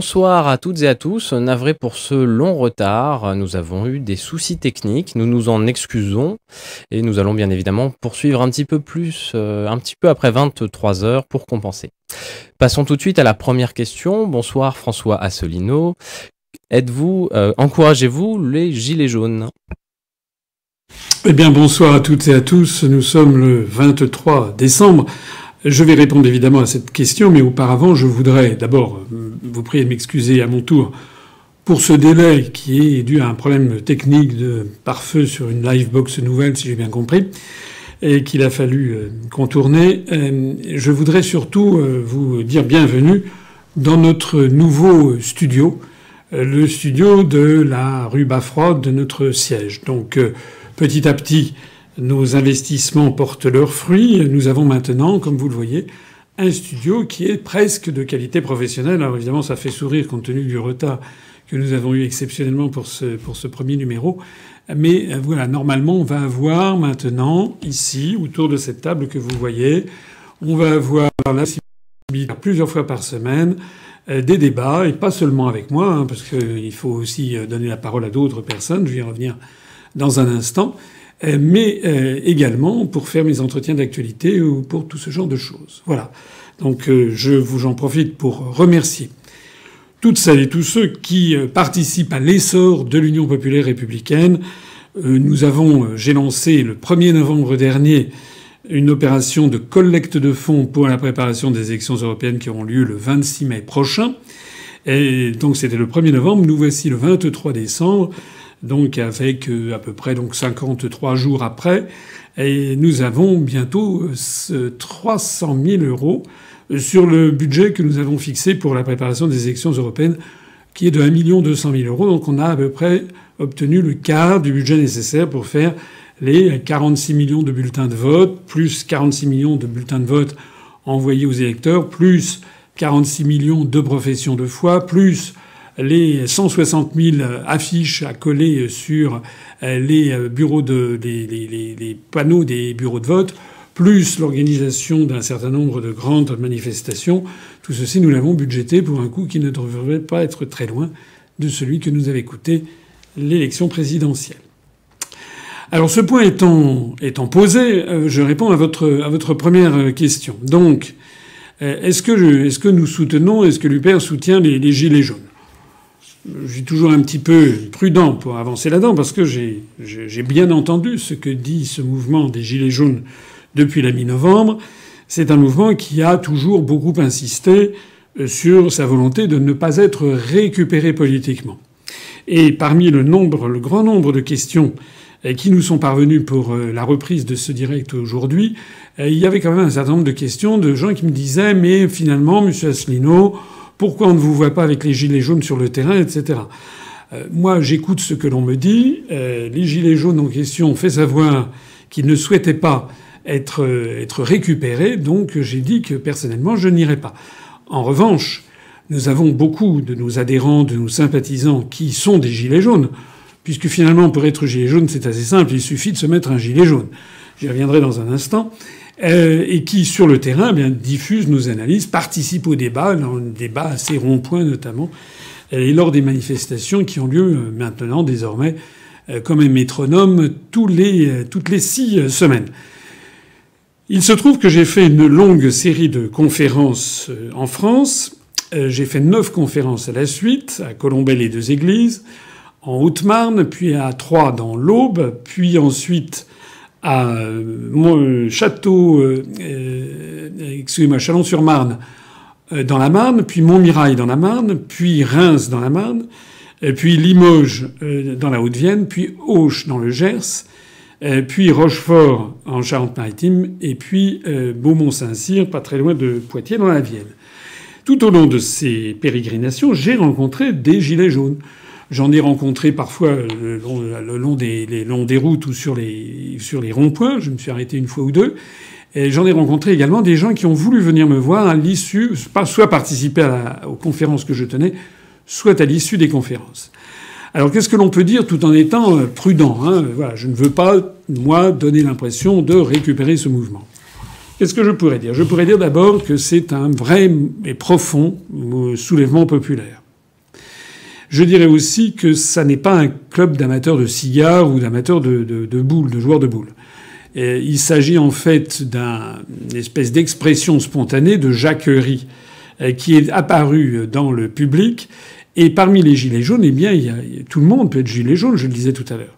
Bonsoir à toutes et à tous. Navré pour ce long retard. Nous avons eu des soucis techniques. Nous nous en excusons. Et nous allons bien évidemment poursuivre un petit peu plus, euh, un petit peu après 23 heures pour compenser. Passons tout de suite à la première question. Bonsoir François Asselineau. Êtes-vous, euh, encouragez-vous les gilets jaunes? Eh bien, bonsoir à toutes et à tous. Nous sommes le 23 décembre. Je vais répondre évidemment à cette question, mais auparavant, je voudrais d'abord vous prier de m'excuser à mon tour pour ce délai qui est dû à un problème technique de pare-feu sur une livebox nouvelle, si j'ai bien compris, et qu'il a fallu euh, contourner. Euh, je voudrais surtout euh, vous dire bienvenue dans notre nouveau studio, le studio de la rue Bafrod, de notre siège. Donc, petit à petit, nos investissements portent leurs fruits. Nous avons maintenant, comme vous le voyez, un studio qui est presque de qualité professionnelle. Alors évidemment, ça fait sourire compte tenu du retard que nous avons eu exceptionnellement pour ce, pour ce premier numéro. Mais euh, voilà, normalement, on va avoir maintenant, ici, autour de cette table que vous voyez, on va avoir la plusieurs fois par semaine euh, des débats, et pas seulement avec moi, hein, parce qu'il faut aussi euh, donner la parole à d'autres personnes. Je vais y revenir dans un instant. Euh, mais euh, également pour faire mes entretiens d'actualité ou pour tout ce genre de choses. Voilà. Donc euh, je vous j'en profite pour remercier toutes celles et tous ceux qui participent à l'essor de l'Union populaire républicaine. Nous avons, j'ai lancé le 1er novembre dernier une opération de collecte de fonds pour la préparation des élections européennes qui auront lieu le 26 mai prochain. Et donc c'était le 1er novembre. Nous voici le 23 décembre donc avec euh, à peu près donc 53 jours après, et nous avons bientôt 300 euh, 000 euros sur le budget que nous avons fixé pour la préparation des élections européennes, qui est de 1 200 000 euros. Donc on a à peu près obtenu le quart du budget nécessaire pour faire les 46 millions de bulletins de vote, plus 46 millions de bulletins de vote envoyés aux électeurs, plus 46 millions de professions de foi, plus les 160 000 affiches à coller sur euh, les euh, bureaux de, les, panneaux des bureaux de vote, plus l'organisation d'un certain nombre de grandes manifestations. Tout ceci, nous l'avons budgété pour un coût qui ne devrait pas être très loin de celui que nous avait coûté l'élection présidentielle. Alors ce point étant, posé, euh, je réponds à votre, première question. Donc, est-ce que, est-ce que nous soutenons, est-ce que l'UPR soutient les Gilets jaunes? Je suis toujours un petit peu prudent pour avancer là-dedans parce que j'ai bien entendu ce que dit ce mouvement des Gilets jaunes depuis la mi-novembre. C'est un mouvement qui a toujours beaucoup insisté euh, sur sa volonté de ne pas être récupéré politiquement. Et parmi le grand nombre de questions euh, qui nous sont parvenues pour euh, la reprise de ce direct aujourd'hui, il y avait quand même un certain nombre de questions de gens qui me disaient mais finalement, Monsieur Asselineau, pourquoi on ne vous voit pas avec les gilets jaunes sur le terrain, etc. Euh, moi, j'écoute ce que l'on me dit. Euh, les gilets jaunes en question ont fait savoir qu'ils ne souhaitaient pas être, euh, être récupérés, donc j'ai dit que personnellement, je n'irai pas. En revanche, nous avons beaucoup de nos adhérents, de nos sympathisants qui sont des gilets jaunes, puisque finalement, pour être gilet jaune, c'est assez simple, il suffit de se mettre un gilet jaune. J'y reviendrai dans un instant. Euh, et qui, sur le terrain, eh bien, diffuse nos analyses, participe au débat, dans un débat assez rond-point notamment, et lors des manifestations qui ont lieu euh, maintenant, désormais, euh, comme un métronome, tous les, toutes les six semaines. Il se trouve que j'ai fait une longue série de conférences en France. J'ai fait neuf conférences à la suite, à Colombelle et deux églises, en Haute-Marne, puis à Troyes dans l'Aube, puis ensuite à mon château, euh, euh, excusez-moi, Chalon-sur-Marne euh, dans la Marne, puis Montmirail dans la Marne, puis Reims dans la Marne, puis Limoges dans la Haute-Vienne, puis Auch dans le Gers, puis Rochefort en Charente-Maritime, et puis Beaumont-Saint-Cyr, pas très loin de Poitiers dans la Vienne. Tout au long de ces pérégrinations, j'ai rencontré des gilets jaunes. J'en ai rencontré parfois le long, des, les longs des routes ou sur les, sur les ronds-points. Je me suis arrêté une fois ou deux. Et j'en ai rencontré également des gens qui ont voulu venir me voir à l'issue, soit participer aux conférences que je tenais, soit à l'issue des conférences. Alors qu'est-ce que l'on peut dire tout en étant euh, prudent hein? Voilà, je ne veux pas moi donner l'impression de récupérer ce mouvement. Qu'est-ce que je pourrais dire? Je pourrais dire d'abord que c'est un vrai et profond euh, soulèvement populaire. Je dirais aussi que ça n'est pas un club d'amateurs de cigares ou d'amateurs de, boules, de joueurs de boules. il s'agit en fait d'une espèce d'expression spontanée de jacquerie euh, qui est apparue dans le public. Et parmi les gilets jaunes, eh bien, y a, tout le monde peut être gilet jaune, je le disais tout à l'heure.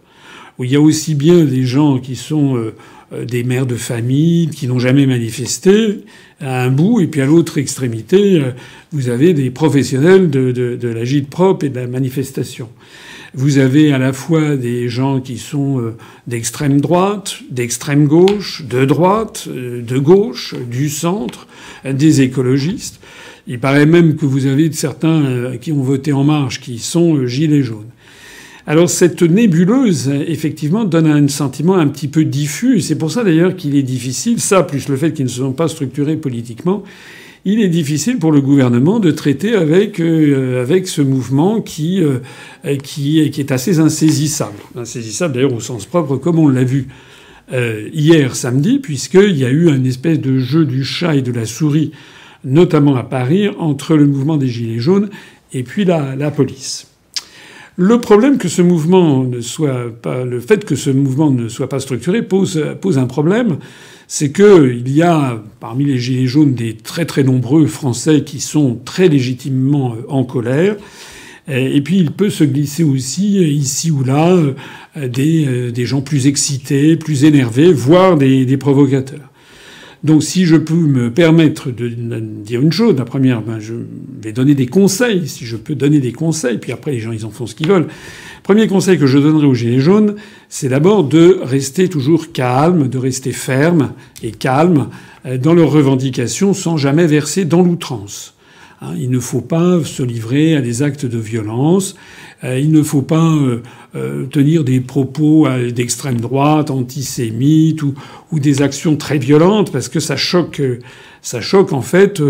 Il y a aussi bien des gens qui sont euh, euh, des mères de famille qui n'ont jamais manifesté à un bout, et puis à l'autre extrémité, euh, vous avez des professionnels de, de, la gîte propre et de la manifestation. Vous avez à la fois des gens qui sont euh, d'extrême droite, d'extrême gauche, de droite, de gauche, du centre, des écologistes. Il paraît même que vous avez certains qui ont voté en marche qui sont gilets jaunes. Alors cette nébuleuse, effectivement, donne un sentiment un petit peu diffus. C'est pour ça d'ailleurs qu'il est difficile, ça plus le fait qu'ils ne sont pas structurés politiquement, il est difficile pour le gouvernement de traiter avec euh, ce mouvement qui euh, qui, est assez insaisissable, insaisissable d'ailleurs au sens propre, comme on l'a vu euh, hier samedi, puisqu'il y a eu un espèce de jeu du chat et de la souris, notamment à Paris, entre le mouvement des Gilets jaunes et puis la police. Le problème que ce mouvement ne soit pas, le fait que ce mouvement ne soit pas structuré pose, pose un problème. C'est que il y a parmi les gilets jaunes des très très nombreux Français qui sont très légitimement en colère. Et puis il peut se glisser aussi ici ou là des, des gens plus excités, plus énervés, voire des, des provocateurs. Donc si je peux me permettre de dire une chose, la première, ben, je vais donner des conseils, si je peux donner des conseils, puis après les gens ils en font ce qu'ils veulent. Premier conseil que je donnerai aux Gilets jaunes, c'est d'abord de rester toujours calme, de rester ferme et calme euh, dans leurs revendications sans jamais verser dans l'outrance. Hein, il ne faut pas se livrer à des actes de violence. Euh, il ne faut pas euh, euh, tenir des propos d'extrême droite, antisémites ou, des actions très violentes parce que ça choque, ça choque en fait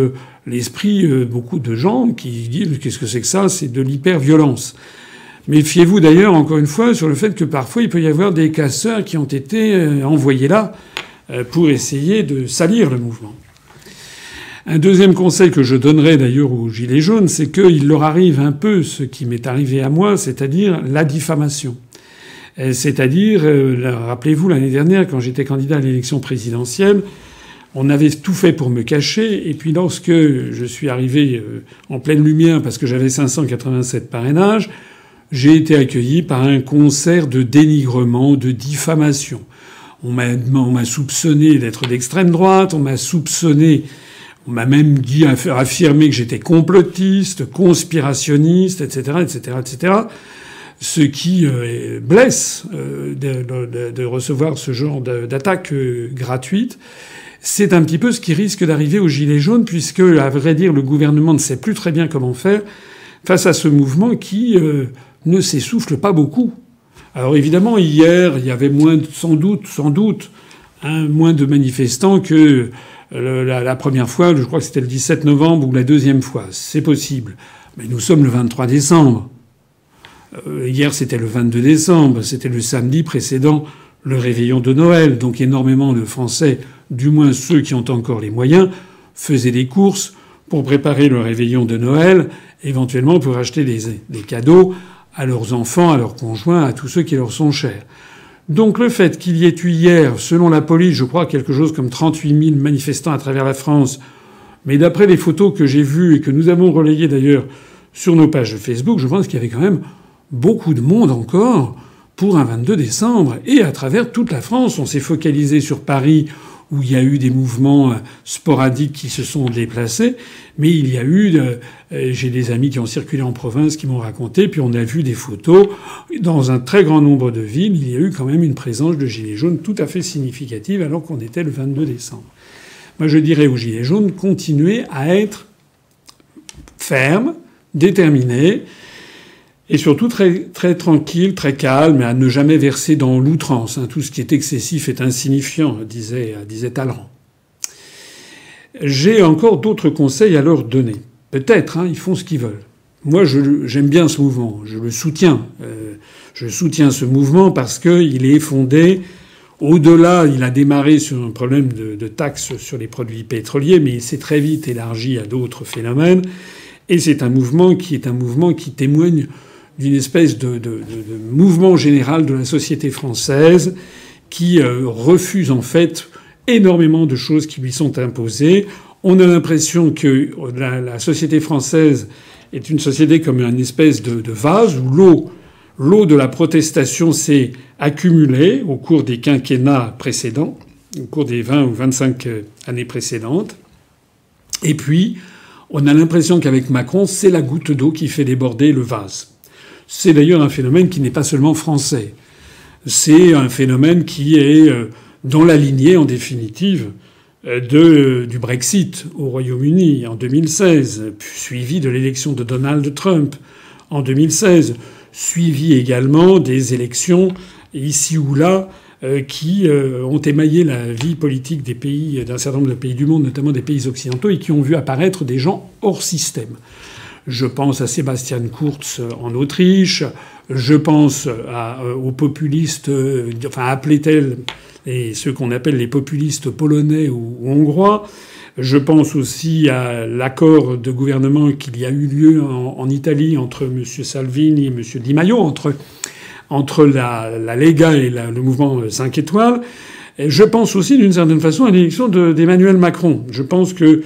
l'esprit beaucoup de gens qui disent qu'est-ce que c'est que ça? C'est de l'hyper-violence. Méfiez-vous d'ailleurs, encore une fois, sur le fait que parfois il peut y avoir des casseurs qui ont été envoyés là pour essayer de salir le mouvement. Un deuxième conseil que je donnerais d'ailleurs aux Gilets jaunes, c'est qu'il leur arrive un peu ce qui m'est arrivé à moi, c'est-à-dire la diffamation. Euh, c'est-à-dire, euh, rappelez-vous l'année dernière, quand j'étais candidat à l'élection présidentielle, on avait tout fait pour me cacher, et puis lorsque je suis arrivé euh, en pleine lumière parce que j'avais 587 parrainages, j'ai été accueilli par un concert de dénigrement, de diffamation. On m'a soupçonné d'être d'extrême droite, on m'a soupçonné on m'a même dit, affirmer que j'étais complotiste, conspirationniste, etc., etc., etc. Ce qui euh, blesse euh, de, recevoir ce genre d'attaque euh, gratuite. C'est un petit peu ce qui risque d'arriver aux Gilets jaunes, puisque, à vrai dire, le gouvernement ne sait plus très bien comment faire face à ce mouvement qui ne s'essouffle pas beaucoup. Alors évidemment, hier, il y avait moins, sans doute, sans doute, hein, moins de manifestants que la, première fois, je crois que c'était le 17 novembre ou la deuxième fois. C'est possible. Mais nous sommes le 23 décembre. Euh, hier, c'était le 22 décembre. C'était le samedi précédent le réveillon de Noël. Donc énormément de Français, du moins ceux qui ont encore les moyens, faisaient des courses pour préparer le réveillon de Noël, éventuellement pour acheter des, des cadeaux à leurs enfants, à leurs conjoints, à tous ceux qui leur sont chers. Donc le fait qu'il y ait eu hier, selon la police, je crois quelque chose comme 38 000 manifestants à travers la France, mais d'après les photos que j'ai vues et que nous avons relayées d'ailleurs sur nos pages Facebook, je pense qu'il y avait quand même beaucoup de monde encore pour un 22 décembre. Et à travers toute la France, on s'est focalisé sur Paris où il y a eu des mouvements euh, sporadiques qui se sont déplacés, mais il y a eu, euh, euh, j'ai des amis qui ont circulé en province qui m'ont raconté, puis on a vu des photos. Dans un très grand nombre de villes, il y a eu quand même une présence de gilets jaunes tout à fait significative alors qu'on était le 22 décembre. Moi, je dirais aux gilets jaunes, continuez à être fermes, déterminés, et surtout très, très tranquille, très calme, à ne jamais verser dans l'outrance. Hein. Tout ce qui est excessif est insignifiant, disait, disait Talleyrand. J'ai encore d'autres conseils à leur donner. Peut-être, hein, ils font ce qu'ils veulent. Moi, j'aime bien ce mouvement, je le soutiens. Euh, je soutiens ce mouvement parce qu'il est fondé. Au-delà, il a démarré sur un problème de, de taxes sur les produits pétroliers, mais il s'est très vite élargi à d'autres phénomènes. Et c'est un mouvement qui est un mouvement qui témoigne d'une espèce de, mouvement général de la société française qui euh, refuse en fait énormément de choses qui lui sont imposées. On a l'impression que la, la, société française est une société comme une espèce de, de vase où l'eau, l'eau de la protestation s'est accumulée au cours des quinquennats précédents, au cours des 20 ou 25 années précédentes. Et puis, on a l'impression qu'avec Macron, c'est la goutte d'eau qui fait déborder le vase. C'est d'ailleurs un phénomène qui n'est pas seulement français. C'est un phénomène qui est euh, dans la lignée, en définitive, euh, du Brexit au Royaume-Uni en 2016, suivi de l'élection de Donald Trump en 2016, suivi également des élections ici ou là euh, qui ont émaillé la vie politique d'un certain nombre de pays du monde, notamment des pays occidentaux, et qui ont vu apparaître des gens hors système. Je pense à Sébastien Kurz en Autriche. Je pense euh, aux populistes, euh, enfin appelés tels, et ceux qu'on appelle les populistes polonais ou, hongrois. Je pense aussi à l'accord de gouvernement qu'il y a eu lieu en, Italie entre M. Salvini et M. Di Maio, entre, entre la, la Lega et le mouvement 5 étoiles. Je pense aussi, d'une certaine façon, à l'élection d'Emmanuel Macron. Je pense que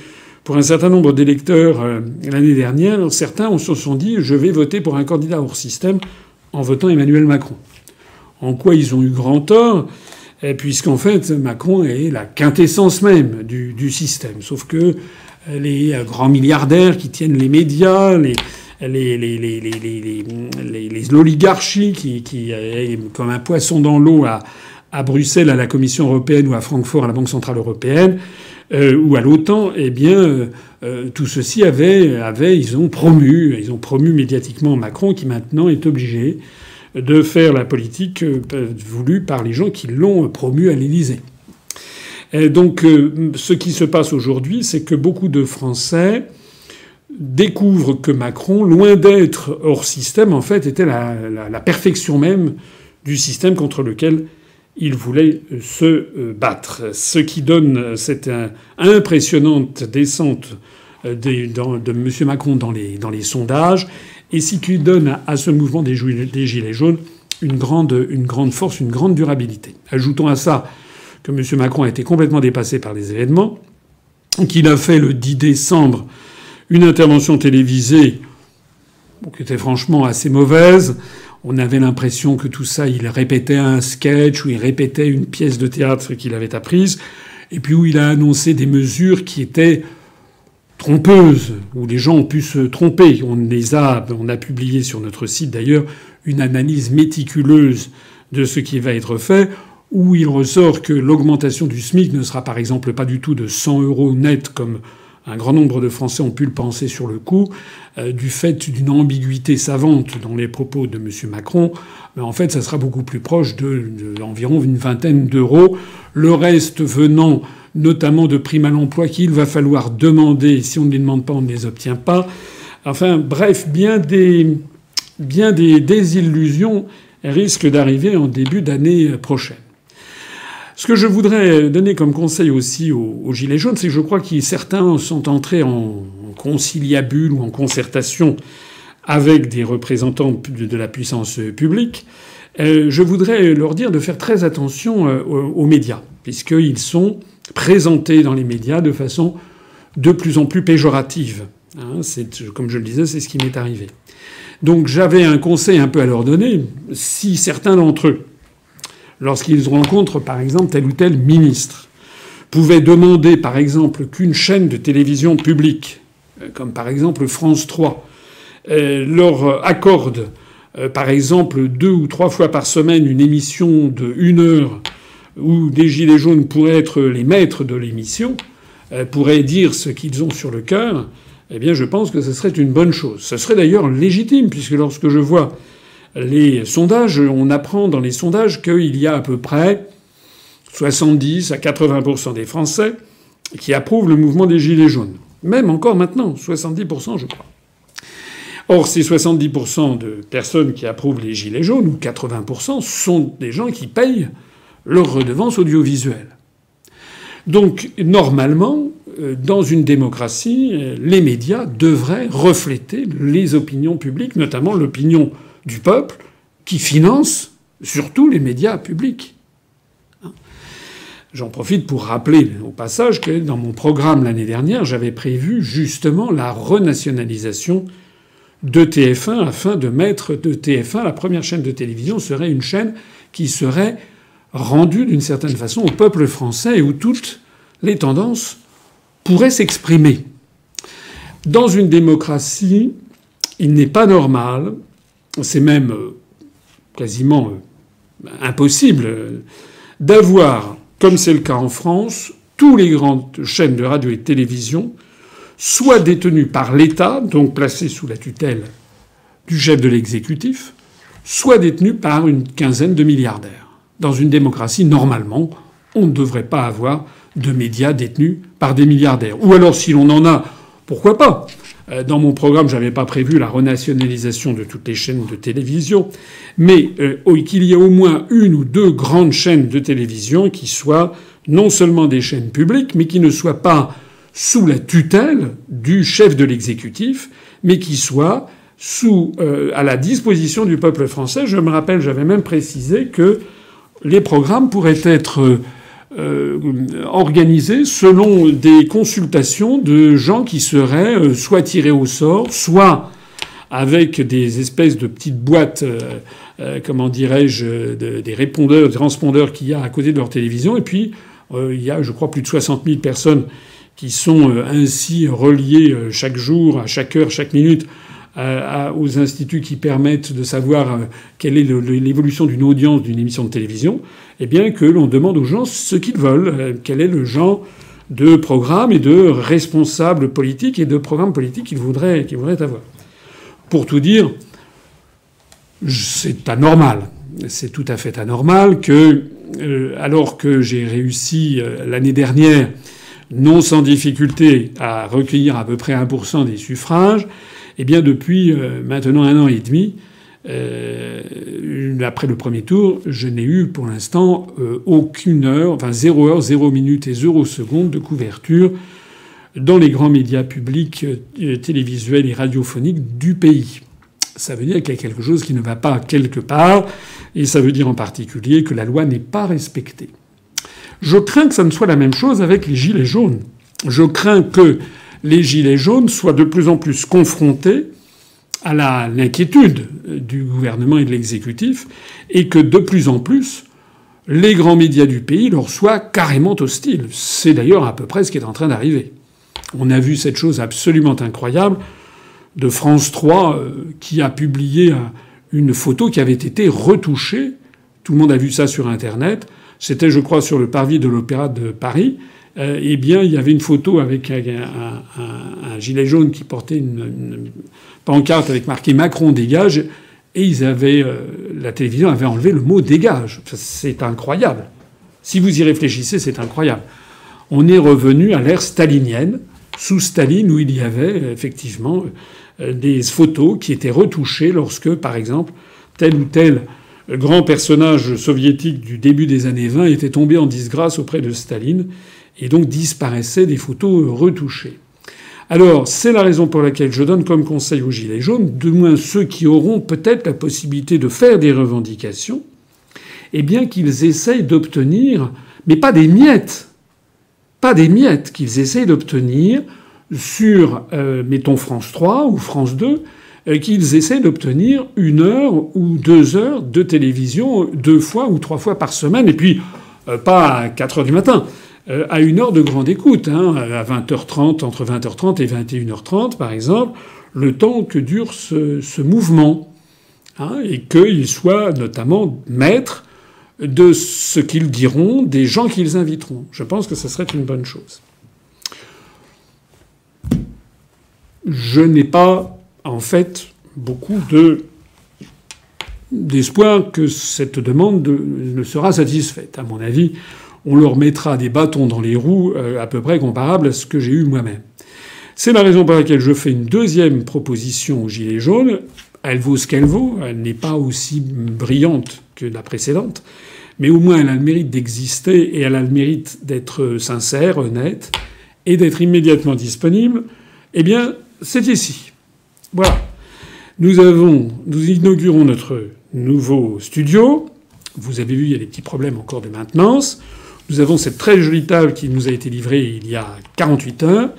pour un certain nombre d'électeurs euh, l'année dernière, certains se sont dit je vais voter pour un candidat hors système en votant Emmanuel Macron. En quoi ils ont eu grand tort? Eh, Puisqu'en fait, Macron est la quintessence même du, système. Sauf que euh, les euh, grands milliardaires qui tiennent les médias, les, oligarchies qui, qui, comme un poisson dans l'eau à, à Bruxelles, à la Commission européenne ou à Francfort, à la Banque centrale européenne, ou à l'OTAN, eh bien, euh, euh, tout ceci avait, avait, ils ont promu, ils ont promu médiatiquement Macron, qui maintenant est obligé de faire la politique voulue par les gens qui l'ont promu à l'Élysée. donc, ce qui se passe aujourd'hui, c'est que beaucoup de Français découvrent que Macron, loin d'être hors système, en fait, était la, la perfection même du système contre lequel il voulait se euh, battre. Ce qui donne cette euh, impressionnante descente euh, de M. Macron dans les, dans les sondages et ce qui donne à ce mouvement des Gilets jaunes une grande, une grande force, une grande durabilité. Ajoutons à ça que M. Macron a été complètement dépassé par les événements, qu'il a fait le 10 décembre une intervention télévisée qui était franchement assez mauvaise, on avait l'impression que tout ça, il répétait un sketch ou il répétait une pièce de théâtre qu'il avait apprise, et puis où il a annoncé des mesures qui étaient trompeuses, où les gens ont pu se tromper. On les a, on a publié sur notre site d'ailleurs une analyse méticuleuse de ce qui va être fait, où il ressort que l'augmentation du SMIC ne sera par exemple pas du tout de 100 euros net comme un grand nombre de Français ont pu le penser sur le coup, euh, du fait d'une ambiguïté savante dans les propos de M. Macron. Mais en fait, ça sera beaucoup plus proche de, d'environ une vingtaine d'euros. Le reste venant notamment de primes à l'emploi qu'il va falloir demander. Si on ne les demande pas, on ne les obtient pas. Enfin, bref, bien des, bien des désillusions risquent d'arriver en début d'année prochaine. Ce que je voudrais donner comme conseil aussi aux, Gilets jaunes, c'est que je crois que certains sont entrés en, conciliabule ou en concertation avec des représentants de la puissance publique. Euh, je voudrais leur dire de faire très attention euh, aux médias, puisqu'ils sont présentés dans les médias de façon de plus en plus péjorative. Hein, comme je le disais, c'est ce qui m'est arrivé. Donc j'avais un conseil un peu à leur donner. Si certains d'entre eux lorsqu'ils rencontrent par exemple tel ou tel ministre, pouvaient demander par exemple qu'une chaîne de télévision publique, euh, comme par exemple France 3, euh, leur accorde euh, par exemple deux ou trois fois par semaine une émission de une heure où des Gilets jaunes pourraient être les maîtres de l'émission, pourraient dire ce qu'ils ont sur le cœur, eh bien je pense que ce serait une bonne chose. Ce serait d'ailleurs légitime, puisque lorsque je vois les sondages, on apprend dans les sondages qu'il y a à peu près 70 à 80% des Français qui approuvent le mouvement des Gilets jaunes. Même encore maintenant, 70% je crois. Or, ces 70% de personnes qui approuvent les Gilets jaunes, ou 80%, sont des gens qui payent leur redevance audiovisuelle. Donc, normalement, euh, dans une démocratie, les médias devraient refléter les opinions publiques, notamment l'opinion du peuple qui finance surtout les médias publics. J'en profite pour rappeler au passage que dans mon programme l'année dernière, j'avais prévu justement la renationalisation de TF1 afin de mettre de TF1, la première chaîne de télévision serait une chaîne qui serait rendue d'une certaine façon au peuple français et où toutes les tendances pourraient s'exprimer. Dans une démocratie, il n'est pas normal, c'est même euh, quasiment euh, impossible, euh, d'avoir, comme c'est le cas en France, tous les grandes chaînes de radio et de télévision soit détenues par l'État, donc placées sous la tutelle du chef de l'exécutif, soit détenues par une quinzaine de milliardaires. Dans une démocratie, normalement, on ne devrait pas avoir de médias détenus par des milliardaires. Ou alors, si l'on en a, pourquoi pas? Dans mon programme, j'avais pas prévu la renationalisation de toutes les chaînes de télévision, mais euh, qu'il y ait au moins une ou deux grandes chaînes de télévision qui soient non seulement des chaînes publiques, mais qui ne soient pas sous la tutelle du chef de l'exécutif, mais qui soient sous euh, à la disposition du peuple français. Je me rappelle, j'avais même précisé que les programmes pourraient être euh, organisé selon des consultations de gens qui seraient euh, soit tirés au sort, soit avec des espèces de petites boîtes, euh, comment dirais-je, des répondeurs, des transpondeurs qu'il y a à côté de leur télévision. Et puis, il y a, je crois, plus de 60 000 personnes qui sont ainsi reliées chaque jour, à chaque heure, chaque minute aux instituts qui permettent de savoir quelle est l'évolution d'une audience d'une émission de télévision eh bien que l'on demande aux gens ce qu'ils veulent, euh, quel est le genre de programme et de responsable politique et de programme politique qu'ils voudraient, qu'ils voudraient avoir. Pour tout dire, c'est anormal. C'est tout à fait anormal que, euh, alors que j'ai réussi euh, l'année dernière, non sans difficulté, à recueillir à peu près 1% des suffrages, eh bien depuis maintenant un an et demi, euh, après le premier tour, je n'ai eu pour l'instant euh, aucune heure, enfin 0 heure, 0 minute et 0 seconde de couverture dans les grands médias publics euh, télévisuels et radiophoniques du pays. Ça veut dire qu'il y a quelque chose qui ne va pas quelque part, et ça veut dire en particulier que la loi n'est pas respectée. Je crains que ça ne soit la même chose avec les gilets jaunes. Je crains que les gilets jaunes soient de plus en plus confrontés à l'inquiétude du gouvernement et de l'exécutif, et que de plus en plus, les grands médias du pays leur soient carrément hostiles. C'est d'ailleurs à peu près ce qui est en train d'arriver. On a vu cette chose absolument incroyable de France 3 euh, qui a publié une photo qui avait été retouchée. Tout le monde a vu ça sur Internet. C'était, je crois, sur le parvis de l'Opéra de Paris. Euh, eh bien, il y avait une photo avec un, gilet jaune qui portait une, pancarte avec marqué Macron dégage, et ils euh, la télévision avait enlevé le mot dégage. C'est incroyable. Si vous y réfléchissez, c'est incroyable. On est revenu à l'ère stalinienne, sous Staline, où il y avait effectivement euh, des photos qui étaient retouchées lorsque, par exemple, tel ou tel grand personnage soviétique du début des années 20 était tombé en disgrâce auprès de Staline et donc disparaissaient des photos retouchées. Alors, c'est la raison pour laquelle je donne comme conseil aux Gilets jaunes, de moins ceux qui auront peut-être la possibilité de faire des revendications, eh bien qu'ils essayent d'obtenir, mais pas des miettes, pas des miettes, qu'ils essayent d'obtenir sur, euh, mettons, France 3 ou France 2, euh, qu'ils essayent d'obtenir une heure ou deux heures de télévision deux fois ou trois fois par semaine, et puis euh, pas à 4 heures du matin. Euh, à une heure de grande écoute, hein, à 20h30, entre 20h30 et 21h30 par exemple, le temps que dure ce, mouvement, hein, et qu'ils soient notamment maîtres de ce qu'ils diront, des gens qu'ils inviteront. Je pense que ce serait une bonne chose. Je n'ai pas, en fait, beaucoup de d'espoir que cette demande ne sera satisfaite. À mon avis, on leur mettra des bâtons dans les roues euh, à peu près comparables à ce que j'ai eu moi-même. C'est la raison pour laquelle je fais une deuxième proposition aux Gilets jaunes. Elle vaut ce qu'elle vaut, elle n'est pas aussi brillante que la précédente, mais au moins elle a le mérite d'exister et elle a le mérite d'être sincère, honnête et d'être immédiatement disponible. Eh bien, c'est ici. Voilà. Nous nous inaugurons notre nouveau studio. Vous avez vu, il y a des petits problèmes encore de maintenance. Nous avons cette très jolie table qui nous a été livrée il y a 48 heures.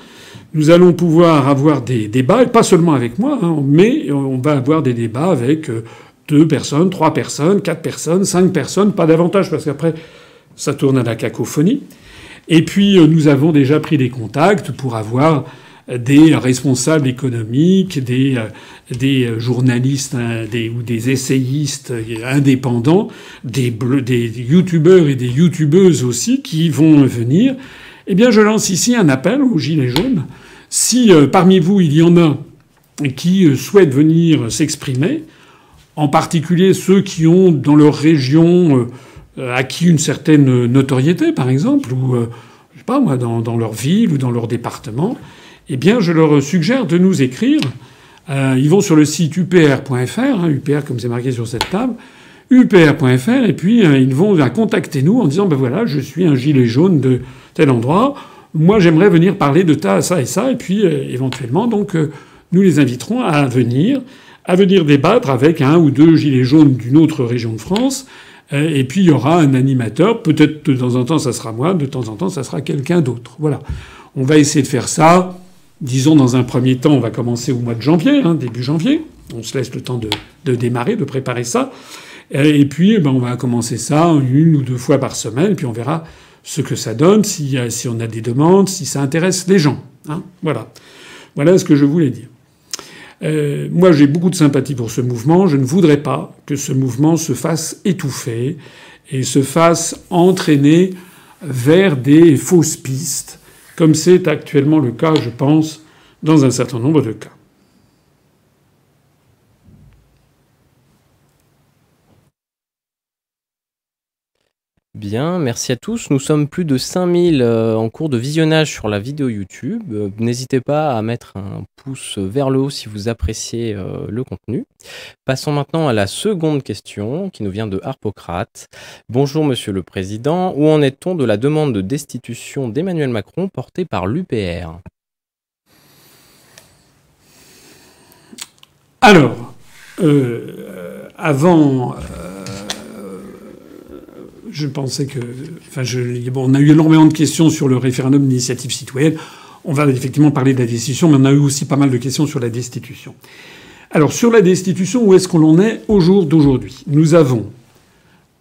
Nous allons pouvoir avoir des débats, et pas seulement avec moi, hein, mais on va avoir des débats avec euh, deux personnes, trois personnes, quatre personnes, cinq personnes, pas davantage, parce qu'après, ça tourne à la cacophonie. Et puis, euh, nous avons déjà pris des contacts pour avoir des responsables économiques, des, euh, journalistes hein, ou des essayistes indépendants, des, des youtubeurs et des youtubeuses aussi qui vont venir. Eh bien, je lance ici un appel aux Gilets jaunes. Si euh, parmi vous, il y en a qui souhaitent venir s'exprimer, en particulier ceux qui ont dans leur région euh, acquis une certaine notoriété, par exemple, ou euh, pas moi, dans, leur ville ou dans leur département, eh bien, je leur suggère de nous écrire. Euh, ils vont sur le site upr.fr, hein, upr comme c'est marqué sur cette table, upr.fr, et puis ils vont contacter nous en disant ben voilà, je suis un gilet jaune de tel endroit. Moi, j'aimerais venir parler de ça et ça, et puis éventuellement, donc, nous les inviterons à venir à venir débattre avec un ou deux gilets jaunes d'une autre région de France. Euh, et puis il y aura un animateur. Peut-être de temps en temps ça sera moi, de temps en temps ça sera quelqu'un d'autre. Voilà. On va essayer de faire ça. Disons dans un premier temps, on va commencer au mois de janvier, hein, début janvier. On se laisse le temps de, démarrer, de préparer ça. Euh, et puis eh ben, on va commencer ça une ou deux fois par semaine. Puis on verra ce que ça donne, si, si on a des demandes, si ça intéresse les gens. Hein. Voilà. Voilà ce que je voulais dire. Euh, moi, j'ai beaucoup de sympathie pour ce mouvement. Je ne voudrais pas que ce mouvement se fasse étouffer et se fasse entraîner vers des fausses pistes, comme c'est actuellement le cas, je pense, dans un certain nombre de cas. Bien, merci à tous. Nous sommes plus de 5000 euh, en cours de visionnage sur la vidéo YouTube. Euh, n'hésitez pas à mettre un pouce vers le haut si vous appréciez euh, le contenu. Passons maintenant à la seconde question qui nous vient de Harpocrate. Bonjour Monsieur le Président, où en est-on de la demande de destitution d'Emmanuel Macron portée par l'UPR Alors, avant je pensais que. On a eu énormément de questions sur le référendum d'initiative citoyenne. On va effectivement parler de la destitution, mais on a eu aussi pas mal de questions sur la destitution. Alors, sur la destitution, où est-ce qu'on en est au jour d'aujourd'hui? Nous avons,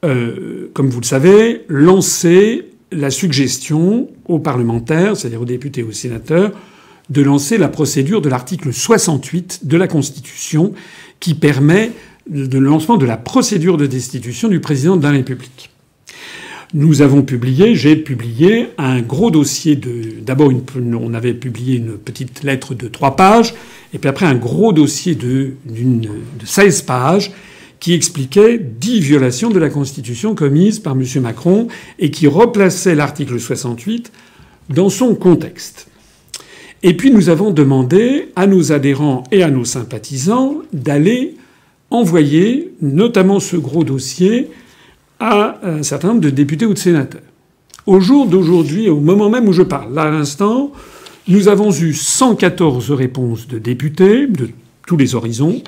euh, comme vous le savez, lancé la suggestion aux parlementaires, c'est-à-dire aux députés et aux sénateurs, de lancer la procédure de l'article 68 de la Constitution qui permet le lancement de la procédure de destitution du président de la République. Nous avons publié, j'ai publié un gros dossier de. D'abord, on avait publié une petite lettre de trois pages, et puis après un gros dossier de, de 16 pages qui expliquait dix violations de la Constitution commises par M. Macron et qui replaçait l'article 68 dans son contexte. Et puis nous avons demandé à nos adhérents et à nos sympathisants d'aller envoyer notamment ce gros dossier à un certain nombre de députés ou de sénateurs. Au jour d'aujourd'hui, au moment même où je parle, là à l'instant, nous avons eu 114 réponses de députés de tous les horizons.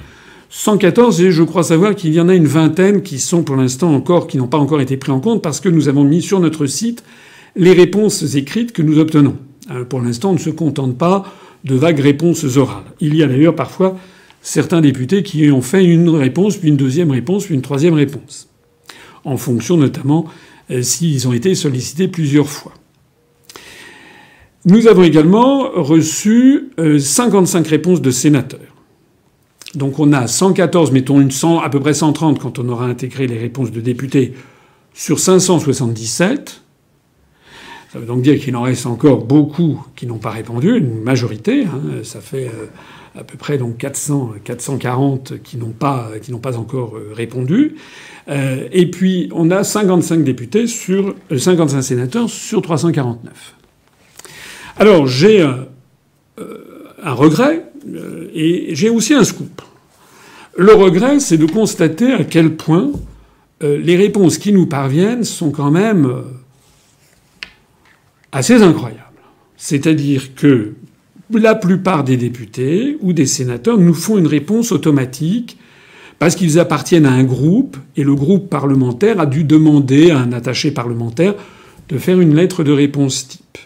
114 et je crois savoir qu'il y en a une vingtaine qui sont pour l'instant encore qui n'ont pas encore été pris en compte parce que nous avons mis sur notre site les réponses écrites que nous obtenons. Euh, pour l'instant, on ne se contente pas de vagues réponses orales. Il y a d'ailleurs parfois certains députés qui ont fait une réponse, puis une deuxième réponse, puis une troisième réponse en fonction notamment euh, s'ils ont été sollicités plusieurs fois. Nous avons également reçu 55 euh, réponses de sénateurs. Donc on a 114, mettons une 100, à peu près 130 quand on aura intégré les réponses de députés sur 577. Ça veut donc dire qu'il en reste encore beaucoup qui n'ont pas répondu, une majorité. Hein, ça fait euh, à peu près donc 400, 440 qui n'ont pas, qui n'ont pas encore répondu. Euh, et puis, on a 55 députés sur 55 euh, sénateurs sur 349. Alors, j'ai un, euh, un regret et j'ai aussi un scoop. Le regret, c'est de constater à quel point les réponses qui nous parviennent sont quand même assez incroyables. C'est-à-dire que la plupart des députés ou des sénateurs nous font une réponse automatique parce qu'ils appartiennent à un groupe et le groupe parlementaire a dû demander à un attaché parlementaire de faire une lettre de réponse type.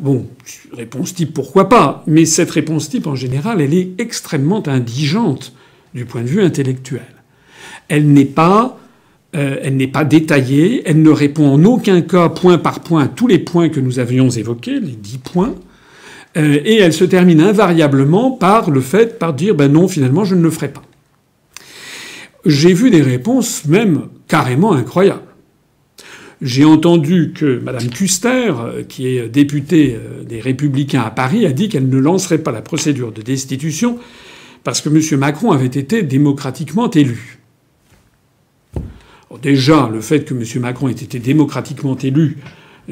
bon, réponse type, pourquoi pas? Mais cette réponse type, en général, elle est extrêmement indigente du point de vue intellectuel. Elle n'est pas, euh, elle n'est pas détaillée, elle ne répond en aucun cas point par point à tous les points que nous avions évoqués, les dix points. Euh, et elle se termine invariablement par le fait, par dire ben non, finalement, je ne le ferai pas. J'ai vu des réponses même carrément incroyables. J'ai entendu que Mme Custer, euh, qui est députée euh, des Républicains à Paris, a dit qu'elle ne lancerait pas la procédure de destitution parce que M. Macron avait été démocratiquement élu. déjà, le fait que M. Macron ait été démocratiquement élu,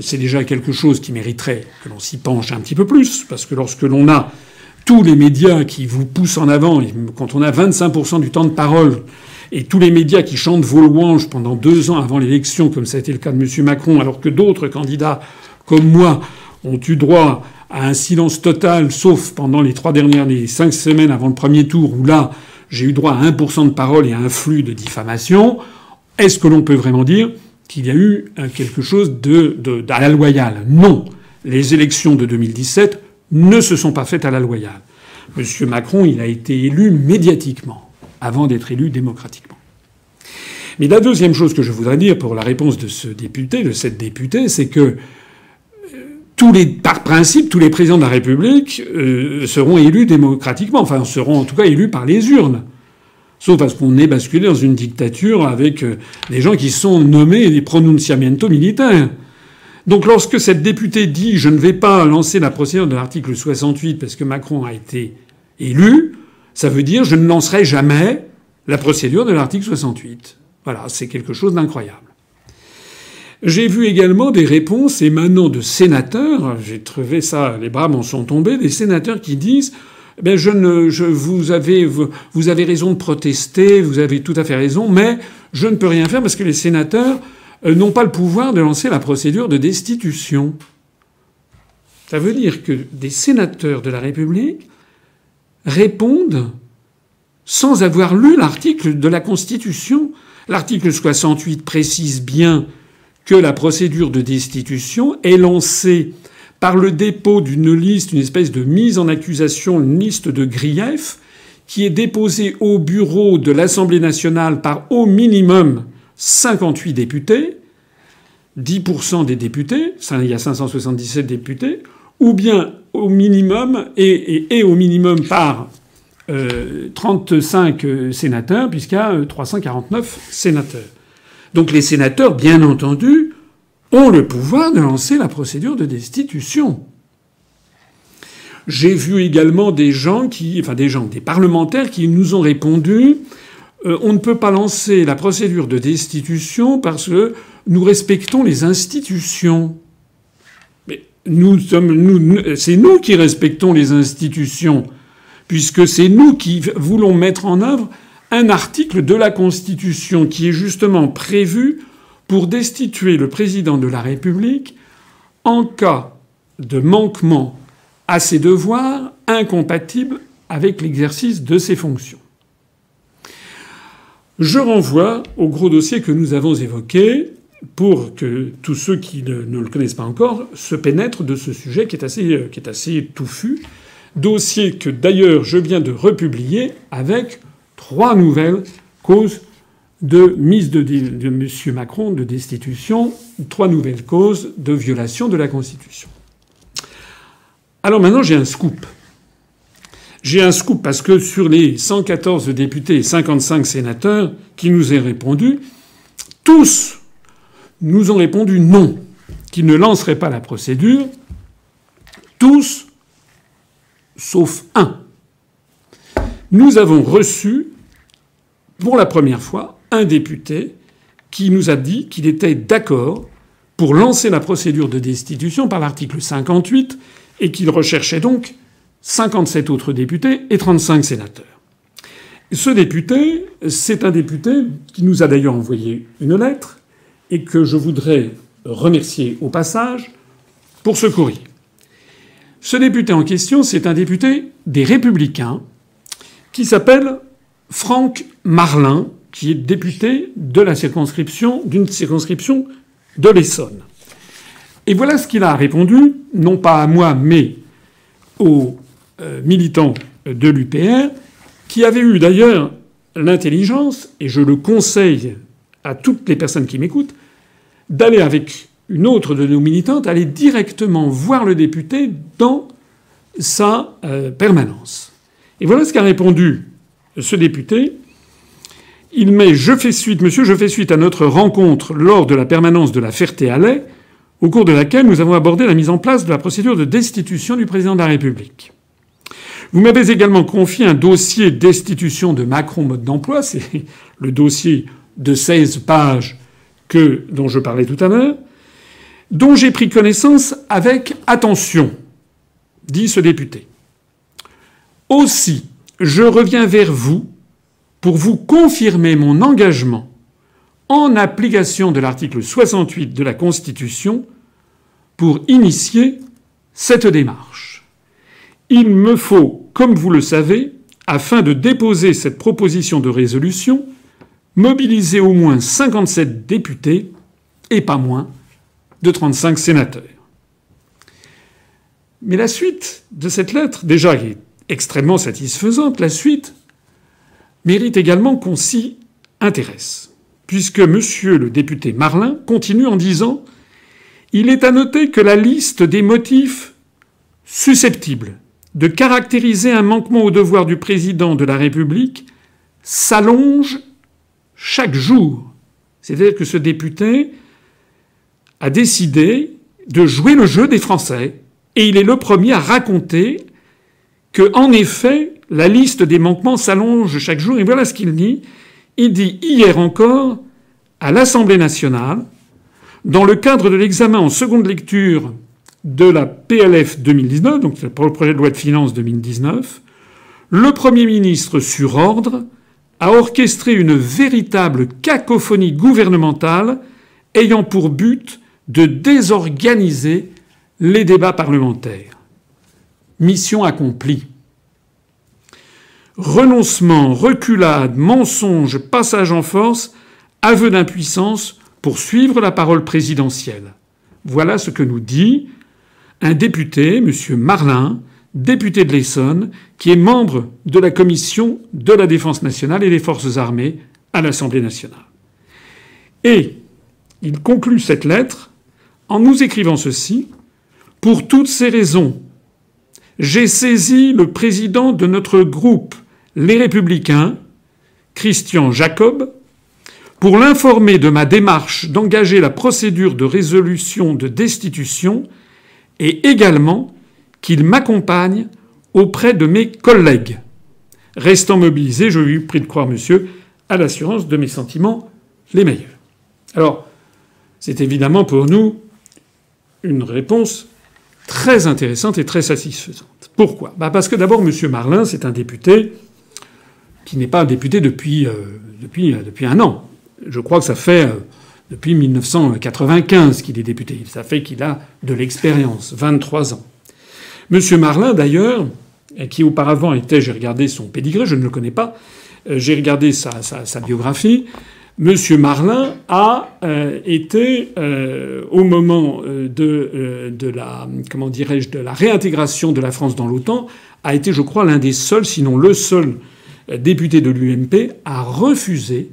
c'est déjà quelque chose qui mériterait que l'on s'y penche un petit peu plus, parce que lorsque l'on a tous les médias qui vous poussent en avant, quand on a 25% du temps de parole, et tous les médias qui chantent vos louanges pendant deux ans avant l'élection, comme ça a été le cas de M. Macron, alors que d'autres candidats comme moi ont eu droit à un silence total, sauf pendant les trois dernières, les cinq semaines avant le premier tour, où là, j'ai eu droit à 1% de parole et à un flux de diffamation, est-ce que l'on peut vraiment dire qu'il y a eu quelque chose de, à la loyale Non. Les élections de 2017 ne se sont pas faites à la loyale. M. Macron, il a été élu médiatiquement avant d'être élu démocratiquement. Mais la deuxième chose que je voudrais dire pour la réponse de ce député, de cette députée, c'est que euh, par principe, tous les présidents de la République euh, seront élus démocratiquement, enfin seront en tout cas élus par les urnes. Sauf parce qu'on est basculé dans une dictature avec euh, des gens qui sont nommés des pronunciamientos militaires. Donc lorsque cette députée dit je ne vais pas lancer la procédure de l'article 68 parce que Macron a été élu, ça veut dire je ne lancerai jamais la procédure de l'article 68. Voilà, c'est quelque chose d'incroyable. J'ai vu également des réponses émanant de sénateurs, j'ai trouvé ça, les bras m'en sont tombés, des sénateurs qui disent ben je ne, vous avez, vous avez raison de protester, vous avez tout à fait raison, mais je ne peux rien faire parce que les sénateurs euh, n'ont pas le pouvoir de lancer la procédure de destitution. Ça veut dire que des sénateurs de la République répondent sans avoir lu l'article de la Constitution. L'article 68 précise bien que la procédure de destitution est lancée par le dépôt d'une liste, une espèce de mise en accusation, une liste de griefs, qui est déposée au bureau de l'Assemblée nationale par au minimum 58 députés, 10% des députés, il y a 577 députés, ou bien au minimum, et, au minimum par 35 euh, sénateurs, puisqu'il y a 349 euh, sénateurs. Donc les sénateurs, bien entendu, ont le pouvoir de lancer la procédure de destitution. J'ai vu également des gens qui, enfin des gens, des parlementaires qui nous ont répondu euh, on ne peut pas lancer la procédure de destitution parce que nous respectons les institutions c'est nous qui respectons les institutions, puisque c'est nous qui voulons mettre en œuvre un article de la Constitution qui est justement prévu pour destituer le président de la République en cas de manquement à ses devoirs incompatibles avec l'exercice de ses fonctions. Je renvoie au gros dossier que nous avons évoqué, pour que tous ceux qui ne, le connaissent pas encore se pénètrent de ce sujet qui est assez, euh, qui est assez touffu. Dossier que d'ailleurs je viens de republier avec trois nouvelles causes de mise de, M. Macron de destitution, trois nouvelles causes de violation de la Constitution. Alors maintenant j'ai un scoop. J'ai un scoop parce que sur les 114 députés et 55 sénateurs qui nous ont répondu, tous nous ont répondu non, qu'ils ne lanceraient pas la procédure, tous sauf un. Nous avons reçu, pour la première fois, un député qui nous a dit qu'il était d'accord pour lancer la procédure de destitution par l'article 58 et qu'il recherchait donc 57 autres députés et 35 sénateurs. Ce député, c'est un député qui nous a d'ailleurs envoyé une lettre et que je voudrais remercier au passage pour ce courrier. Ce député en question, c'est un député des Républicains qui s'appelle Franck Marlin, qui est député de la circonscription, d'une circonscription de l'Essonne. Et voilà ce qu'il a répondu, non pas à moi, mais aux euh, militants de l'UPR, qui avaient eu d'ailleurs l'intelligence, et je le conseille à toutes les personnes qui m'écoutent, d'aller avec une autre de nos militantes, aller directement voir le député dans sa euh, permanence. Et voilà ce qu'a répondu ce député. Il met Je fais suite, monsieur, je fais suite à notre rencontre lors de la permanence de la Ferté-Alais, au cours de laquelle nous avons abordé la mise en place de la procédure de destitution du président de la République. Vous m'avez également confié un dossier destitution de Macron mode d'emploi, c'est le dossier de 16 pages que, dont je parlais tout à l'heure, dont j'ai pris connaissance avec attention, dit ce député. Aussi, je reviens vers vous pour vous confirmer mon engagement en application de l'article 68 de la Constitution pour initier cette démarche. Il me faut, comme vous le savez, afin de déposer cette proposition de résolution, mobiliser au moins 57 députés et pas moins de 35 sénateurs. Mais la suite de cette lettre, déjà est extrêmement satisfaisante, la suite mérite également qu'on s'y intéresse, puisque monsieur le député Marlin continue en disant Il est à noter que la liste des motifs susceptibles de caractériser un manquement au devoir du président de la République s'allonge chaque jour. C'est-à-dire que ce député a décidé de jouer le jeu des Français et il est le premier à raconter que, en effet, la liste des manquements s'allonge chaque jour. Et voilà ce qu'il dit. Il dit hier encore, à l'Assemblée nationale, dans le cadre de l'examen en seconde lecture de la PLF 2019, donc le projet de loi de finances 2019, le Premier ministre, sur ordre, a orchestré une véritable cacophonie gouvernementale ayant pour but de désorganiser les débats parlementaires. Mission accomplie. Renoncement, reculade, mensonge, passage en force, aveu d'impuissance pour suivre la parole présidentielle. Voilà ce que nous dit un député, M. Marlin, député de l'Essonne, qui est membre de la commission de la défense nationale et des forces armées à l'Assemblée nationale. Et il conclut cette lettre en nous écrivant ceci. Pour toutes ces raisons, j'ai saisi le président de notre groupe, les Républicains, Christian Jacob, pour l'informer de ma démarche d'engager la procédure de résolution de destitution et également qu'il m'accompagne auprès de mes collègues. Restant mobilisé, je lui prie de croire, monsieur, à l'assurance de mes sentiments les meilleurs. Alors, c'est évidemment pour nous une réponse très intéressante et très satisfaisante. Pourquoi? Bah Parce que d'abord, M. Marlin, c'est un député qui n'est pas député depuis, euh, euh, depuis un an. Je crois que ça fait euh, depuis 1995 qu'il est député. Ça fait qu'il a de l'expérience, 23 ans. M. Marlin, d'ailleurs, qui auparavant était, j'ai regardé son pédigré, je ne le connais pas, j'ai regardé sa, biographie, M. Marlin a été, au moment dirais-je, de la réintégration de la France dans l'OTAN, a été, je crois, l'un des seuls, sinon le seul député de l'UMP à refuser,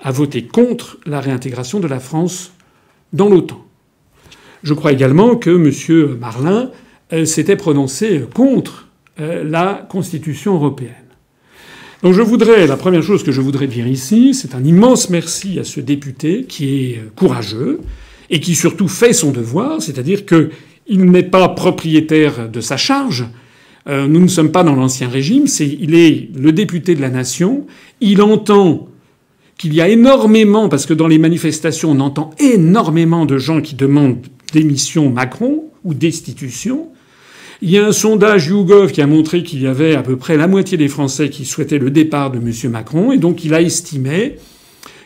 à voter contre la réintégration de la France dans l'OTAN. Je crois également que M. Marlin s'était prononcé contre la Constitution européenne. Donc je voudrais, la première chose que je voudrais dire ici, c'est un immense merci à ce député qui est courageux et qui surtout fait son devoir, c'est-à-dire qu'il n'est pas propriétaire de sa charge. Euh, nous ne sommes pas dans l'ancien régime, il est le député de la nation, il entend qu'il y a énormément, parce que dans les manifestations on entend énormément de gens qui demandent démission Macron ou destitution, il y a un sondage YouGov qui a montré qu'il y avait à peu près la moitié des Français qui souhaitaient le départ de M. Macron, et donc il a estimé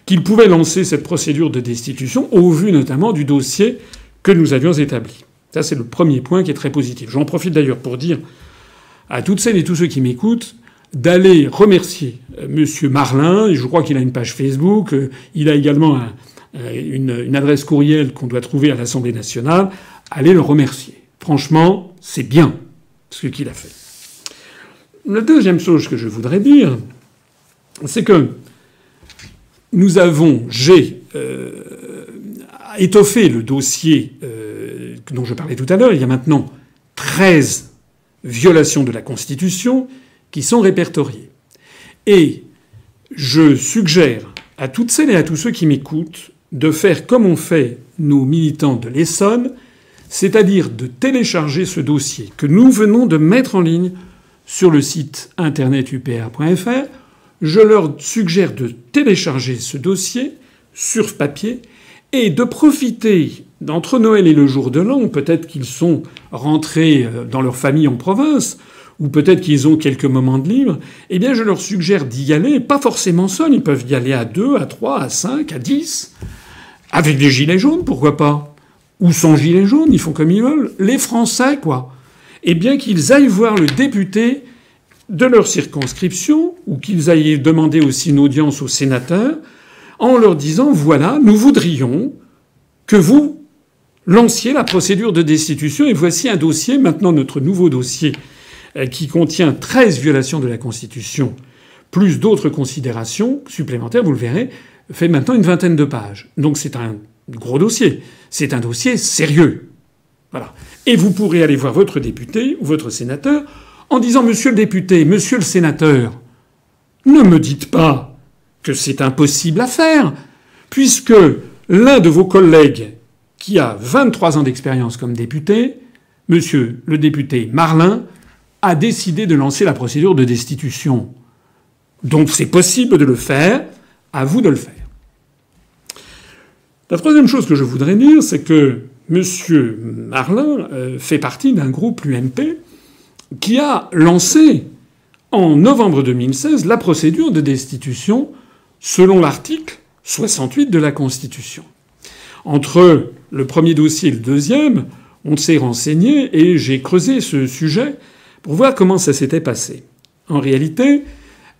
qu'il pouvait lancer cette procédure de destitution, au vu notamment du dossier que nous avions établi. Ça, c'est le premier point qui est très positif. J'en profite d'ailleurs pour dire à toutes celles et tous ceux qui m'écoutent d'aller remercier euh, M. Marlin. Je crois qu'il a une page Facebook. Euh, il a également une, une adresse courriel qu'on doit trouver à l'Assemblée nationale. Allez le remercier. Franchement, c'est bien ce qu'il a fait. La deuxième chose que je voudrais dire, c'est que nous avons, j'ai euh, étoffé le dossier euh, dont je parlais tout à l'heure. Il y a maintenant 13 violations de la Constitution qui sont répertoriées. Et je suggère à toutes celles et à tous ceux qui m'écoutent de faire comme ont fait nos militants de l'Essonne, c'est-à-dire de télécharger ce dossier que nous venons de mettre en ligne sur le site internet upr.fr. Je leur suggère de télécharger ce dossier sur papier et de profiter d'entre Noël et le jour de l'an, peut-être qu'ils sont rentrés euh, dans leur famille en province, ou peut-être qu'ils ont quelques moments de libre, eh bien je leur suggère d'y aller, pas forcément seuls, ils peuvent y aller à deux, à trois, à cinq, à dix, avec des gilets jaunes, pourquoi pas? Ou sans gilet jaune, ils font comme ils veulent, les Français, quoi. Eh bien qu'ils aillent voir le député de leur circonscription, ou qu'ils aillent demander aussi une audience aux sénateurs, en leur disant voilà, nous voudrions que vous lanciez la procédure de destitution, et voici un dossier, maintenant notre nouveau dossier, euh, qui contient 13 violations de la Constitution, plus d'autres considérations supplémentaires, vous le verrez, fait maintenant une vingtaine de pages. Donc c'est un gros dossier. C'est un dossier sérieux. Voilà. Et vous pourrez aller voir votre député ou votre sénateur en disant Monsieur le député, Monsieur le sénateur, ne me dites pas que c'est impossible à faire, puisque l'un de vos collègues qui a 23 ans d'expérience comme député, Monsieur le député Marlin, a décidé de lancer la procédure de destitution. Donc c'est possible de le faire, à vous de le faire. La troisième chose que je voudrais dire, c'est que M. Marlin euh, fait partie d'un groupe UMP qui a lancé en novembre 2016 la procédure de destitution selon l'article 68 de la Constitution. Entre le premier dossier et le deuxième, on s'est renseigné et j'ai creusé ce sujet pour voir comment ça s'était passé. En réalité,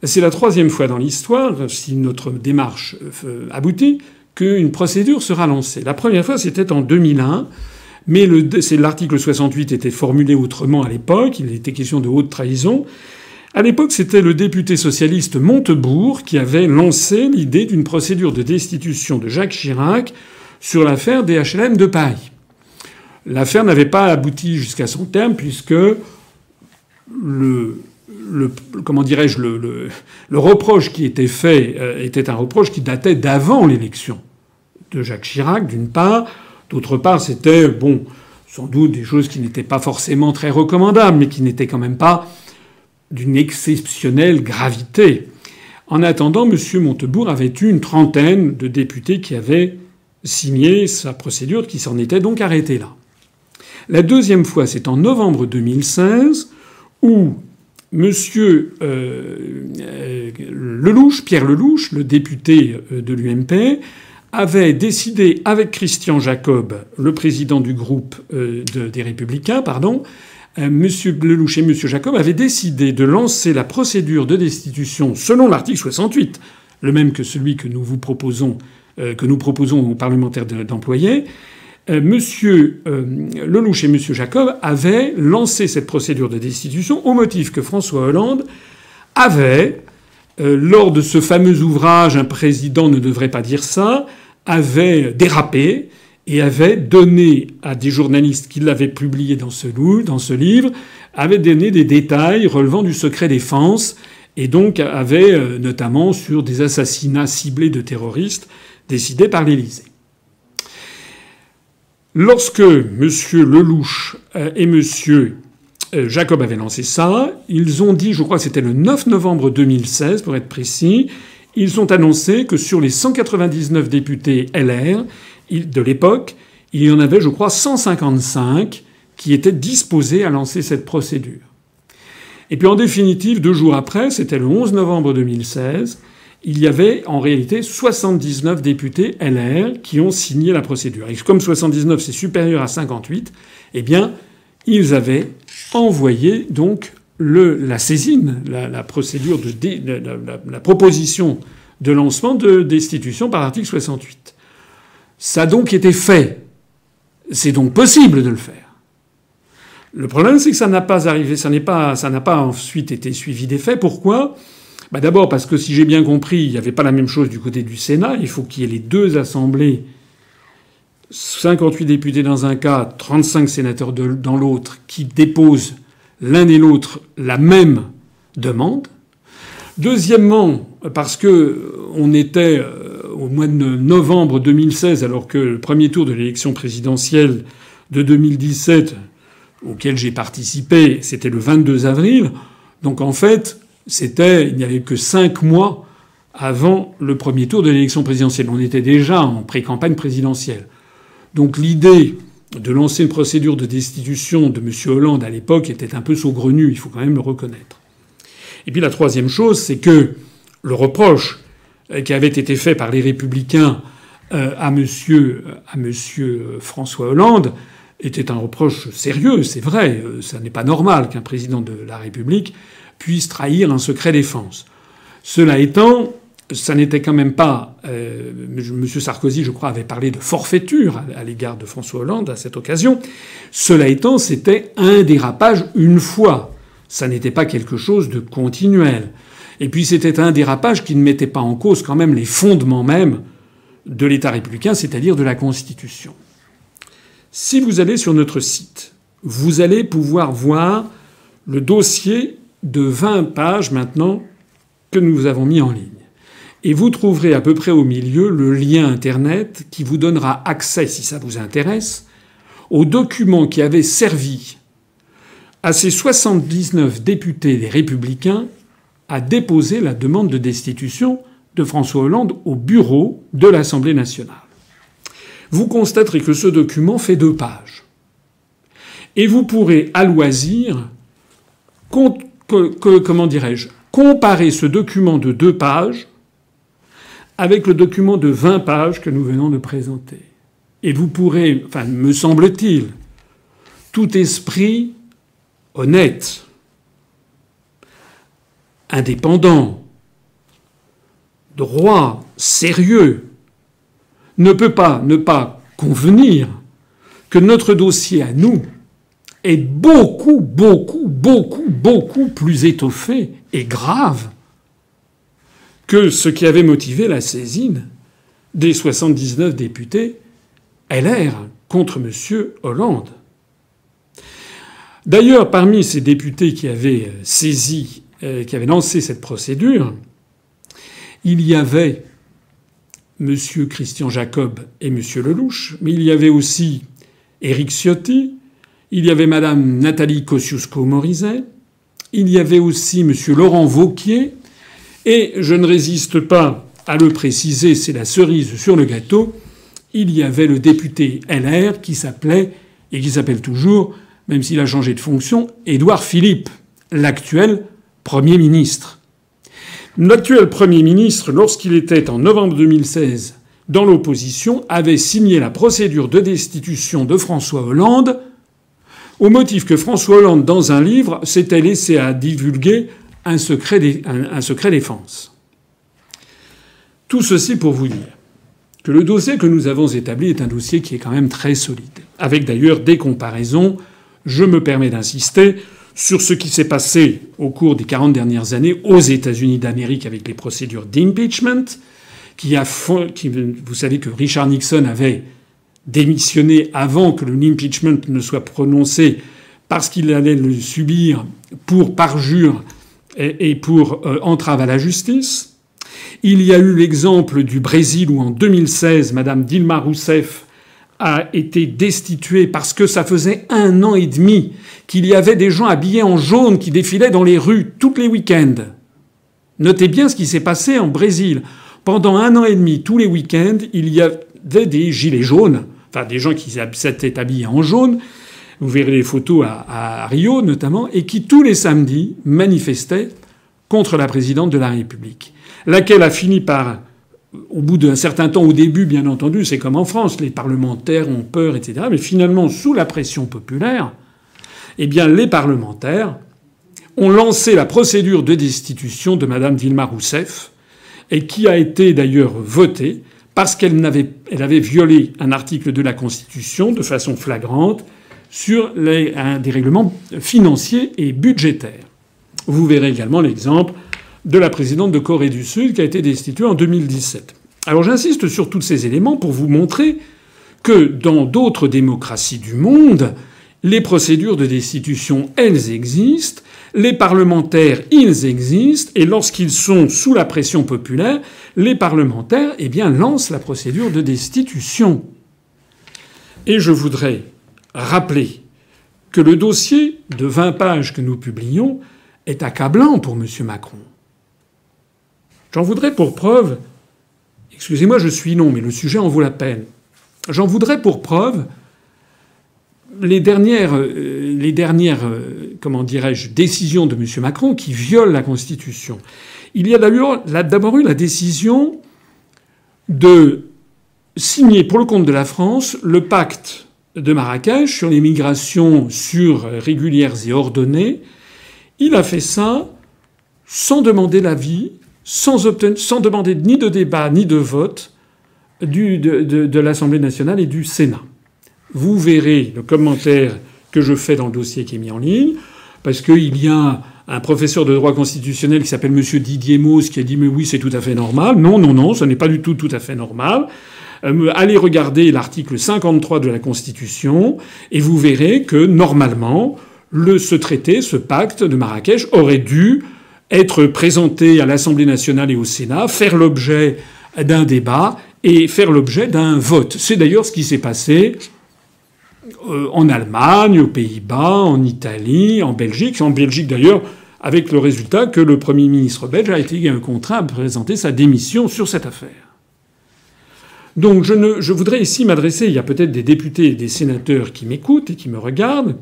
c'est la troisième fois dans l'histoire, si notre démarche euh, aboutit, qu'une procédure sera lancée. La première fois, c'était en 2001. Mais l'article 68 était formulé autrement à l'époque. Il était question de haute trahison. À l'époque, c'était le député socialiste Montebourg qui avait lancé l'idée d'une procédure de destitution de Jacques Chirac sur l'affaire des HLM de Paris. L'affaire n'avait pas abouti jusqu'à son terme puisque le, comment dirais-je le, le, reproche qui était fait euh, était un reproche qui datait d'avant l'élection de Jacques Chirac, d'une part. D'autre part, c'était, bon, sans doute des choses qui n'étaient pas forcément très recommandables, mais qui n'étaient quand même pas d'une exceptionnelle gravité. En attendant, M. Montebourg avait eu une trentaine de députés qui avaient signé sa procédure, qui s'en était donc arrêté là. La deuxième fois, c'est en novembre 2016, où M. Euh, Lelouch, Pierre Lelouch, le député euh, de l'UMP, avait décidé avec Christian Jacob, le président du groupe euh, des Républicains, pardon, M. Lelouch et M. Jacob avaient décidé de lancer la procédure de destitution selon l'article 68, le même que celui que nous vous proposons, que nous proposons aux parlementaires d'employer. M. Lelouch et M. Jacob avaient lancé cette procédure de destitution au motif que François Hollande avait euh, lors de ce fameux ouvrage, un président ne devrait pas dire ça, avait dérapé et avait donné à des journalistes qui l'avaient publié dans ce, dans ce livre, avait donné des détails relevant du secret défense et donc avait euh, notamment sur des assassinats ciblés de terroristes décidés par l'Élysée. Lorsque M. Lelouch euh, et M. Euh, Jacob avait lancé ça. Ils ont dit, je crois que c'était le 9 novembre 2016 pour être précis, ils ont annoncé que sur les 199 députés LR de l'époque, il y en avait, je crois, 155 qui étaient disposés à lancer cette procédure. Et puis en définitive, deux jours après, c'était le 11 novembre 2016, il y avait en réalité 79 députés LR qui ont signé la procédure. Et comme 79 c'est supérieur à 58, eh bien, ils avaient envoyé donc la saisine, la, procédure de la, proposition de lancement de destitution par l'article 68. Ça a donc été fait. C'est donc possible de le faire. Le problème, c'est que ça n'a pas arrivé, ça ça n'a pas ensuite été suivi des faits. Pourquoi? Bah D'abord parce que si j'ai bien compris, il n'y avait pas la même chose du côté du Sénat. Il faut qu'il y ait les deux assemblées, 58 députés dans un cas, 35 sénateurs dans l'autre, qui déposent l'un et l'autre la même demande. Deuxièmement, parce que on était euh, au mois de novembre 2016, alors que le premier tour de l'élection présidentielle de 2017, auquel j'ai participé, c'était le 22 avril. Donc en fait, c'était, il n'y avait que cinq mois avant le premier tour de l'élection présidentielle. On était déjà en pré-campagne présidentielle. Donc l'idée de lancer une procédure de destitution de M. Hollande à l'époque était un peu saugrenue, il faut quand même le reconnaître. Et puis la troisième chose, c'est que le reproche qui avait été fait par les républicains euh, à M. à monsieur François Hollande était un reproche sérieux, c'est vrai. Euh, ça n'est pas normal qu'un président de la République puisse trahir un secret défense. Cela étant, ça n'était quand même pas. Euh, M. Sarkozy, je crois, avait parlé de forfaiture à l'égard de François Hollande à cette occasion. Cela étant, c'était un dérapage une fois. Ça n'était pas quelque chose de continuel. Et puis c'était un dérapage qui ne mettait pas en cause quand même les fondements même de l'État républicain, c'est-à-dire de la Constitution. Si vous allez sur notre site, vous allez pouvoir voir le dossier de 20 pages maintenant que nous avons mis en ligne. Et vous trouverez à peu près au milieu le lien Internet qui vous donnera accès, si ça vous intéresse, aux documents qui avaient servi à ces 79 députés des Républicains à déposer la demande de destitution de François Hollande au bureau de l'Assemblée nationale. Vous constaterez que ce document fait deux pages. Et vous pourrez à loisir, comment dirais-je, comparer ce document de deux pages avec le document de 20 pages que nous venons de présenter. Et vous pourrez, enfin, me semble-t-il, tout esprit honnête, indépendant, droit, sérieux, ne peut pas ne pas convenir que notre dossier à nous est beaucoup, beaucoup, beaucoup, beaucoup plus étoffé et grave que ce qui avait motivé la saisine des 79 députés LR contre M. Hollande. D'ailleurs, parmi ces députés qui avaient saisi, euh, qui avaient lancé cette procédure, il y avait M. Christian Jacob et M. Lelouch, mais il y avait aussi Éric Ciotti, il y avait Mme Nathalie Kosciusko-Morizet, il y avait aussi M. Laurent Vauquier, et je ne résiste pas à le préciser, c'est la cerise sur le gâteau, il y avait le député LR qui s'appelait, et qui s'appelle toujours, même s'il a changé de fonction, Édouard Philippe, l'actuel Premier ministre. L'actuel Premier ministre, lorsqu'il était en novembre 2016 dans l'opposition, avait signé la procédure de destitution de François Hollande au motif que François Hollande, dans un livre, s'était laissé à divulguer un secret, défense. Tout ceci pour vous dire que le dossier que nous avons établi est un dossier qui est quand même très solide, avec d'ailleurs des comparaisons. Je me permets d'insister sur ce qui s'est passé au cours des 40 dernières années aux États-Unis d'Amérique avec les procédures d'impeachment, qui a, qui, vous savez que Richard Nixon avait démissionné avant que l'impeachment ne soit prononcé parce qu'il allait le subir pour parjure et, pour euh, entrave à la justice. Il y a eu l'exemple du Brésil où en 2016, Madame Dilma Rousseff a été destituée parce que ça faisait un an et demi qu'il y avait des gens habillés en jaune qui défilaient dans les rues tous les week-ends. Notez bien ce qui s'est passé en Brésil. Pendant un an et demi, tous les week-ends, il y avait des gilets jaunes, enfin des gens qui s'étaient habillés en jaune. Vous verrez les photos à, Rio notamment, et qui tous les samedis manifestaient contre la présidente de la République, laquelle a fini par, au bout d'un certain temps, au début, bien entendu, c'est comme en France, les parlementaires ont peur, etc. Mais finalement, sous la pression populaire, eh bien, les parlementaires ont lancé la procédure de destitution de Madame Dilma Rousseff, et qui a été d'ailleurs votée parce qu'elle avait, violé un article de la Constitution de façon flagrante sur les, un dérèglement financier et budgétaire. Vous verrez également l'exemple de la présidente de Corée du Sud qui a été destituée en 2017. Alors j'insiste sur tous ces éléments pour vous montrer que dans d'autres démocraties du monde, les procédures de destitution, elles existent, les parlementaires, ils existent, et lorsqu'ils sont sous la pression populaire, les parlementaires, eh bien, lancent la procédure de destitution. Et je voudrais rappeler que le dossier de 20 pages que nous publions est accablant pour M. Macron. J'en voudrais pour preuve, excusez-moi, je suis long, mais le sujet en vaut la peine. J'en voudrais pour preuve les dernières, euh, les dernières, euh, comment dirais-je, décisions de M. Macron qui violent la Constitution. Il y a d'abord eu la décision de signer pour le compte de la France le pacte de Marrakech sur les migrations sûres, régulières et ordonnées. Il a fait ça sans demander l'avis, sans, demander ni de débat ni de vote de l'Assemblée nationale et du Sénat. Vous verrez le commentaire que je fais dans le dossier qui est mis en ligne, parce qu'il y a un professeur de droit constitutionnel qui s'appelle M. Didier Mauss qui a dit mais oui c'est tout à fait normal. Non non non, ce n'est pas du tout tout à fait normal. Euh, allez regarder l'article 53 de la Constitution et vous verrez que normalement le, ce traité, ce pacte de Marrakech aurait dû être présenté à l'Assemblée nationale et au Sénat, faire l'objet d'un débat et faire l'objet d'un vote. C'est d'ailleurs ce qui s'est passé euh, en Allemagne, aux Pays-Bas, en Italie, en Belgique. En Belgique d'ailleurs, avec le résultat que le Premier ministre belge a été contraint à présenter sa démission sur cette affaire. Donc je, ne, je voudrais ici m'adresser, il y a peut-être des députés et des sénateurs qui m'écoutent et qui me regardent,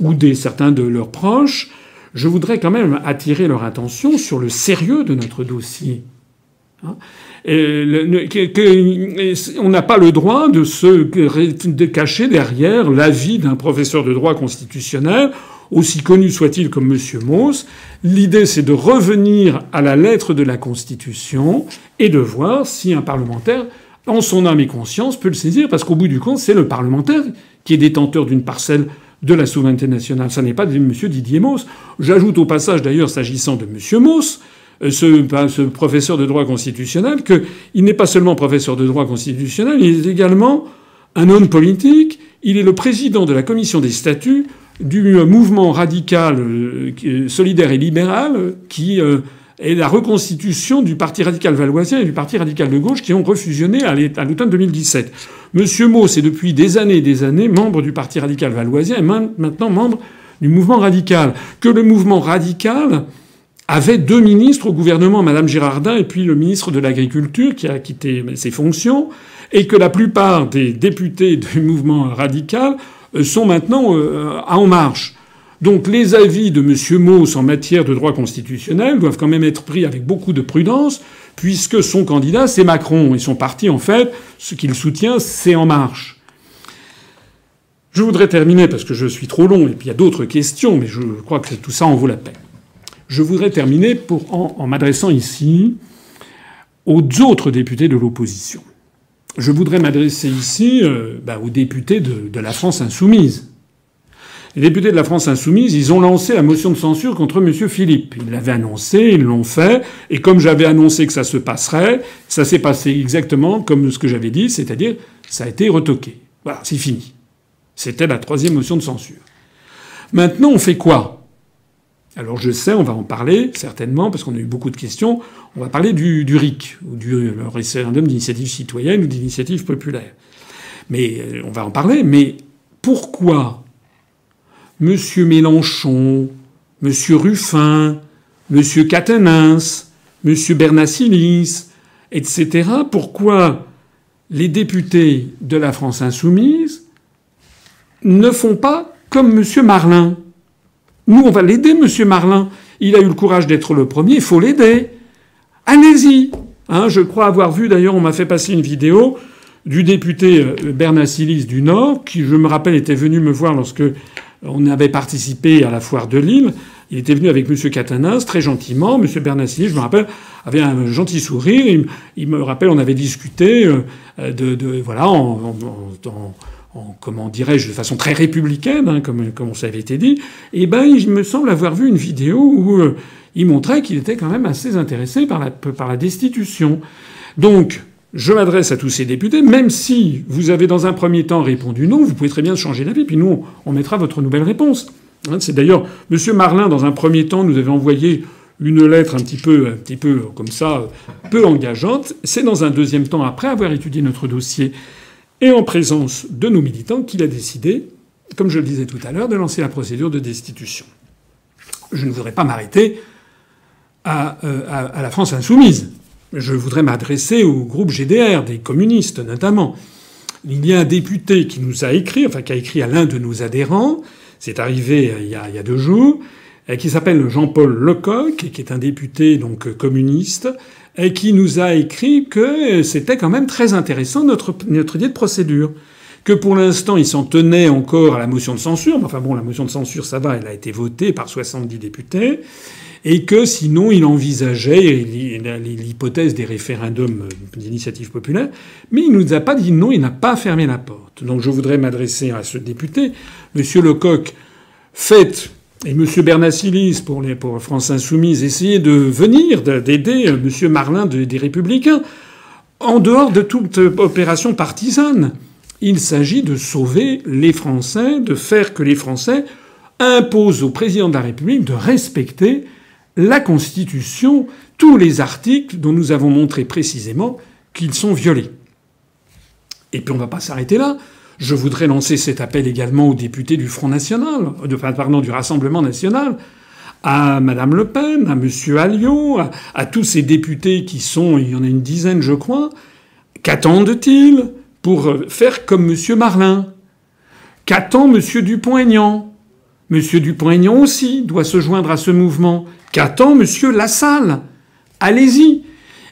ou des, certains de leurs proches, je voudrais quand même attirer leur attention sur le sérieux de notre dossier. Hein on n'a pas le droit de se cacher derrière l'avis d'un professeur de droit constitutionnel, aussi connu soit-il comme M. Mauss. L'idée, c'est de revenir à la lettre de la Constitution et de voir si un parlementaire, en son âme et conscience, peut le saisir, parce qu'au bout du compte, c'est le parlementaire qui est détenteur d'une parcelle de la souveraineté nationale. Ça n'est pas M. Didier Mauss. J'ajoute au passage, d'ailleurs, s'agissant de M. Mauss, euh, ce, professeur de droit constitutionnel qu'il n'est pas seulement professeur de droit constitutionnel, il est également un homme politique. Il est le président de la commission des statuts du mouvement radical euh, solidaire et libéral qui euh, est la reconstitution du Parti radical valoisien et du Parti radical de gauche qui ont refusionné à l'automne 2017. Monsieur Mauss est depuis des années et des années membre du Parti radical valoisien et maintenant membre du mouvement radical. Que le mouvement radical avait deux ministres au gouvernement, Madame Girardin et puis le ministre de l'Agriculture qui a quitté ses fonctions, et que la plupart des députés du mouvement radical euh, sont maintenant euh, En Marche. Donc les avis de M. Mauss en matière de droit constitutionnel doivent quand même être pris avec beaucoup de prudence, puisque son candidat, c'est Macron, et son parti, en fait, ce qu'il soutient, c'est En Marche. Je voudrais terminer, parce que je suis trop long, et puis il y a d'autres questions, mais je crois que tout ça en vaut la peine. Je voudrais terminer en, m'adressant ici aux autres députés de l'opposition. Je voudrais m'adresser ici euh, bah, aux députés de, de, la France insoumise. Les députés de la France insoumise, ils ont lancé la motion de censure contre M. Philippe. Ils l'avaient annoncé, ils l'ont fait, et comme j'avais annoncé que ça se passerait, ça s'est passé exactement comme ce que j'avais dit, c'est-à-dire ça a été retoqué. Voilà, c'est fini. C'était la troisième motion de censure. Maintenant, on fait quoi? Alors je sais, on va en parler certainement, parce qu'on a eu beaucoup de questions. On va parler du, RIC, ou du référendum d'initiative citoyenne ou d'initiative populaire. Mais euh, on va en parler. Mais pourquoi M. Mélenchon, M. Ruffin, M. Catenins, M. Bernacilis, etc., pourquoi les députés de la France insoumise ne font pas comme M. Marlin? Nous, on va l'aider, Monsieur Marlin. Il a eu le courage d'être le premier. Il faut l'aider. Allez-y. Hein, je crois avoir vu, d'ailleurs, on m'a fait passer une vidéo du député euh, Bernard Silis du Nord, qui, je me rappelle, était venu me voir lorsque on avait participé à la foire de Lille. Il était venu avec M. Catanas, très gentiment. M. Bernassi, je me rappelle, avait un gentil sourire. Il, me rappelle, on avait discuté euh, de, voilà, en, comment dirais-je, de façon très républicaine, hein, comme, comme ça avait été dit. Et ben, il me semble avoir vu une vidéo où euh, il montrait qu'il était quand même assez intéressé par la, par la destitution. Donc, je m'adresse à tous ces députés, même si vous avez dans un premier temps répondu non, vous pouvez très bien changer d'avis, puis nous, on mettra votre nouvelle réponse. Hein, c'est d'ailleurs M. Marlin, dans un premier temps, nous avait envoyé une lettre un petit peu, un petit peu comme ça, peu engageante. C'est dans un deuxième temps, après avoir étudié notre dossier et en présence de nos militants, qu'il a décidé, comme je le disais tout à l'heure, de lancer la procédure de destitution. Je ne voudrais pas m'arrêter à, euh, la France insoumise. Je voudrais m'adresser au groupe GDR, des communistes notamment. Il y a un député qui nous a écrit, enfin qui a écrit à l'un de nos adhérents, c'est arrivé euh, il y, a, deux jours, euh, qui s'appelle Jean-Paul Lecoq, qui est un député donc communiste, et qui nous a écrit que c'était quand même très intéressant notre, notre idée de procédure. Que pour l'instant, il s'en tenait encore à la motion de censure. Enfin bon, la motion de censure, ça va, elle a été votée par 70 députés et que sinon il envisageait l'hypothèse des référendums d'initiative populaire, mais il nous a pas dit non, il n'a pas fermé la porte. Donc je voudrais m'adresser à ce député, Monsieur Lecoq, faites et M. Bernassilis pour, les, France Insoumise, essayez de venir, d'aider M. Marlin des Républicains, en dehors de toute opération partisane. Il s'agit de sauver les Français, de faire que les Français imposent au président de la République de respecter la Constitution, tous les articles dont nous avons montré précisément qu'ils sont violés. Et puis on ne va pas s'arrêter là. Je voudrais lancer cet appel également aux députés du Front National, pardon, du Rassemblement National, à Madame Le Pen, à Monsieur Alliot, à, tous ces députés qui sont, il y en a une dizaine, je crois. Qu'attendent-ils pour faire comme Monsieur Marlin? Qu'attend Monsieur Dupont-Aignan? Monsieur Dupont-Aignan aussi doit se joindre à ce mouvement. Qu'attend Monsieur Lassalle? Allez-y.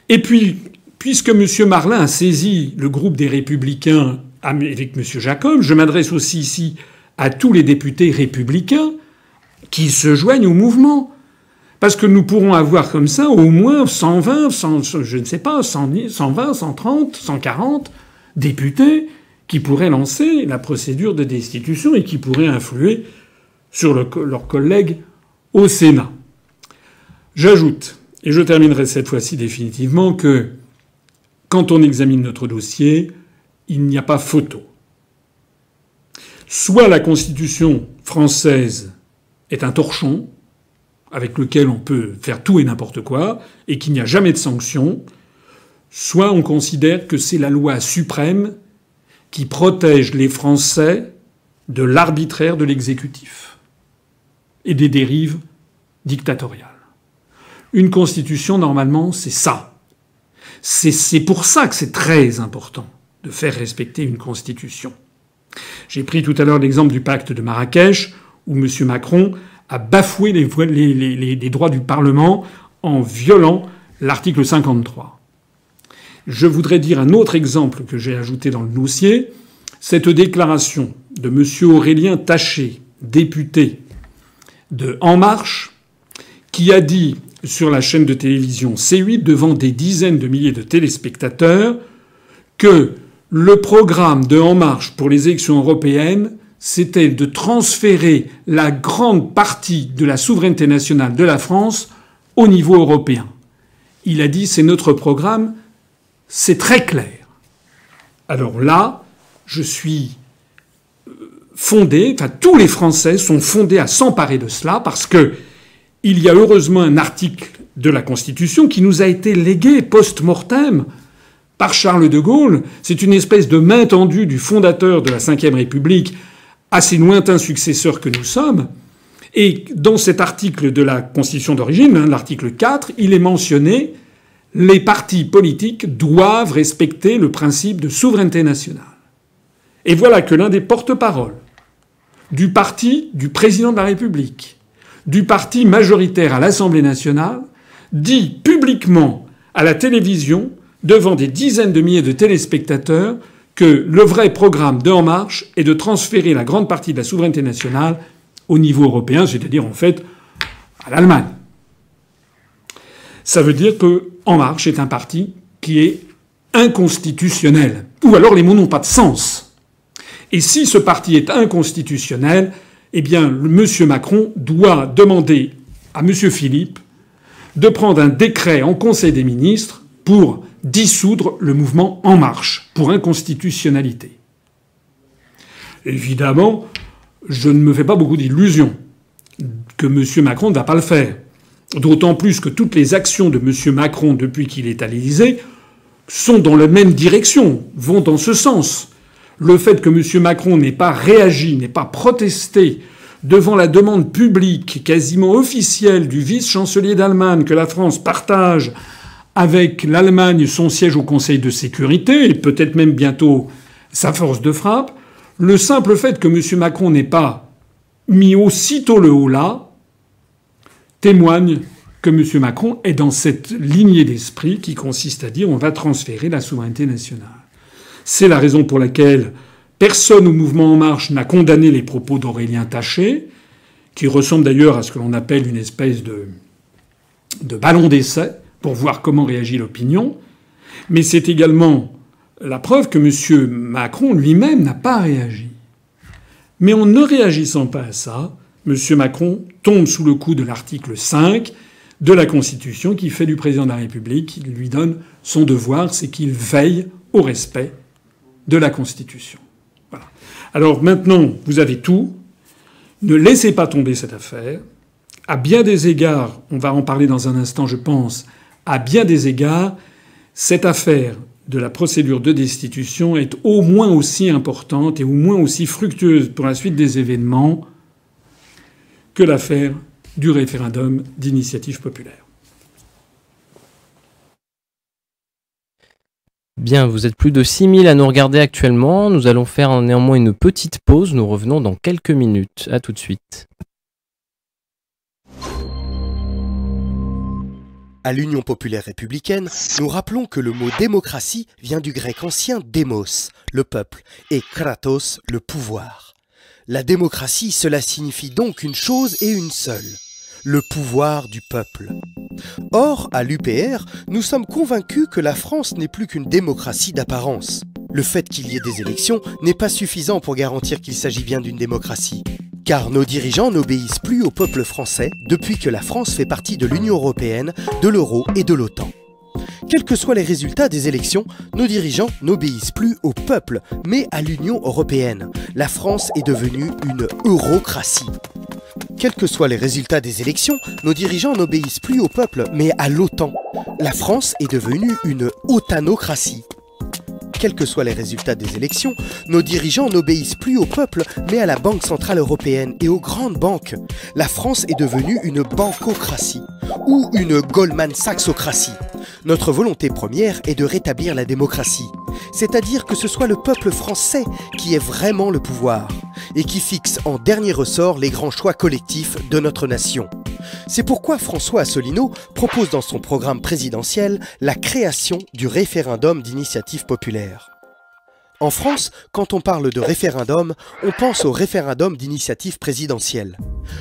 Et puis, puisque Monsieur Marlin a saisi le groupe des Républicains avec Monsieur Jacob, je m'adresse aussi ici à tous les députés républicains qui se joignent au mouvement. Parce que nous pourrons avoir comme ça au moins 120, 100, je ne sais pas, 120, 130, 140 députés qui pourraient lancer la procédure de destitution et qui pourraient influer sur leurs collègues au Sénat. J'ajoute, et je terminerai cette fois-ci définitivement, que quand on examine notre dossier, il n'y a pas photo. Soit la Constitution française est un torchon avec lequel on peut faire tout et n'importe quoi et qu'il n'y a jamais de sanction, soit on considère que c'est la loi suprême qui protège les Français de l'arbitraire de l'exécutif et des dérives dictatoriales. Une constitution, normalement, c'est ça. C'est pour ça que c'est très important de faire respecter une constitution. J'ai pris tout à l'heure l'exemple du pacte de Marrakech, où M. Macron a bafoué les, les, les droits du Parlement en violant l'article 53. Je voudrais dire un autre exemple que j'ai ajouté dans le dossier. Cette déclaration de M. Aurélien Taché, député de En Marche, qui a dit sur la chaîne de télévision C8 devant des dizaines de milliers de téléspectateurs que le programme de En Marche pour les élections européennes, c'était de transférer la grande partie de la souveraineté nationale de la France au niveau européen. Il a dit c'est notre programme, c'est très clair. Alors là, je suis fondé, enfin tous les Français sont fondés à s'emparer de cela parce que il y a heureusement un article de la Constitution qui nous a été légué post-mortem par Charles de Gaulle. C'est une espèce de main tendue du fondateur de la Ve République à ses lointains successeurs que nous sommes. Et dans cet article de la Constitution d'origine, hein, l'article 4, il est mentionné les partis politiques doivent respecter le principe de souveraineté nationale. Et voilà que l'un des porte-paroles du parti du président de la République, du parti majoritaire à l'Assemblée nationale dit publiquement à la télévision, devant des dizaines de milliers de téléspectateurs, que le vrai programme de En Marche est de transférer la grande partie de la souveraineté nationale au niveau européen, c'est-à-dire en fait à l'Allemagne. Ça veut dire que En Marche est un parti qui est inconstitutionnel. Ou alors les mots n'ont pas de sens. Et si ce parti est inconstitutionnel, eh bien, M. Macron doit demander à M. Philippe de prendre un décret en Conseil des ministres pour dissoudre le mouvement En Marche, pour inconstitutionnalité. Évidemment, je ne me fais pas beaucoup d'illusions que M. Macron ne va pas le faire. D'autant plus que toutes les actions de M. Macron depuis qu'il est à l'Élysée sont dans la même direction, vont dans ce sens. Le fait que M. Macron n'ait pas réagi, n'ait pas protesté devant la demande publique quasiment officielle du vice-chancelier d'Allemagne que la France partage avec l'Allemagne son siège au Conseil de sécurité et peut-être même bientôt sa force de frappe, le simple fait que M. Macron n'ait pas mis aussitôt le haut là témoigne que M. Macron est dans cette lignée d'esprit qui consiste à dire on va transférer la souveraineté nationale. C'est la raison pour laquelle personne au mouvement En Marche n'a condamné les propos d'Aurélien Taché, qui ressemble d'ailleurs à ce que l'on appelle une espèce de, de ballon d'essai pour voir comment réagit l'opinion. Mais c'est également la preuve que M. Macron lui-même n'a pas réagi. Mais en ne réagissant pas à ça, M. Macron tombe sous le coup de l'article 5 de la Constitution qui fait du président de la République, qui lui donne son devoir, c'est qu'il veille au respect de la Constitution. Alors maintenant, vous avez tout. Ne laissez pas tomber cette affaire. À bien des égards, on va en parler dans un instant, je pense, à bien des égards, cette affaire de la procédure de destitution est au moins aussi importante et au moins aussi fructueuse pour la suite des événements que l'affaire du référendum d'initiative populaire. Bien, vous êtes plus de 6000 à nous regarder actuellement. Nous allons faire néanmoins une petite pause. Nous revenons dans quelques minutes. À tout de suite. À l'Union populaire républicaine, nous rappelons que le mot démocratie vient du grec ancien démos, le peuple, et kratos, le pouvoir. La démocratie, cela signifie donc une chose et une seule, le pouvoir du peuple. Or, à l'UPR, nous sommes convaincus que la France n'est plus qu'une démocratie d'apparence. Le fait qu'il y ait des élections n'est pas suffisant pour garantir qu'il s'agit bien d'une démocratie. Car nos dirigeants n'obéissent plus au peuple français depuis que la France fait partie de l'Union européenne, de l'euro et de l'OTAN. Quels que soient les résultats des élections, nos dirigeants n'obéissent plus au peuple, mais à l'Union européenne. La France est devenue une eurocratie. Quels que soient les résultats des élections, nos dirigeants n'obéissent plus au peuple, mais à l'OTAN. La France est devenue une otanocratie. Quels que soient les résultats des élections, nos dirigeants n'obéissent plus au peuple, mais à la Banque Centrale Européenne et aux grandes banques. La France est devenue une bancocratie ou une Goldman Sachsocratie. Notre volonté première est de rétablir la démocratie, c'est-à-dire que ce soit le peuple français qui ait vraiment le pouvoir et qui fixe en dernier ressort les grands choix collectifs de notre nation. C'est pourquoi François Asselineau propose dans son programme présidentiel la création du référendum d'initiative populaire. En France, quand on parle de référendum, on pense au référendum d'initiative présidentielle.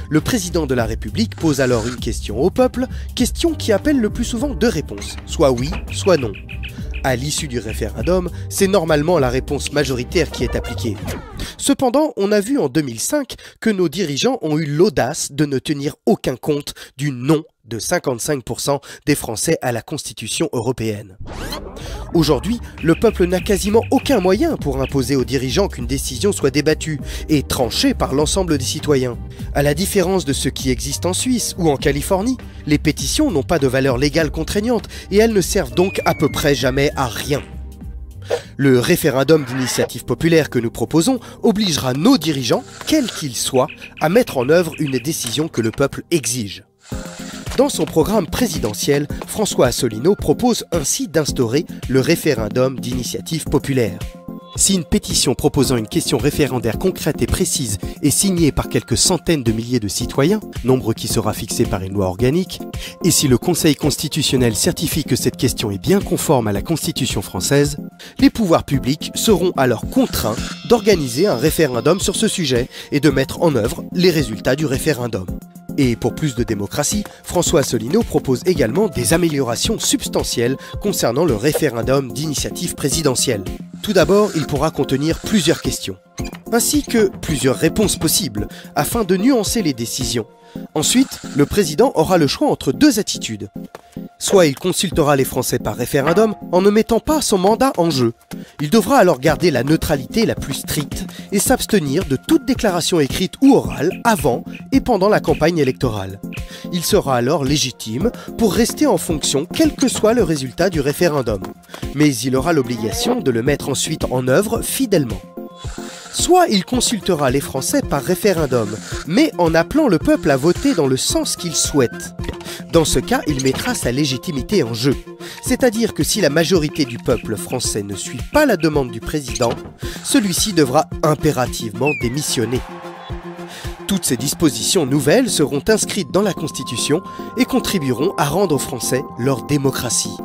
Le président de la République pose alors une question au peuple, question qui appelle le plus souvent deux réponses, soit oui, soit non. À l'issue du référendum, c'est normalement la réponse majoritaire qui est appliquée. Cependant, on a vu en 2005 que nos dirigeants ont eu l'audace de ne tenir aucun compte du non de 55% des Français à la Constitution européenne. Aujourd'hui, le peuple n'a quasiment aucun moyen pour imposer aux dirigeants qu'une décision soit débattue et tranchée par l'ensemble des citoyens. À la différence de ce qui existe en Suisse ou en Californie, les pétitions n'ont pas de valeur légale contraignante et elles ne servent donc à peu près jamais à rien. Le référendum d'initiative populaire que nous proposons obligera nos dirigeants, quels qu'ils soient, à mettre en œuvre une décision que le peuple exige. Dans son programme présidentiel, François Asselineau propose ainsi d'instaurer le référendum d'initiative populaire. Si une pétition proposant une question référendaire concrète et précise est signée par quelques centaines de milliers de citoyens, nombre qui sera fixé par une loi organique, et si le Conseil constitutionnel certifie que cette question est bien conforme à la Constitution française, les pouvoirs publics seront alors contraints d'organiser un référendum sur ce sujet et de mettre en œuvre les résultats du référendum. Et pour plus de démocratie, François Asselineau propose également des améliorations substantielles concernant le référendum d'initiative présidentielle. Tout d'abord, il pourra contenir plusieurs questions, ainsi que plusieurs réponses possibles, afin de nuancer les décisions. Ensuite, le président aura le choix entre deux attitudes. Soit il consultera les Français par référendum en ne mettant pas son mandat en jeu. Il devra alors garder la neutralité la plus stricte et s'abstenir de toute déclaration écrite ou orale avant et pendant la campagne électorale. Il sera alors légitime pour rester en fonction quel que soit le résultat du référendum. Mais il aura l'obligation de le mettre ensuite en œuvre fidèlement. Soit il consultera les Français par référendum, mais en appelant le peuple à voter dans le sens qu'il souhaite. Dans ce cas, il mettra sa légitimité en jeu. C'est-à-dire que si la majorité du peuple français ne suit pas la demande du président, celui-ci devra impérativement démissionner. Toutes ces dispositions nouvelles seront inscrites dans la Constitution et contribueront à rendre aux Français leur démocratie.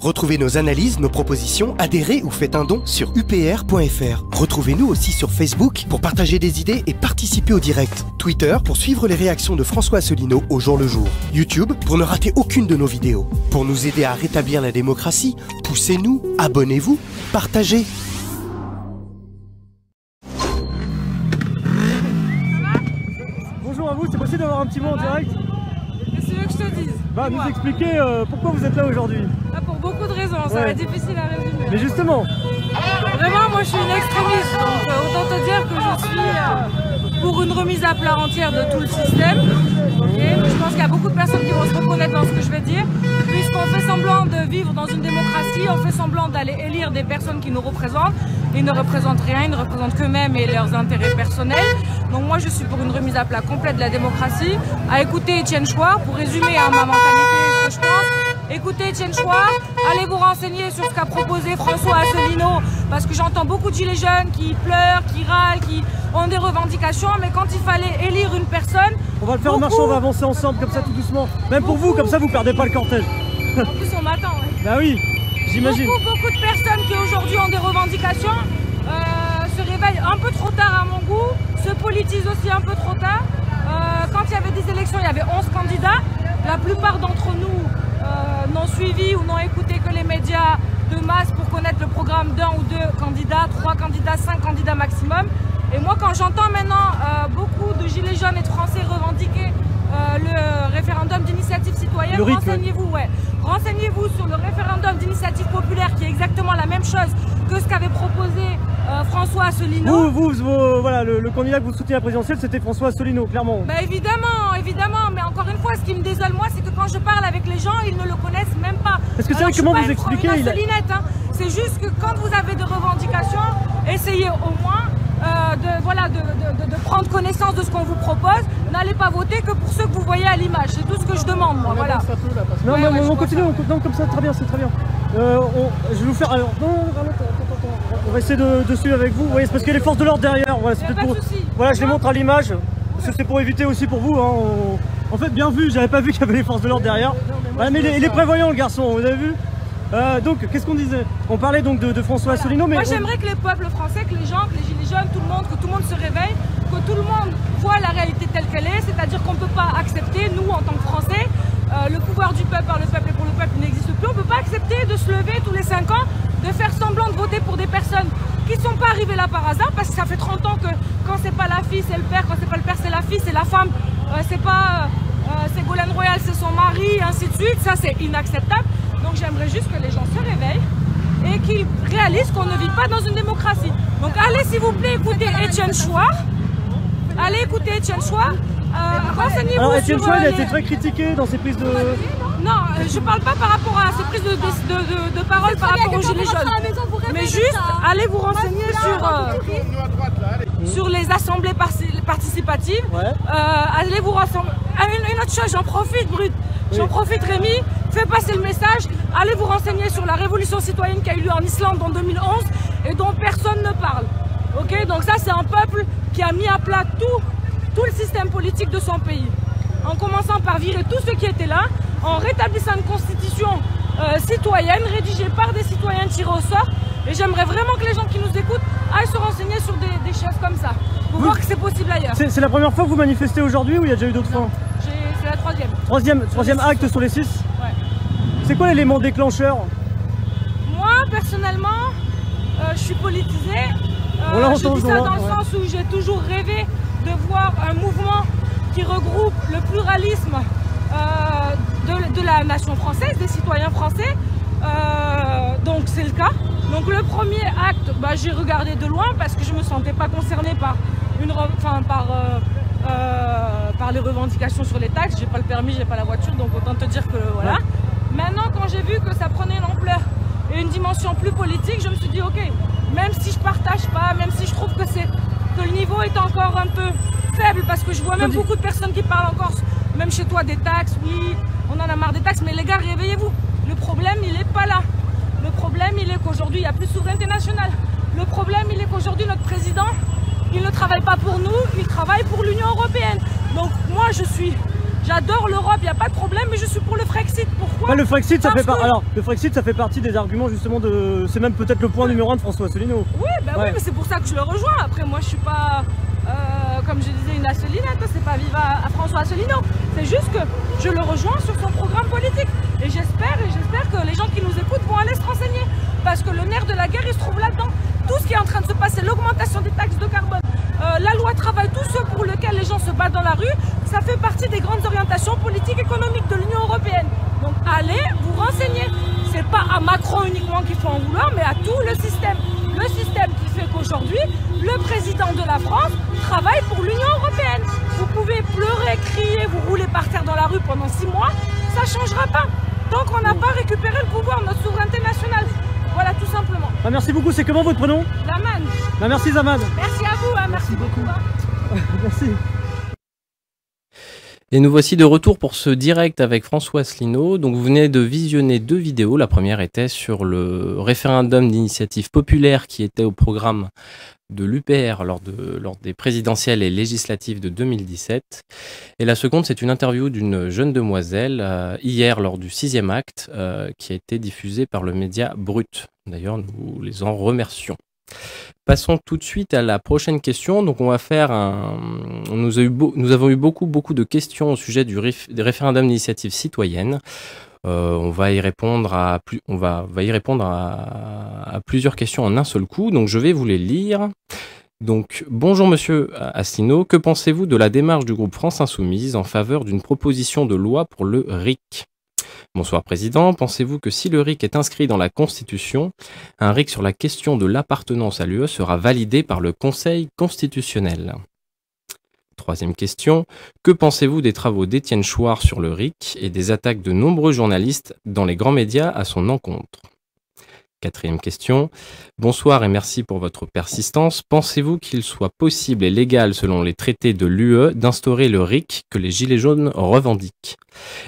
Retrouvez nos analyses, nos propositions, adhérez ou faites un don sur upr.fr. Retrouvez-nous aussi sur Facebook pour partager des idées et participer au direct. Twitter pour suivre les réactions de François Asselineau au jour le jour. YouTube pour ne rater aucune de nos vidéos. Pour nous aider à rétablir la démocratie, poussez-nous, abonnez-vous, partagez. Bonjour à vous, c'est possible d'avoir un petit mot en direct? Qu'est-ce que tu veux que je te dise Bah, nous expliquer euh, pourquoi vous êtes là aujourd'hui. Ah, Pour beaucoup de raisons, ça Ouais. va être difficile à résumer. Mais justement, Vraiment, moi je suis une extrémiste, donc euh, autant te dire que je suis euh, pour une remise à plat entière de tout le système. Je pense qu'il y a beaucoup de personnes qui vont se reconnaître dans ce que je vais dire, puisqu'on fait semblant de vivre dans une démocratie, on fait semblant d'aller élire des personnes qui nous représentent. Ils ne représentent rien, ils ne représentent qu'eux-mêmes et leurs intérêts personnels. Donc moi je suis pour une remise à plat complète de la démocratie. À écouter Étienne Chouard, pour résumer hein, ma mentalité, ce que je pense. Écoutez Chouard, allez vous renseigner sur ce qu'a proposé François Asselineau, parce que j'entends beaucoup de gilets jaunes qui pleurent, qui râlent, qui ont des revendications, mais quand il fallait élire une personne, on va le faire en marchant, on va avancer ensemble comme ça tout doucement. Même pour vous, comme ça vous perdez pas le cortège. en plus on m'attend. ouais. Bah oui, j'imagine. Beaucoup, beaucoup de personnes qui aujourd'hui ont des revendications euh, se réveillent un peu trop tard à mon goût, se politisent aussi un peu trop tard. Euh, quand il y avait des élections, il y avait 11 candidats. La plupart d'entre nous euh, n'ont suivi ou n'ont écouté que les médias de masse pour connaître le programme d'un ou deux candidats, trois candidats, cinq candidats maximum. Et moi, quand j'entends maintenant euh, beaucoup de gilets jaunes et de Français revendiquer euh, le référendum d'initiative citoyenne, renseignez-vous, ouais. Renseignez-vous sur le référendum d'initiative populaire qui est exactement la même chose que ce qu'avait proposé euh, François Asselineau. Vous, vous, voilà, le, le candidat que vous soutenez à la présidentielle, c'était François Asselineau, clairement. Bah évidemment, évidemment, mais encore une fois, ce qui me désole moi, c'est que quand je parle avec les gens, ils ne le connaissent même pas. Parce que c'est vrai, comment vous expliquez, hein. C'est juste que quand vous avez des revendications, essayez au moins euh, de, voilà, de, de- de- de prendre connaissance de ce qu'on vous propose. N'allez pas voter que pour ceux que vous voyez à l'image. C'est tout ce que je demande, moi. Voilà. Non, non, on continue, on, comme ça, très bien, c'est très bien. Euh, on- je vais vous faire. Alors, non, non, non, attends, attends, attends. On va essayer de, de suivre avec vous. Oui, c'est parce qu'il y a les forces de l'ordre derrière. Voilà, pour. Voilà, je les montre à l'image. C'est pour éviter aussi pour vous. hein, on- En fait, bien vu, j'avais pas vu qu'il y avait les forces de l'ordre derrière. Voilà, mais il est, il est prévoyant, le garçon, vous avez vu Euh, Donc, qu'est-ce qu'on disait? On parlait donc de, de François Asselineau, mais. Moi, on- j'aimerais que les peuples français, que les gens, que les tout le monde, que tout le monde se réveille, que tout le monde voit la réalité telle qu'elle est, c'est-à-dire qu'on ne peut pas accepter, nous, en tant que Français, euh, le pouvoir du peuple par le peuple et pour le peuple n'existe plus. On ne peut pas accepter de se lever tous les 5 ans, de faire semblant de voter pour des personnes qui ne sont pas arrivées là par hasard, parce que ça fait 30 ans que quand c'est pas la fille, c'est le père, quand c'est pas le père, c'est la fille, c'est la femme, euh, c'est pas. euh, Golden Royal, c'est son mari, ainsi de suite. Ça, c'est inacceptable. Donc, j'aimerais juste que les gens se réveillent et qu'ils réalisent qu'on ne vit pas dans une démocratie. Donc allez s'il vous plaît écouter Etienne Chouard. Allez écouter Etienne Chouard. Euh, Renseignez-vous Alors, Étienne sur Chouin, il a euh, été très critiqué dans ses prises de. Non, euh, je parle pas par rapport à ces prises de, de, de- de parole par rapport aux gilets jaunes. Mais juste, allez vous renseigner sur, euh, sur les assemblées participatives. Ouais. Euh, allez vous renseigner. Ah, une, une autre chose, j'en profite, Brut. J'en profite, Rémi. Fait passer le message. Allez vous renseigner sur la révolution citoyenne qui a eu lieu en Islande en 2011 et dont personne ne parle. Ok, donc ça c'est un peuple qui a mis à plat tout, tout le système politique de son pays. En commençant par virer tous ceux qui étaient là, en rétablissant une constitution euh, citoyenne rédigée par des citoyens tirés au sort. Et j'aimerais vraiment que les gens qui nous écoutent aillent se renseigner sur des, des chefs comme ça, pour voir que c'est possible ailleurs. C'est la première fois que vous manifestez aujourd'hui ou il y a déjà eu d'autres fois? C'est la troisième. Troisième, troisième acte sur les six. C'est quoi l'élément déclencheur Moi, personnellement, euh, je suis politisée. Euh, On je dis ça dans le ouais. sens où j'ai toujours rêvé de voir un mouvement qui regroupe le pluralisme euh, de, de la nation française, des citoyens français. Donc c'est le cas. Donc le premier acte, bah, j'ai regardé de loin parce que je me sentais pas concernée par une, enfin, par, euh, par les revendications sur les taxes. J'ai pas le permis, j'ai pas la voiture, donc autant te dire que voilà. Maintenant, quand j'ai vu que ça prenait une ampleur et une dimension plus politique, je me suis dit ok, même si je partage pas, même si je trouve que c'est que le niveau est encore un peu faible, parce que je vois même beaucoup de personnes qui parlent encore, même chez toi, des taxes. Oui, on en a marre des taxes, mais les gars, réveillez-vous. Le problème, il est pas là. Le problème, il est qu'aujourd'hui, il n'y a plus de souveraineté nationale. Le problème, il est qu'aujourd'hui, notre président, il ne travaille pas pour nous, il travaille pour l'Union européenne. Donc moi, je suis, j'adore l'Europe, il n'y a pas de problème, mais je suis pour le Frexit. Pourquoi Bah, le Frexit, ça fait par- que- alors le Frexit, ça fait partie des arguments justement de. C'est même peut-être le point numéro un de François Asselineau. Oui, bah oui, mais c'est pour ça que je le rejoins. Après, moi, je suis pas, euh, comme je disais, une Asselinette, c'est pas vive à, à François Asselineau. C'est juste que je le rejoins sur son programme politique. Et j'espère, et j'espère que les gens qui nous écoutent vont aller se renseigner. Parce que le nerf de la guerre, il se trouve là-dedans. Tout ce qui est en train de se passer, l'augmentation des taxes de carbone, euh, la loi travail, tout ce pour lequel les gens se battent dans la rue, ça fait partie des grandes orientations politiques économiques de l'Union européenne. Donc allez vous renseigner. C'est pas à Macron uniquement qu'il faut en vouloir, mais à tout le système. Le système qui fait qu'aujourd'hui, le président de la France travaille pour l'Union européenne. Vous pouvez pleurer, crier, vous rouler par terre dans la rue pendant six mois, ça changera pas. Tant qu'on n'a pas récupéré le pouvoir, notre souveraineté nationale. Voilà, tout simplement. Bah, merci beaucoup, c'est comment votre prénom? La manne. Bah, Merci Zaman. Merci à vous, hein, merci, beaucoup. hein. Merci. Et nous voici de retour pour ce direct avec François Asselineau. Donc vous venez de visionner deux vidéos. La première était sur le référendum d'initiative populaire qui était au programme de l'UPR lors, de, lors des présidentielles et législatives de 2017. Et la seconde, c'est une interview d'une jeune demoiselle euh, hier lors du sixième acte euh, qui a été diffusée par le média Brut. D'ailleurs, nous les en remercions. Passons tout de suite à la prochaine question. Donc, on va faire un. Nous, avons eu beaucoup, beaucoup de questions au sujet du réf- des référendums d'initiative citoyenne. Euh, on va y répondre à plus, on va, y répondre à plusieurs questions en un seul coup. Donc, je vais vous les lire. Donc, bonjour Monsieur Asselineau. Que pensez-vous de la démarche du groupe France Insoumise en faveur d'une proposition de loi pour le RIC Bonsoir Président. Pensez-vous que si le RIC est inscrit dans la Constitution, un RIC sur la question de l'appartenance à l'UE sera validé par le Conseil constitutionnel? Troisième question. Que pensez-vous des travaux d'Étienne Chouard sur le RIC et des attaques de nombreux journalistes dans les grands médias à son encontre? Quatrième question. Bonsoir et merci pour votre persistance. Pensez-vous qu'il soit possible et légal selon les traités de l'UE d'instaurer le RIC que les Gilets jaunes revendiquent?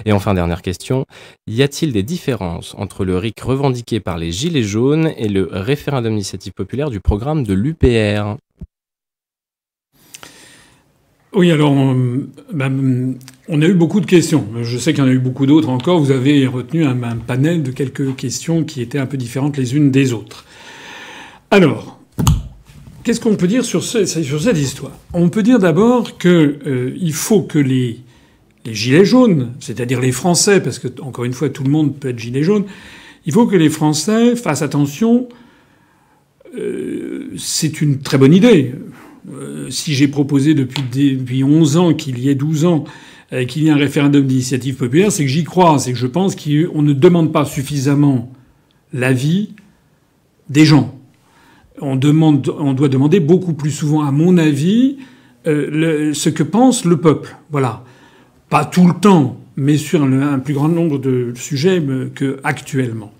Et enfin, dernière question. Y a-t-il des différences entre le RIC revendiqué par les Gilets jaunes et le référendum d'initiative populaire du programme de l'UPR Oui, alors, on, ben, on a eu beaucoup de questions. Je sais qu'il y en a eu beaucoup d'autres encore. Vous avez retenu un, panel de quelques questions qui étaient un peu différentes les unes des autres. Alors, qu'est-ce qu'on peut dire sur, ce- sur cette histoire? On peut dire d'abord que euh, faut que les, les gilets jaunes, c'est-à-dire les Français, parce que encore une fois tout le monde peut être gilet jaune, il faut que les Français fassent attention. Euh, c'est une très bonne idée. Euh, si j'ai proposé depuis, depuis 11 ans qu'il y ait 12 ans euh, qu'il y ait un référendum d'initiative populaire, c'est que j'y crois. C'est que je pense qu'on ne demande pas suffisamment l'avis des gens. On, demande, on doit demander beaucoup plus souvent, à mon avis, euh, ce que pense le peuple. Voilà. Pas tout le temps, mais sur un, un plus grand nombre de sujets que actuellement.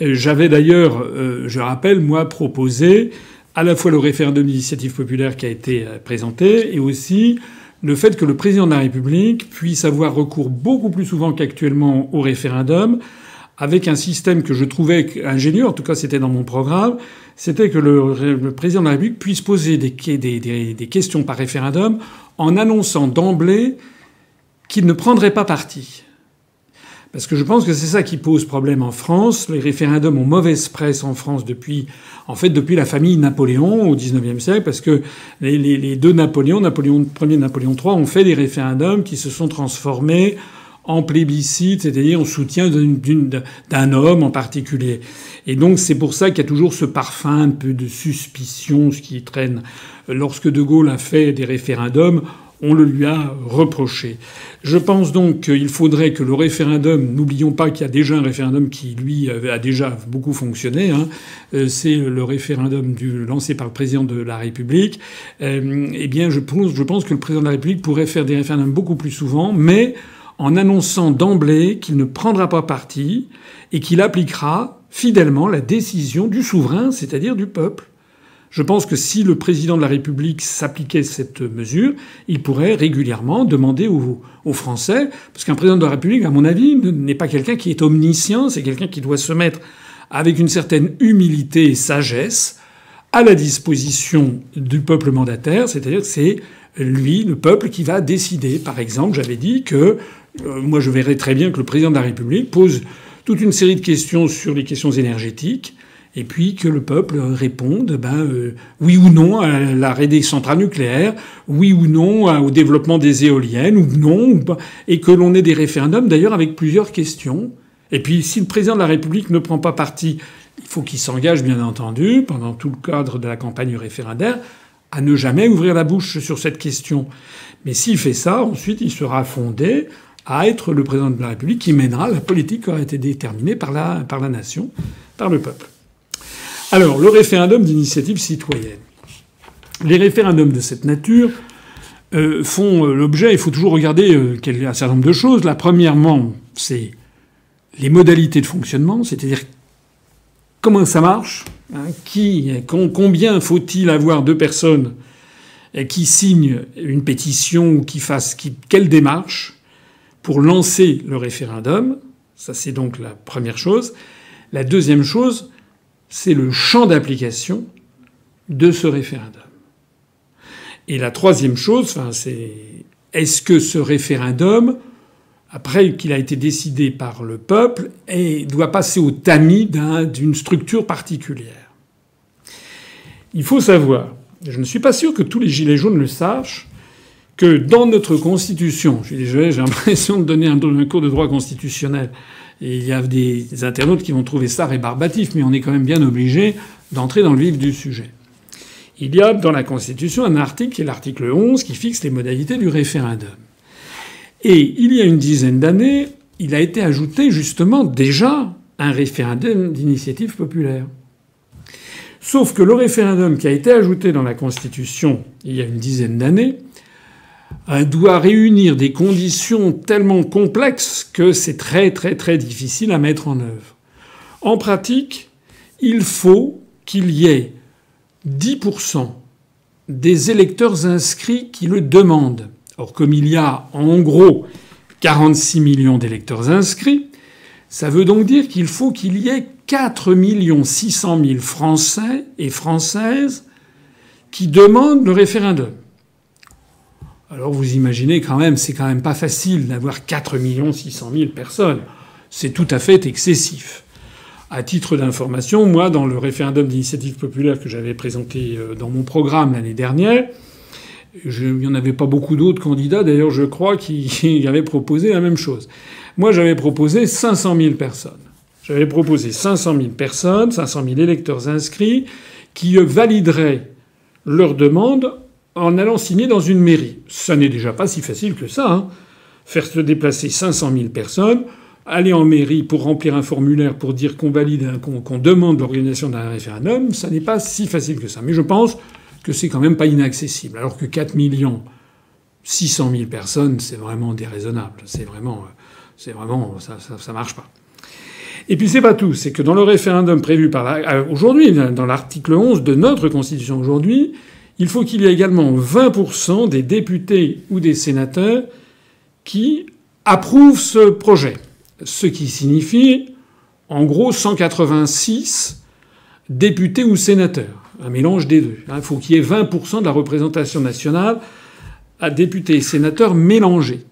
Euh, J'avais d'ailleurs, je rappelle, moi, proposé à la fois le référendum d'initiative populaire qui a été euh, présenté et aussi le fait que le président de la République puisse avoir recours beaucoup plus souvent qu'actuellement au référendum, avec un système que je trouvais ingénieux, en tout cas c'était dans mon programme, c'était que le, président de la République puisse poser des, questions par référendum en annonçant d'emblée qu'il ne prendrait pas parti. Parce que je pense que c'est ça qui pose problème en France. Les référendums ont mauvaise presse en France depuis, en fait, depuis la famille Napoléon au XIXe siècle, parce que les, les, deux Napoléons, Napoléon Ier et Napoléon III, ont fait des référendums qui se sont transformés en plébiscite, c'est-à-dire en soutien d'un homme en particulier. Et donc c'est pour ça qu'il y a toujours ce parfum un peu de suspicion, ce qui traîne. Lorsque De Gaulle a fait des référendums, on le lui a reproché. Je pense donc qu'il faudrait que le référendum, n'oublions pas qu'il y a déjà un référendum qui, lui, a déjà beaucoup fonctionné, hein, euh, c'est le référendum du, lancé par le président de la République. Euh, eh bien, je pense, je pense que le président de la République pourrait faire des référendums beaucoup plus souvent, mais en annonçant d'emblée qu'il ne prendra pas parti et qu'il appliquera fidèlement la décision du souverain, c'est-à-dire du peuple. Je pense que si le président de la République s'appliquait cette mesure, il pourrait régulièrement demander aux, Français, parce qu'un président de la République, à mon avis, n'est pas quelqu'un qui est omniscient, c'est quelqu'un qui doit se mettre avec une certaine humilité et sagesse à la disposition du peuple mandataire, c'est-à-dire que c'est lui, le peuple, qui va décider. Par exemple, j'avais dit que euh, moi je verrais très bien que le président de la République pose toute une série de questions sur les questions énergétiques et puis que le peuple réponde ben, euh, oui ou non à l'arrêt des centrales nucléaires, oui ou non au développement des éoliennes, ou non, et que l'on ait des référendums d'ailleurs avec plusieurs questions. Et puis si le président de la République ne prend pas parti, il faut qu'il s'engage bien entendu, pendant tout le cadre de la campagne référendaire, à ne jamais ouvrir la bouche sur cette question. Mais s'il fait ça, ensuite il sera fondé à être le président de la République qui mènera la politique qui aura été déterminée par la, par la nation, par le peuple. Alors, le référendum d'initiative citoyenne. Les référendums de cette nature euh, font euh, l'objet, il faut toujours regarder euh, un certain nombre de choses. La premièrement, c'est les modalités de fonctionnement, c'est-à-dire comment ça marche, hein, qui, combien faut-il avoir de personnes qui signent une pétition ou qui fassent quelle démarche pour lancer le référendum. Ça, c'est donc la première chose. La deuxième chose, c'est le champ d'application de ce référendum. Et la troisième chose, c'est est-ce que ce référendum, après qu'il a été décidé par le peuple, doit passer au tamis d'une structure particulière? Il faut savoir, je ne suis pas sûr que tous les gilets jaunes le sachent, que dans notre constitution, j'ai l'impression de donner un cours de droit constitutionnel, il y a des internautes qui vont trouver ça rébarbatif, mais on est quand même bien obligé d'entrer dans le vif du sujet. Il y a dans la Constitution un article qui est l'article 11 qui fixe les modalités du référendum. Et il y a une dizaine d'années, il a été ajouté justement déjà un référendum d'initiative populaire. Sauf que le référendum qui a été ajouté dans la Constitution il y a une dizaine d'années doit réunir des conditions tellement complexes que c'est très très très difficile à mettre en œuvre. En pratique, il faut qu'il y ait 10% des électeurs inscrits qui le demandent. Or, comme il y a en gros 46 millions d'électeurs inscrits, ça veut donc dire qu'il faut qu'il y ait 4 600 000 Français et Françaises qui demandent le référendum. Alors vous imaginez quand même, c'est quand même pas facile d'avoir 4 600 000 personnes. C'est tout à fait excessif. À titre d'information, moi, dans le référendum d'initiative populaire que j'avais présenté euh, dans mon programme l'année dernière, il n'y en avait pas beaucoup d'autres candidats, d'ailleurs je crois, qui avaient proposé la même chose. Moi j'avais proposé 500 000 personnes. J'avais proposé 500 000 personnes, 500 000 électeurs inscrits, qui valideraient leur demande en allant signer dans une mairie. Ça n'est déjà pas si facile que ça. Hein. Faire se déplacer 500 000 personnes, aller en mairie pour remplir un formulaire pour dire qu'on valide, qu'on demande l'organisation d'un référendum, ça n'est pas si facile que ça. Mais je pense que c'est quand même pas inaccessible. Alors que 4 millions 600 000 personnes, c'est vraiment déraisonnable. C'est vraiment, c'est vraiment, ça, ça, marche pas. Et puis c'est pas tout, c'est que dans le référendum prévu euh, aujourd'hui, dans l'article 11 de notre constitution aujourd'hui, il faut qu'il y ait également 20% des députés ou des sénateurs qui approuvent ce projet. Ce qui signifie, en gros, 186 députés ou sénateurs. Un mélange des deux. Il faut qu'il y ait 20% de la représentation nationale à députés et sénateurs mélangés.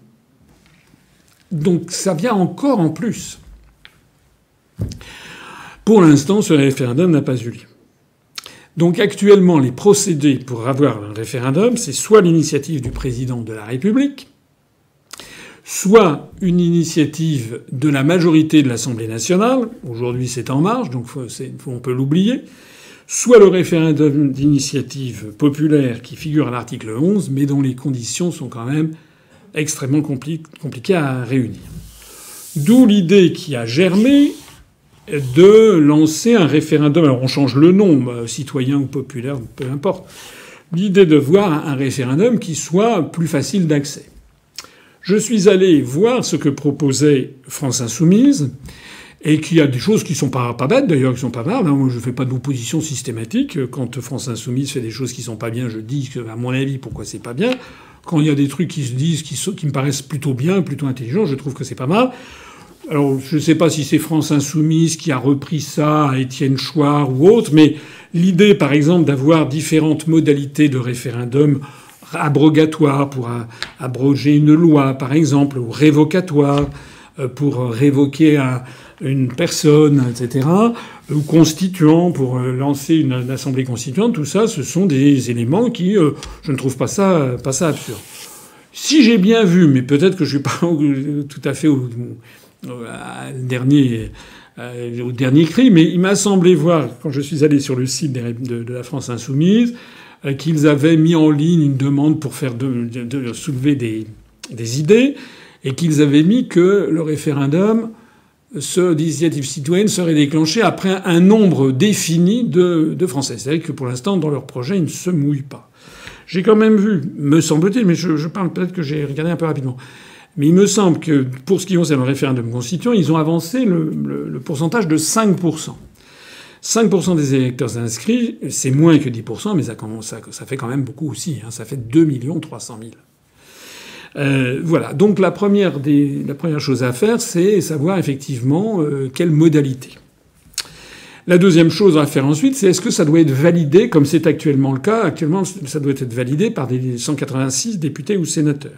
Donc ça vient encore en plus. Pour l'instant, ce référendum n'a pas eu lieu. Donc actuellement, les procédés pour avoir un référendum, c'est soit l'initiative du président de la République, soit une initiative de la majorité de l'Assemblée nationale, aujourd'hui c'est en marche, donc on peut l'oublier, soit le référendum d'initiative populaire qui figure à l'article 11, mais dont les conditions sont quand même extrêmement compliquées à réunir. D'où l'idée qui a germé de lancer un référendum. Alors on change le nom, euh, citoyen ou populaire, peu importe. L'idée de voir un référendum qui soit plus facile d'accès. Je suis allé voir ce que proposait France Insoumise et qu'il y a des choses qui sont pas, pas bêtes d'ailleurs, qui sont pas mal. Hein. Moi, je fais pas d'opposition systématique. Quand France Insoumise fait des choses qui sont pas bien, je dis à mon avis, pourquoi c'est pas bien. Quand il y a des trucs qui se disent, qui, qui me paraissent plutôt bien, plutôt intelligents, je trouve que c'est pas mal. Alors, je ne sais pas si c'est France Insoumise qui a repris ça à Étienne Chouard ou autre, mais l'idée, par exemple, d'avoir différentes modalités de référendum abrogatoires pour abroger une loi, par exemple, ou révocatoire euh, pour révoquer une personne, etc., ou constituant pour euh, lancer une, assemblée constituante, tout ça, ce sont des éléments qui, euh, je ne trouve pas ça, pas ça absurde. Si j'ai bien vu, mais peut-être que je suis pas tout à fait au, dernier, euh, au dernier cri, mais il m'a semblé voir, quand je suis allé sur le site de, la France Insoumise, euh, qu'ils avaient mis en ligne une demande pour faire soulever des, des, idées, et qu'ils avaient mis que le référendum ce d'initiative citoyenne serait déclenché après un nombre défini de, Français. C'est-à-dire que pour l'instant, dans leur projet, ils ne se mouillent pas. J'ai quand même vu, me semble-t-il, mais je parle peut-être que j'ai regardé un peu rapidement, mais il me semble que pour ce qui concerne le référendum constituant, ils ont avancé le, pourcentage de 5%. 5% des électeurs inscrits, c'est moins que 10%, mais ça, fait quand même beaucoup aussi. Hein, ça fait 2 300 000. Euh, voilà. Donc la première, des, la première chose à faire, c'est savoir effectivement euh, quelle modalité. La deuxième chose à faire ensuite, c'est est-ce que ça doit être validé, comme c'est actuellement le cas. Actuellement, ça doit être validé par des 186 députés ou sénateurs.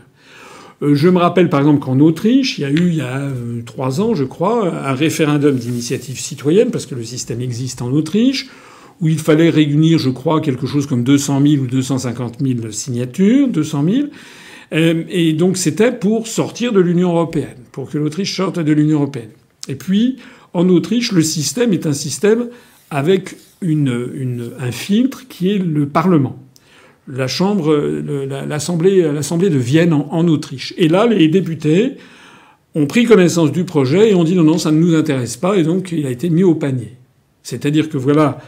Euh, je me rappelle par exemple qu'en Autriche, il y a eu il y a euh, trois ans, je crois, un référendum d'initiative citoyenne, parce que le système existe en Autriche, où il fallait réunir, je crois, quelque chose comme 200 000 ou 250 000 signatures, 200 000. Euh, et donc c'était pour sortir de l'Union européenne, pour que l'Autriche sorte de l'Union européenne. Et puis, en Autriche, le système est un système avec un filtre qui est le Parlement la Chambre, l'Assemblée, de Vienne en, Autriche. Et là, les députés ont pris connaissance du projet et ont dit non, non, ça ne nous intéresse pas, et donc il a été mis au panier. C'est-à-dire que voilà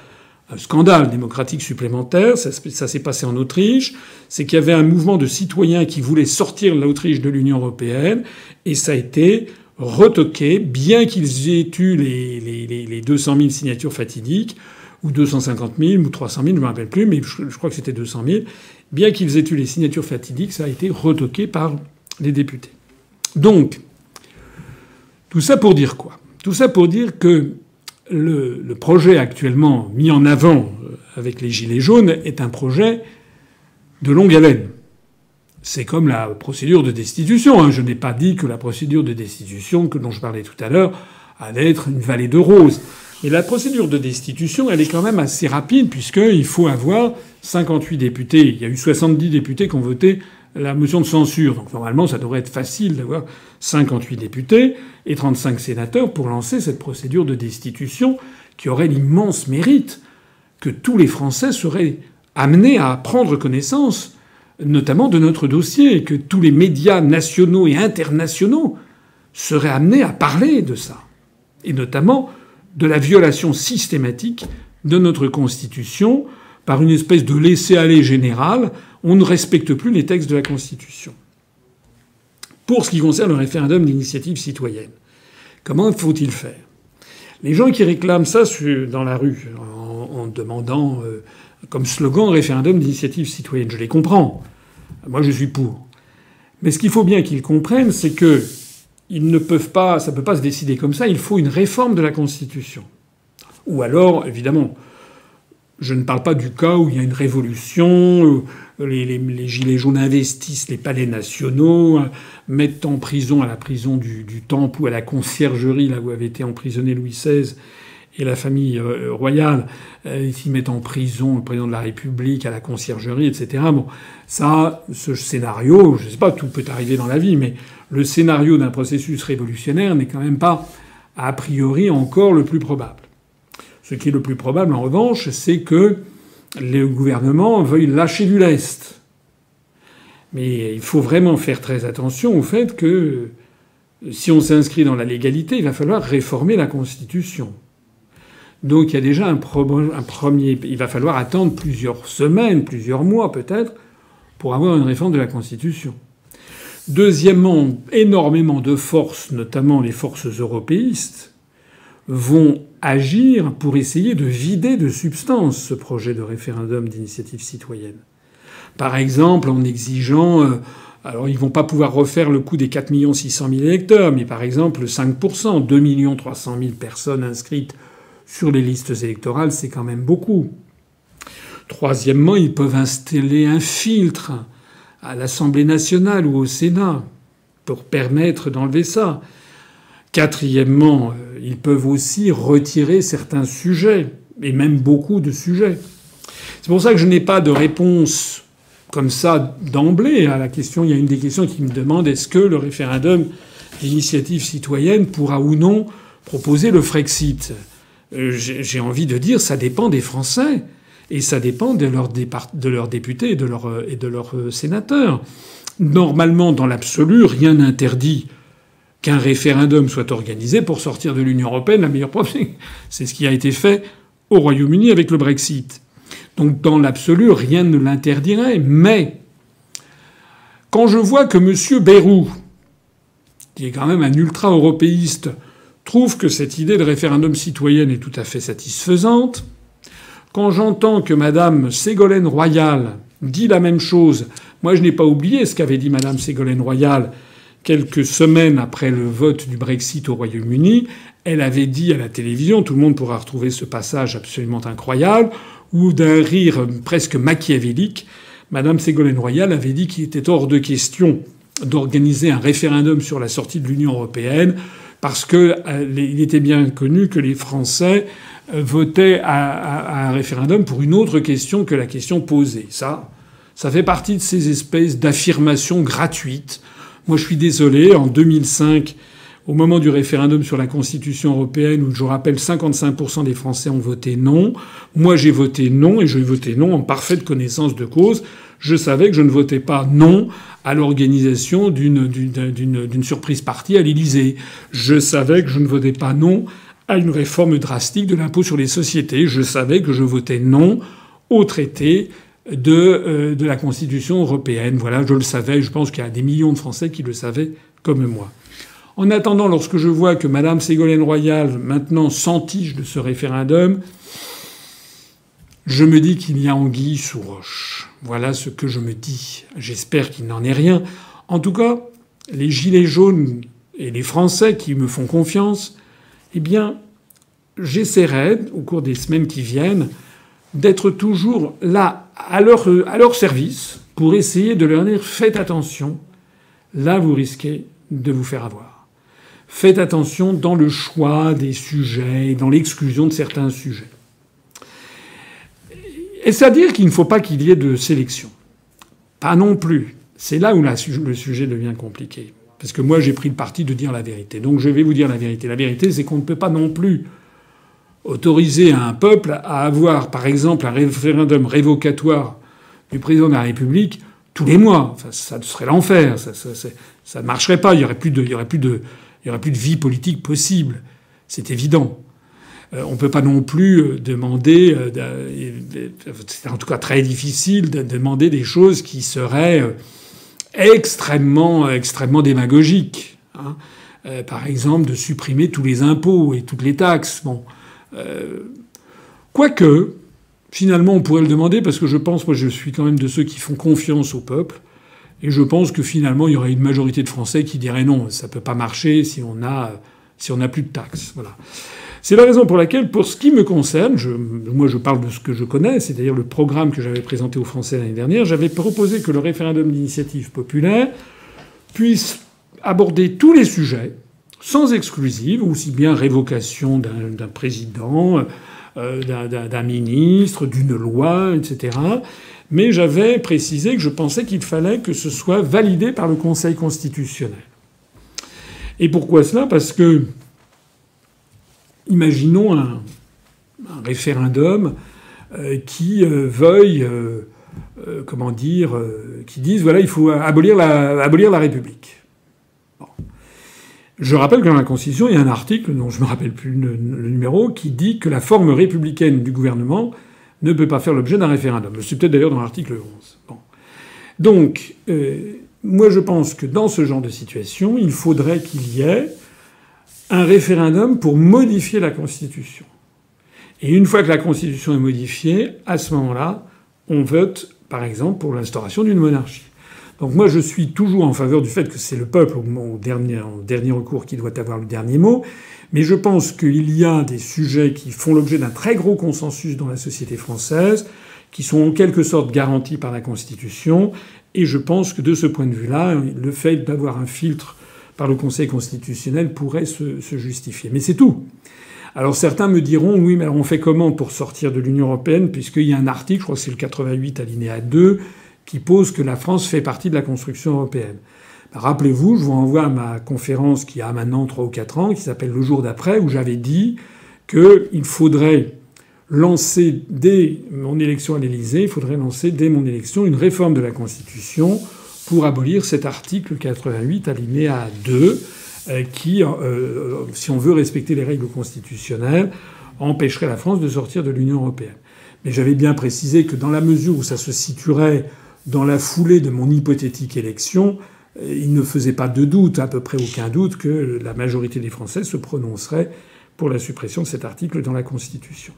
un scandale démocratique supplémentaire, ça, s'est passé en Autriche, c'est qu'il y avait un mouvement de citoyens qui voulaient sortir l'Autriche de l'Union européenne, et ça a été retoqué, bien qu'ils aient eu les, les 200 000 signatures fatidiques ou 250 000 ou 300 000, je ne me rappelle plus, mais je, crois que c'était 200 000. Bien qu'ils aient eu les signatures fatidiques, ça a été retoqué par les députés. Donc, tout ça pour dire quoi? Tout ça pour dire que le, projet actuellement mis en avant euh, avec les Gilets jaunes est un projet de longue haleine. C'est comme la procédure de destitution. Hein. Je n'ai pas dit que la procédure de destitution que dont je parlais tout à l'heure allait être une vallée de roses. Et la procédure de destitution, elle est quand même assez rapide, puisqu'il faut avoir 58 députés. Il y a eu 70 députés qui ont voté la motion de censure. Donc normalement, ça devrait être facile d'avoir 58 députés et 35 sénateurs pour lancer cette procédure de destitution qui aurait l'immense mérite que tous les Français seraient amenés à prendre connaissance, notamment de notre dossier, et que tous les médias nationaux et internationaux seraient amenés à parler de ça. Et notamment de la violation systématique de notre Constitution par une espèce de laisser-aller général. On ne respecte plus les textes de la Constitution. Pour ce qui concerne le référendum d'initiative citoyenne, comment faut-il faire? Les gens qui réclament ça dans la rue, en, demandant euh, comme slogan référendum d'initiative citoyenne. Je les comprends. Moi, je suis pour. Mais ce qu'il faut bien qu'ils comprennent, c'est que ils ne peuvent pas, ça ne peut pas se décider comme ça. Il faut une réforme de la Constitution. Ou alors, évidemment, je ne parle pas du cas où il y a une révolution, les, les, gilets jaunes investissent les palais nationaux, mettent en prison à la prison du, du Temple ou à la conciergerie, là où avait été emprisonné Louis XVI, et la famille euh, royale, euh, ils s'y mettent en prison le président de la République, à la conciergerie, etc. Bon, ça, ce scénario, je ne sais pas, tout peut arriver dans la vie, mais le scénario d'un processus révolutionnaire n'est quand même pas, a priori, encore le plus probable. Ce qui est le plus probable, en revanche, c'est que le gouvernement veuille lâcher du lest. Mais il faut vraiment faire très attention au fait que si on s'inscrit dans la légalité, il va falloir réformer la Constitution. Donc il y a déjà un, premier. Il va falloir attendre plusieurs semaines, plusieurs mois peut-être, pour avoir une réforme de la Constitution. Deuxièmement, énormément de forces, notamment les forces européistes, vont agir pour essayer de vider de substance ce projet de référendum d'initiative citoyenne. Par exemple, en exigeant. Euh, alors, ils vont pas pouvoir refaire le coup des 4 600 000 électeurs, mais par exemple, 5%, 2 300 000 personnes inscrites sur les listes électorales, c'est quand même beaucoup. Troisièmement, ils peuvent installer un filtre à l'Assemblée nationale ou au Sénat pour permettre d'enlever ça. Quatrièmement, euh, ils peuvent aussi retirer certains sujets, et même beaucoup de sujets. C'est pour ça que je n'ai pas de réponse comme ça d'emblée à la question. Il y a une des questions qui me demande est-ce que le référendum d'initiative citoyenne pourra ou non proposer le Frexit? Euh, j'ai envie de dire, ça dépend des Français. Et ça dépend de leurs, députés et de, leurs, et de leurs euh, sénateurs. Normalement, dans l'absolu, rien n'interdit qu'un référendum soit organisé pour sortir de l'Union européenne. La meilleure preuve, c'est ce qui a été fait au Royaume-Uni avec le Brexit. Donc, dans l'absolu, rien ne l'interdirait. Mais quand je vois que M. Bayrou, qui est quand même un ultra-européiste, trouve que cette idée de référendum citoyen est tout à fait satisfaisante. Quand j'entends que Madame Ségolène Royal dit la même chose, moi je n'ai pas oublié ce qu'avait dit Madame Ségolène Royal quelques semaines après le vote du Brexit au Royaume-Uni. Elle avait dit à la télévision, tout le monde pourra retrouver ce passage absolument incroyable, où d'un rire presque machiavélique, Madame Ségolène Royal avait dit qu'il était hors de question d'organiser un référendum sur la sortie de l'Union européenne parce que euh, était bien connu que les Français euh, votaient à, un référendum pour une autre question que la question posée. Ça, ça fait partie de ces espèces d'affirmations gratuites. Moi, je suis désolé, en 2005, au moment du référendum sur la Constitution européenne, où je rappelle 55% des Français ont voté non, moi j'ai voté non et j'ai voté non en parfaite connaissance de cause. Je savais que je ne votais pas non à l'organisation d'une surprise partie à l'Élysée. Je savais que je ne votais pas non à une réforme drastique de l'impôt sur les sociétés. Je savais que je votais non au traité de, euh, de la Constitution européenne. Voilà, je le savais. Je pense qu'il y a des millions de Français qui le savaient comme moi. En attendant, lorsque je vois que Mme Ségolène Royal maintenant s'entige de ce référendum, je me dis qu'il y a anguille sous roche. Voilà ce que je me dis. J'espère qu'il n'en est rien. En tout cas, les Gilets jaunes et les Français qui me font confiance, eh bien, j'essaierai, au cours des semaines qui viennent, d'être toujours là, à leur, service, pour essayer de leur dire faites attention, là vous risquez de vous faire avoir. Faites attention dans le choix des sujets, dans l'exclusion de certains sujets. Et c'est-à-dire qu'il ne faut pas qu'il y ait de sélection? Pas non plus. C'est là où le sujet devient compliqué. Parce que moi, j'ai pris le parti de dire la vérité. Donc je vais vous dire la vérité. La vérité, c'est qu'on ne peut pas non plus autoriser un peuple à avoir, par exemple, un référendum révocatoire du président de la République tous les mois. ça serait l'enfer. Ça, ne marcherait pas. Il y aurait plus de, aurait aurait plus de vie politique possible. C'est évident. Euh, on ne peut pas non plus euh, demander, euh, c'est en tout cas très difficile de demander des choses qui seraient extrêmement, extrêmement démagogiques. Hein. par exemple, de supprimer tous les impôts et toutes les taxes. Bon, quoique, finalement, on pourrait le demander parce que je pense, moi, je suis quand même de ceux qui font confiance au peuple. Et je pense que finalement, il y aurait une majorité de Français qui diraient non, ça peut pas marcher si on si on n'a plus de taxes. Voilà. C'est la raison pour laquelle, pour ce qui me concerne, moi je parle de ce que je connais, c'est-à-dire le programme que j'avais présenté aux Français l'année dernière, j'avais proposé que le référendum d'initiative populaire puisse aborder tous les sujets, sans exclusive, aussi bien révocation d'un président, euh, d'un ministre, d'une loi, etc. Mais j'avais précisé que je pensais qu'il fallait que ce soit validé par le Conseil constitutionnel. Et pourquoi cela? Parce que, imaginons un, référendum euh, qui euh, veuille, comment dire, qui dise voilà, il faut abolir la, République. Je rappelle que dans la Constitution, il y a un article, dont je ne me rappelle plus le, numéro, qui dit que la forme républicaine du gouvernement ne peut pas faire l'objet d'un référendum. C'est peut-être d'ailleurs dans l'article 11. Bon. Donc, euh, moi je pense que dans ce genre de situation, il faudrait qu'il y ait un référendum pour modifier la Constitution. Et une fois que la Constitution est modifiée, à ce moment-là, on vote, par exemple, pour l'instauration d'une monarchie. Donc moi, je suis toujours en faveur du fait que c'est le peuple au, dernier, recours qui doit avoir le dernier mot. Mais je pense qu'il y a des sujets qui font l'objet d'un très gros consensus dans la société française, qui sont en quelque sorte garantis par la Constitution. Et je pense que de ce point de vue-là, le fait d'avoir un filtre par le Conseil constitutionnel pourrait se, justifier. Mais c'est tout. Alors certains me diront, oui, mais alors on fait comment pour sortir de l'Union européenne, puisqu'il y a un article, je crois que c'est le 88 alinéa 2, qui pose que la France fait partie de la construction européenne. Ben, rappelez-vous, je vous renvoie à ma conférence qui a maintenant 3 ou 4 ans, qui s'appelle Le jour d'après, où j'avais dit qu'il faudrait lancer dès mon élection à l'Élysée, il faudrait lancer dès mon élection une réforme de la Constitution pour abolir cet article 88 alinéa 2 euh, qui, euh, si on veut respecter les règles constitutionnelles, empêcherait la France de sortir de l'Union européenne. Mais j'avais bien précisé que dans la mesure où ça se situerait dans la foulée de mon hypothétique élection, euh, il ne faisait pas de doute, à peu près aucun doute, que la majorité des Français se prononcerait pour la suppression de cet article dans la Constitution.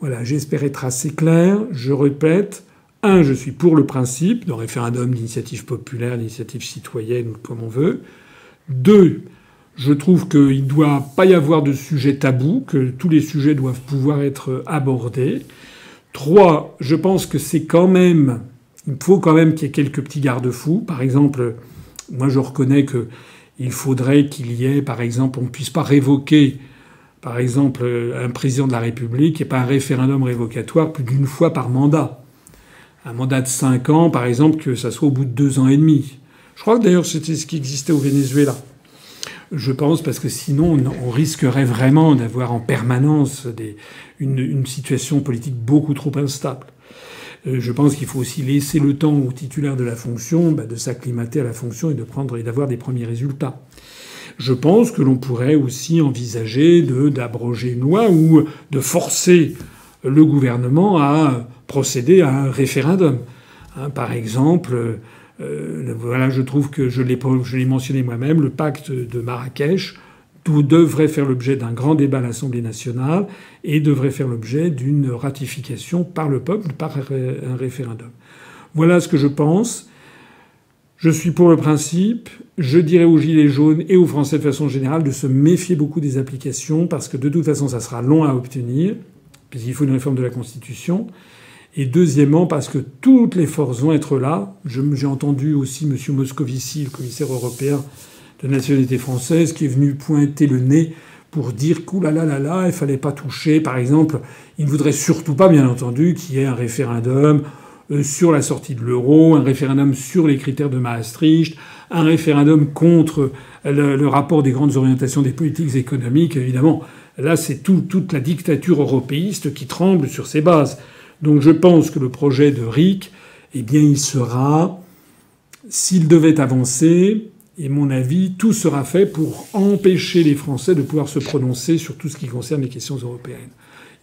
Voilà, j'espère être assez clair. Je répète, un, je suis pour le principe de référendum d'initiative populaire, d'initiative citoyenne, ou comme on veut. Deux, je trouve qu'il ne doit pas y avoir de sujet tabou, que tous les sujets doivent pouvoir être abordés. Trois, je pense que c'est quand même il faut quand même qu'il y ait quelques petits garde-fous. Par exemple, moi je reconnais qu'il faudrait qu'il y ait, par exemple, on ne puisse pas révoquer, par exemple, un président de la République et pas un référendum révocatoire plus d'une fois par mandat. Un mandat de cinq ans, par exemple, que ça soit au bout de deux ans et demi. Je crois que d'ailleurs c'était ce qui existait au Venezuela. Je pense parce que sinon on risquerait vraiment d'avoir en permanence une situation politique beaucoup trop instable. Euh, je pense qu'il faut aussi laisser le temps aux titulaires de la fonction bah, de s'acclimater à la fonction et de prendre et d'avoir des premiers résultats. Je pense que l'on pourrait aussi envisager d'abroger une loi ou de forcer le gouvernement à procéder à un référendum. Hein, par exemple, euh, voilà, je trouve que je l'ai mentionné moi-même, le pacte de Marrakech devrait faire l'objet d'un grand débat à l'Assemblée nationale et devrait faire l'objet d'une ratification par le peuple, par un référendum. Voilà ce que je pense. Je suis pour le principe. Je dirais aux Gilets jaunes et aux Français de façon générale de se méfier beaucoup des applications parce que de toute façon, ça sera long à obtenir, puisqu'il faut une réforme de la Constitution. Et deuxièmement, parce que toutes les forces vont être là. J'ai entendu aussi M. Moscovici, le commissaire européen, de nationalité française qui est venu pointer le nez pour dire là là fallait pas toucher. Par exemple, il ne voudrait surtout pas, bien entendu, qu'il y ait un référendum euh, sur la sortie de l'euro, un référendum sur les critères de Maastricht, un référendum contre le, rapport des grandes orientations des politiques économiques. Évidemment, là, c'est toute la dictature européiste qui tremble sur ses bases. Donc je pense que le projet de RIC, eh bien, il sera, s'il devait avancer, et mon avis, tout sera fait pour empêcher les Français de pouvoir se prononcer sur tout ce qui concerne les questions européennes.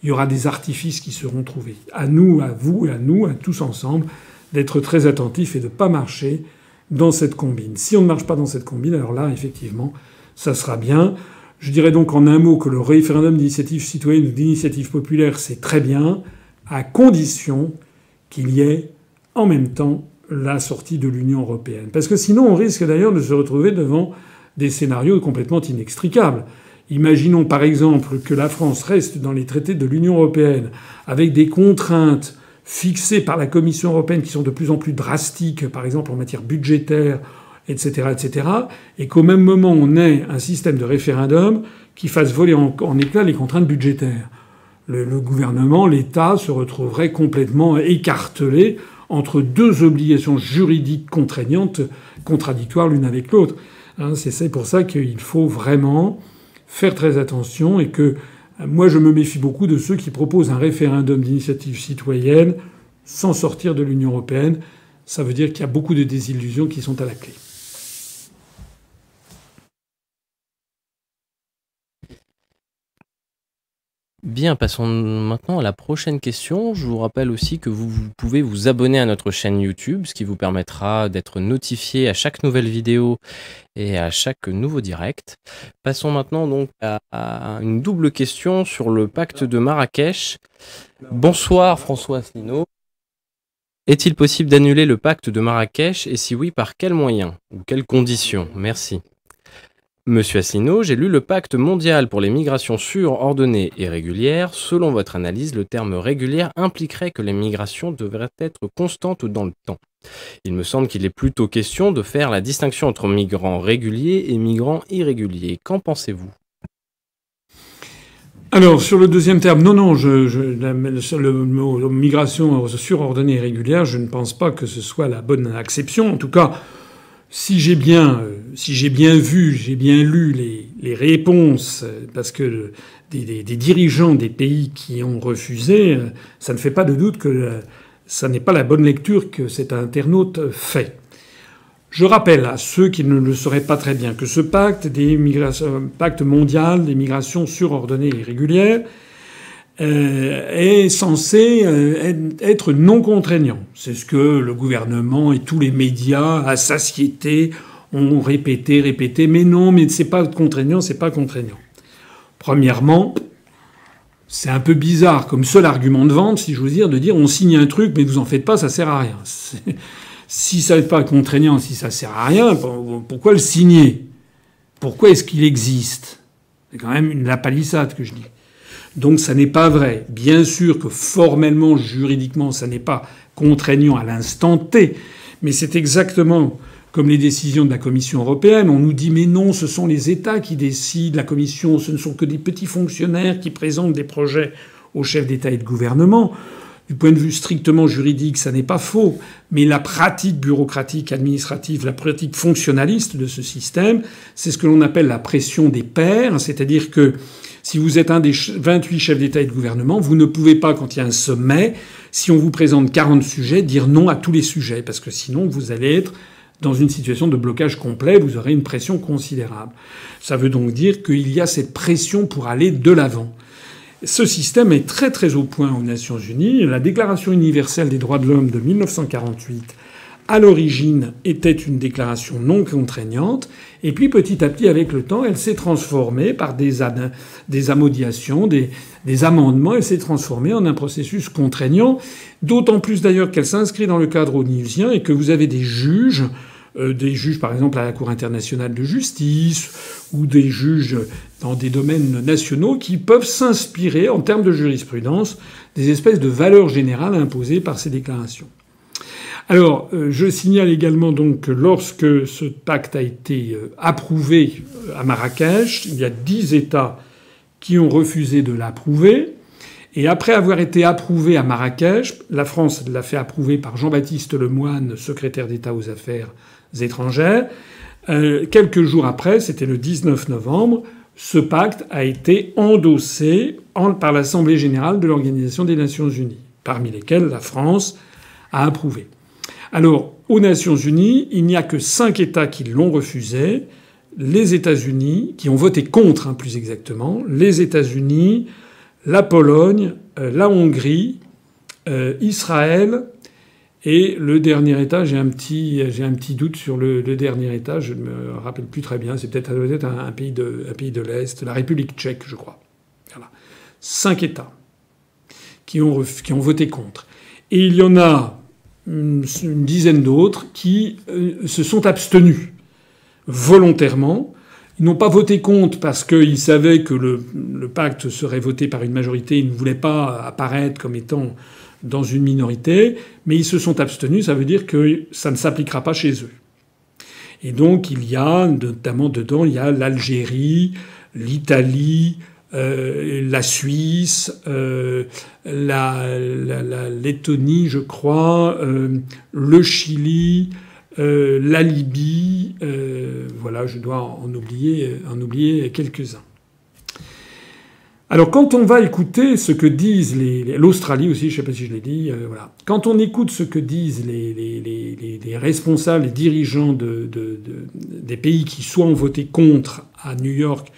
Il y aura des artifices qui seront trouvés. À nous, à vous à nous, à tous ensemble, d'être très attentifs et de ne pas marcher dans cette combine. Si on ne marche pas dans cette combine, alors là, effectivement, ça sera bien. Je dirais donc en un mot que le référendum d'initiative citoyenne ou d'initiative populaire, c'est très bien, à condition qu'il y ait en même temps la sortie de l'Union européenne. Parce que sinon, on risque d'ailleurs de se retrouver devant des scénarios complètement inextricables. Imaginons par exemple que la France reste dans les traités de l'Union européenne avec des contraintes fixées par la Commission européenne qui sont de plus en plus drastiques, par exemple en matière budgétaire, etc., etc., et qu'au même moment on ait un système de référendum qui fasse voler en, éclats les contraintes budgétaires. Le, gouvernement, l'État se retrouverait complètement écartelé entre deux obligations juridiques contraignantes, contradictoires l'une avec l'autre. Hein, c'est pour ça qu'il faut vraiment faire très attention et que moi je me méfie beaucoup de ceux qui proposent un référendum d'initiative citoyenne sans sortir de l'Union européenne. Ça veut dire qu'il y a beaucoup de désillusions qui sont à la clé. Bien, passons maintenant à la prochaine question. Je vous rappelle aussi que vous, pouvez vous abonner à notre chaîne YouTube, ce qui vous permettra d'être notifié à chaque nouvelle vidéo et à chaque nouveau direct. Passons maintenant donc à, une double question sur le pacte de Marrakech. Bonsoir François Asselineau. Est-il possible d'annuler le pacte de Marrakech et si oui, par quels moyens ou quelles conditions? Merci. Monsieur Asselineau, j'ai lu le pacte mondial pour les migrations sûres, ordonnées et régulières. Selon votre analyse, le terme régulière impliquerait que les migrations devraient être constantes dans le temps. Il me semble qu'il est plutôt question de faire la distinction entre migrants réguliers et migrants irréguliers. Qu'en pensez-vous? Alors sur le deuxième terme, non, non, je, le mot migration surordonnée et régulière, je ne pense pas que ce soit la bonne acception. En tout cas, si j'ai bien, euh, si j'ai bien vu, j'ai bien lu les, réponses, euh, parce que des, dirigeants des pays qui ont refusé, euh, ça ne fait pas de doute que ça n'est pas la bonne lecture que cet internaute fait. Je rappelle à ceux qui ne le sauraient pas très bien que ce pacte, des pacte mondial des migrations surordonnées et régulières, est censé euh, être non contraignant. C'est ce que le gouvernement et tous les médias à satiété ont répété, répété. Mais non, mais c'est pas contraignant, c'est pas contraignant. Premièrement, c'est un peu bizarre comme seul argument de vente, si j'ose dire, de dire on signe un truc, mais vous en faites pas, ça sert à rien. Si ça n'est pas contraignant, si ça sert à rien, pourquoi le signer? Pourquoi est-ce qu'il existe? C'est quand même une la palissade que je dis. Donc ça n'est pas vrai. Bien sûr que formellement, juridiquement, ça n'est pas contraignant à l'instant T, mais c'est exactement comme les décisions de la Commission européenne. On nous dit mais non, ce sont les États qui décident, la Commission, ce ne sont que des petits fonctionnaires qui présentent des projets aux chefs d'État et de gouvernement. Du point de vue strictement juridique, ça n'est pas faux, mais la pratique bureaucratique, administrative, la pratique fonctionnaliste de ce système, c'est ce que l'on appelle la pression des pairs, c'est-à-dire que si vous êtes un des 28 chefs d'État et de gouvernement, vous ne pouvez pas, quand il y a un sommet, si on vous présente 40 sujets, dire non à tous les sujets, parce que sinon vous allez être dans une situation de blocage complet, vous aurez une pression considérable. Ça veut donc dire qu'il y a cette pression pour aller de l'avant. Ce système est très très au point aux Nations Unies. La Déclaration universelle des droits de l'homme de 1948 à l'origine était une déclaration non contraignante, et puis petit à petit, avec le temps, elle s'est transformée par des, amodiations, des, des amendements, elle s'est transformée en un processus contraignant, d'autant plus d'ailleurs qu'elle s'inscrit dans le cadre onusien et que vous avez des juges, des juges par exemple à la Cour internationale de justice, ou des juges dans des domaines nationaux qui peuvent s'inspirer en termes de jurisprudence des espèces de valeurs générales imposées par ces déclarations. Alors, euh, je signale également donc que lorsque ce pacte a été euh, approuvé euh, à Marrakech, il y a dix États qui ont refusé de l'approuver. Et après avoir été approuvé à Marrakech, la France l'a fait approuver par Jean-Baptiste Lemoyne, secrétaire d'État aux Affaires étrangères. quelques jours après, c'était le 19 novembre, ce pacte a été endossé par l'Assemblée générale de l'Organisation des Nations unies, parmi lesquelles la France a approuvé. Alors, aux Nations Unies, il n'y a que cinq États qui l'ont refusé. Les États-Unis, qui ont voté contre, hein, plus exactement, les États-Unis, la Pologne, euh, la Hongrie, euh, Israël, et le dernier État, j'ai un petit, doute sur le, dernier État, je ne me rappelle plus très bien. C'est peut-être un, pays de, l'Est, la République tchèque, je crois. Cinq États qui ont, voté contre. Et il y en a une, dizaine d'autres qui euh, se sont abstenus volontairement. Ils n'ont pas voté contre parce qu'ils savaient que le, pacte serait voté par une majorité. Ils ne voulaient pas apparaître comme étant dans une minorité, mais ils se sont abstenus. Ça veut dire que ça ne s'appliquera pas chez eux. Et donc il y a notamment dedans, il y a l'Algérie, l'Italie, euh, la Suisse, euh, la, Lettonie, je crois, euh, le Chili, la Libye. Voilà, je dois en oublier, en oublier quelques-uns. Alors quand on va écouter ce que disent les, l'Australie aussi, je ne sais pas si je l'ai dit, euh, voilà. Quand on écoute ce que disent les, les responsables, les dirigeants de, de, de, des pays qui soit ont voté contre à New York,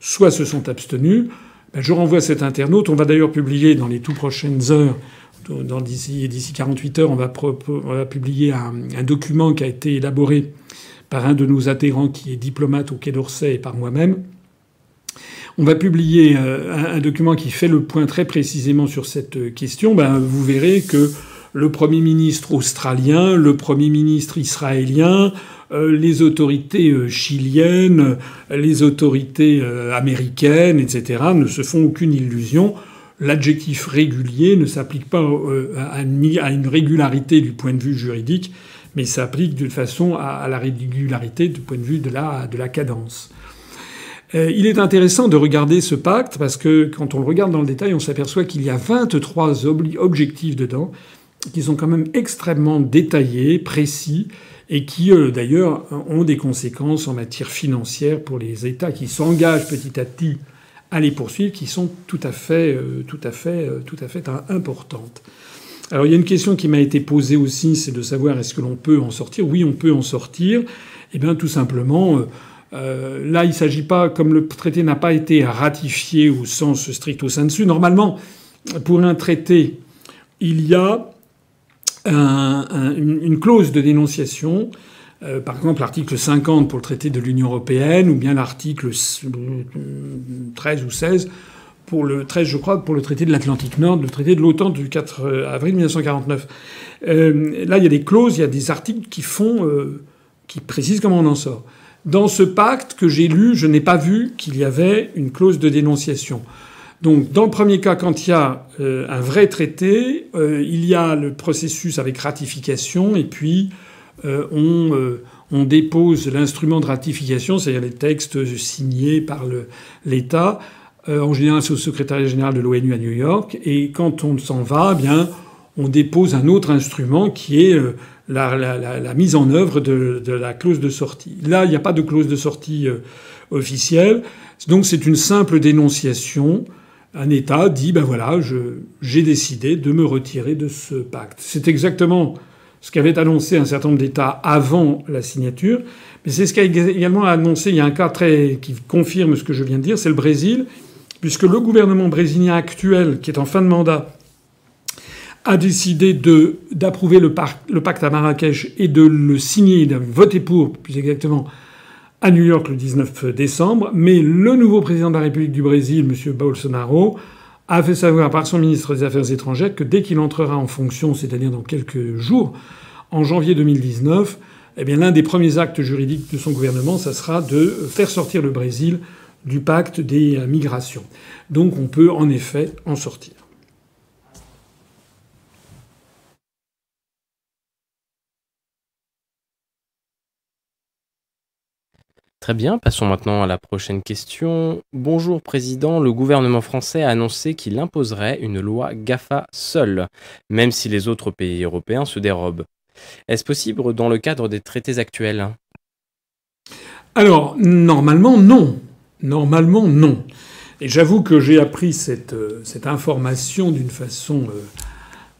soit se sont abstenus, ben je renvoie cet internaute. On va d'ailleurs publier dans les tout prochaines heures, dans d'ici d'ici 48 heures, on va, on va publier un, un, document qui a été élaboré par un de nos adhérents qui est diplomate au Quai d'Orsay et par moi-même on va publier euh, un, document qui fait le point très précisément sur cette euh, question. Ben, vous verrez que le Premier ministre australien, le Premier ministre israélien, euh, les autorités chiliennes, les autorités américaines, etc., ne se font aucune illusion. L'adjectif régulier ne s'applique pas à une régularité du point de vue juridique, mais s'applique d'une façon à la régularité du point de vue de la, de la cadence. Euh, il est intéressant de regarder ce pacte parce que quand on le regarde dans le détail, on s'aperçoit qu'il y a 23 objectifs dedans qui sont quand même extrêmement détaillés, précis et qui euh, d'ailleurs ont des conséquences en matière financière pour les États qui s'engagent petit à petit à les poursuivre, qui sont tout à fait, euh, tout à fait, tout à fait importantes. Alors il y a une question qui m'a été posée aussi, c'est de savoir est-ce que l'on peut en sortir. Oui, on peut en sortir. Eh bien, tout simplement. Euh, là, il ne s'agit pas, comme le traité n'a pas été ratifié au sens stricto sensu, normalement, pour un traité, il y a une, clause de dénonciation. Euh, par exemple, l'article 50 pour le traité de l'Union européenne, ou bien l'article 13 ou 16 pour le 13, je crois, pour le traité de l'Atlantique Nord, le traité de l'OTAN du 4 avril 1949. Euh, là, il y a des clauses, il y a des articles qui font, qui précisent comment on en sort. Dans ce pacte que j'ai lu, je n'ai pas vu qu'il y avait une clause de dénonciation. Donc, dans le premier cas, quand il y a euh, un vrai traité, euh, il y a le processus avec ratification, et puis euh, on, dépose l'instrument de ratification, c'est-à-dire les textes signés par l'État. en général, c'est au secrétariat général de l'ONU à New York. Et quand on s'en va, eh bien, on dépose un autre instrument qui est la, mise en œuvre de, la clause de sortie. Là, il n'y a pas de clause de sortie euh, officielle, donc c'est une simple dénonciation. Un État dit ben voilà, j'ai décidé de me retirer de ce pacte. C'est exactement ce qu'avait annoncé un certain nombre d'États avant la signature, mais c'est ce qu'a également annoncé. Il y a un cas très qui confirme ce que je viens de dire, c'est le Brésil, puisque le gouvernement brésilien actuel, qui est en fin de mandat, a décidé d'approuver le, le, pacte à Marrakech et de le signer, de voter pour, plus exactement, à New York le 19 décembre. Mais le nouveau président de la République du Brésil, M. Bolsonaro, a fait savoir par son ministre des Affaires étrangères que dès qu'il entrera en fonction, c'est-à-dire dans quelques jours, en janvier 2019, eh bien l'un des premiers actes juridiques de son gouvernement, ça sera de faire sortir le Brésil du pacte des migrations. Donc on peut en effet en sortir. Très bien, passons maintenant à la prochaine question. Bonjour Président, le gouvernement français a annoncé qu'il imposerait une loi GAFA seul, même si les autres pays européens se dérobent. Est-ce possible dans le cadre des traités actuels? Alors, normalement non. Normalement non. Et j'avoue que j'ai appris cette, euh, information d'une façon, euh,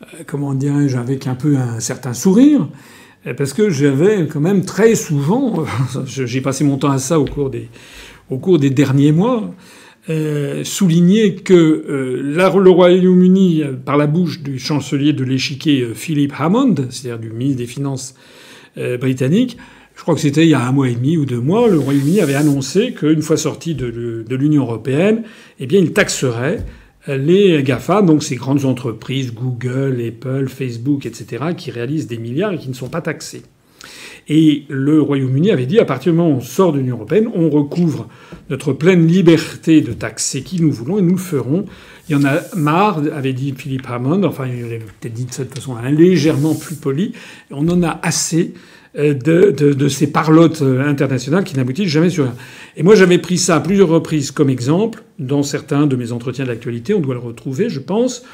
euh, comment dirais-je, avec un peu un certain sourire. Parce que j'avais quand même très souvent, j'ai passé mon temps à ça au cours des, derniers mois, euh, souligné que euh, le Royaume-Uni, par la bouche du chancelier de l'échiquier euh, Philip Hammond, c'est-à-dire du ministre des Finances euh, britannique, je crois que c'était il y a un mois et demi ou deux mois, le Royaume-Uni avait annoncé qu'une fois sorti de l'Union européenne, eh bien, il taxerait les GAFA, donc ces grandes entreprises, Google, Apple, Facebook, etc., qui réalisent des milliards et qui ne sont pas taxés. Et le Royaume-Uni avait dit à partir du moment où on sort de l'Union européenne, on recouvre notre pleine liberté de taxer qui nous voulons et nous le ferons. Il y en a marre, avait dit Philippe Hammond, enfin il avait peut-être dit de cette façon légèrement plus poli, on en a assez de, de, ces parlottes euh, internationales qui n'aboutissent jamais sur rien. Et moi, j'avais pris ça à plusieurs reprises comme exemple dans certains de mes entretiens d'actualité. On doit le retrouver, je pense.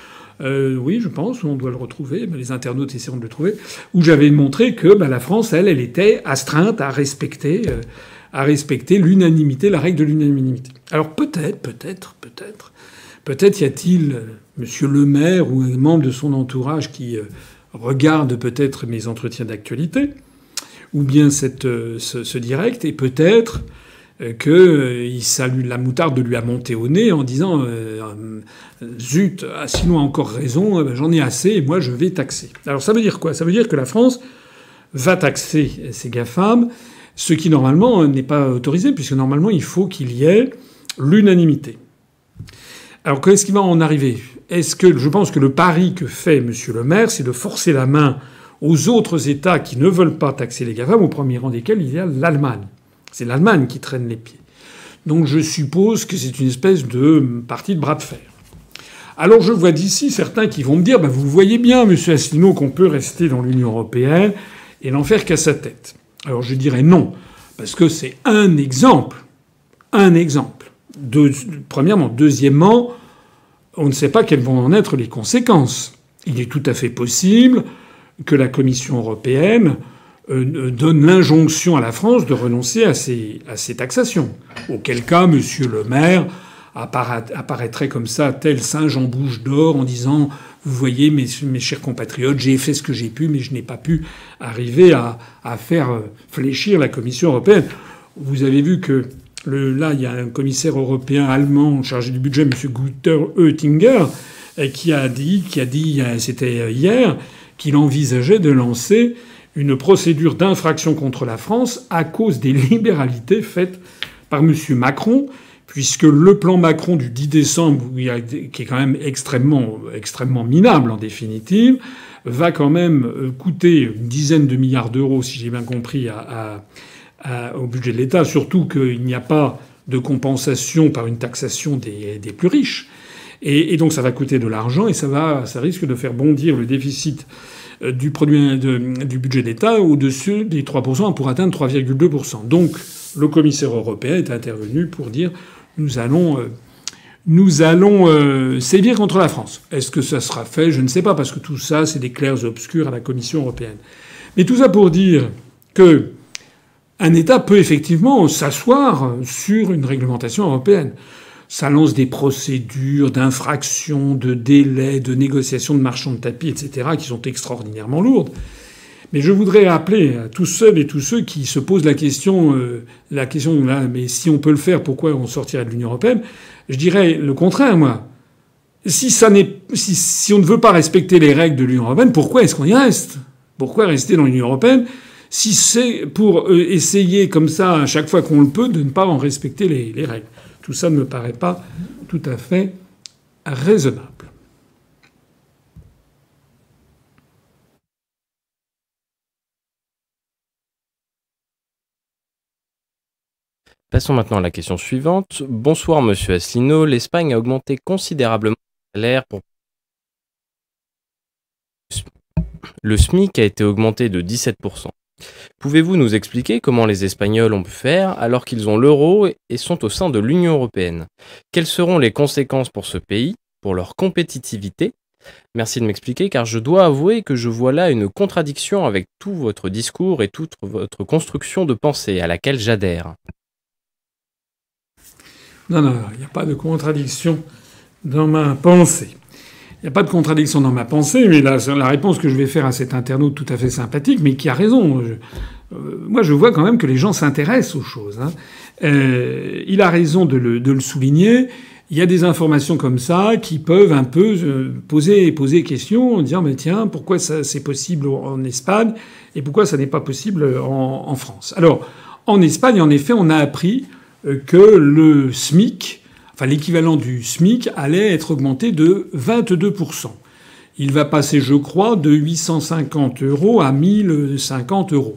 Euh, oui, je pense, on doit le retrouver. les internautes essaieront de le trouver. Où j'avais montré que bah, la France, elle, elle était astreinte à respecter, euh, respecter l'unanimité, la règle de l'unanimité. Alors peut-être, peut-être, peut-être, peut-être y a-t-il euh, Monsieur le Maire ou un membre de son entourage qui regarde peut-être mes entretiens d'actualité ou bien cette, ce, direct, et peut-être que euh, salue la moutarde de lui a monté au nez en disant euh, zut, ah, sinon a encore raison, ben, j'en ai assez et moi je vais taxer. Alors ça veut dire quoi? Ça veut dire que la France va taxer ces GAFAM, ce qui normalement n'est pas autorisé puisque normalement il faut qu'il y ait l'unanimité. Alors qu'est-ce qui va en arriver? Est-ce que je pense que le pari que fait M. le maire, c'est de forcer la main aux autres États qui ne veulent pas taxer les GAFAM, au premier rang desquels il y a l'Allemagne. C'est l'Allemagne qui traîne les pieds. Donc je suppose que c'est une espèce de partie de bras de fer. Alors je vois d'ici certains qui vont me dire, bah, vous voyez bien, monsieur Asselineau, qu'on peut rester dans l'Union européenne et n'en faire qu'à sa tête. Alors je dirais non, parce que c'est un exemple. Un exemple. premièrement. Deuxièmement, on ne sait pas quelles vont en être les conséquences. Il est tout à fait possible que la Commission européenne euh, donne l'injonction à la France de renoncer à ces, à ces taxations. Auquel cas, Monsieur le maire apparaîtrait comme ça, tel singe en bouche d'or, en disant Vous voyez, mes, mes chers compatriotes, j'ai fait ce que j'ai pu, mais je n'ai pas pu arriver à, à, faire euh, fléchir la Commission européenne. Vous avez vu que là, il y a un commissaire européen allemand chargé du budget, M. Guter Oettinger, euh, qui a dit, qui a dit, c'était hier, qu'il envisageait de lancer une procédure d'infraction contre la France à cause des libéralités faites par M. Macron, puisque le plan Macron du 10 décembre, qui est quand même extrêmement, extrêmement minable en définitive, va quand même euh, coûter une dizaine de milliards d'euros, si j'ai bien compris, au budget de l'État, surtout qu'il n'y a pas de compensation par une taxation des plus riches. Et, donc ça va coûter de l'argent et ça, va, ça risque de faire bondir le déficit euh, du budget d'État au-dessus des 3% pour atteindre 3,2%. Donc le commissaire européen est intervenu pour dire nous allons euh, euh, sévir contre la France. Est-ce que ça sera fait? Je ne sais pas, parce que tout ça, c'est des clairs obscurs à la Commission européenne. Mais tout ça pour dire que un État peut effectivement s'asseoir sur une réglementation européenne ça lance des procédures d'infraction, de délai, de négociation de marchands de tapis, etc., qui sont extraordinairement lourdes. Mais je voudrais rappeler à tous ceux et tous ceux qui se posent la question, euh, la question là, mais si on peut le faire, pourquoi on sortirait de l'Union européenne? Je dirais le contraire, moi. Si, ça si, on ne veut pas respecter les règles de l'Union européenne, pourquoi est-ce qu'on y reste? Pourquoi rester dans l'Union européenne si c'est pour euh, essayer comme ça à chaque fois qu'on le peut de ne pas en respecter les règles? Tout ça ne me paraît pas tout à fait raisonnable. Passons maintenant à la question suivante. Bonsoir Monsieur Asselineau. L'Espagne a augmenté considérablement le salaire pour... Le SMIC a été augmenté de 17%. Pouvez-vous nous expliquer comment les Espagnols ont pu faire alors qu'ils ont l'euro et sont au sein de l'Union européenne? Quelles seront les conséquences pour ce pays, pour leur compétitivité? Merci de m'expliquer car je dois avouer que je vois là une contradiction avec tout votre discours et toute votre construction de pensée à laquelle j'adhère. Non, non, il n'y a pas de contradiction dans ma pensée. Il n'y a pas de contradiction dans ma pensée, mais la, la, réponse que je vais faire à cet internaute tout à fait sympathique, mais qui a raison. Euh, moi, je vois quand même que les gens s'intéressent aux choses. Hein. Euh, il a raison de le, de le, souligner. Il y a des informations comme ça qui peuvent un peu euh, poser poser question en disant mais tiens pourquoi c'est possible en Espagne et pourquoi ça n'est pas possible en, en, France? Alors en Espagne en effet on a appris que le SMIC l'équivalent du SMIC, allait être augmenté de 22%. Il va passer, je crois, de 850 euros à 1050 euros.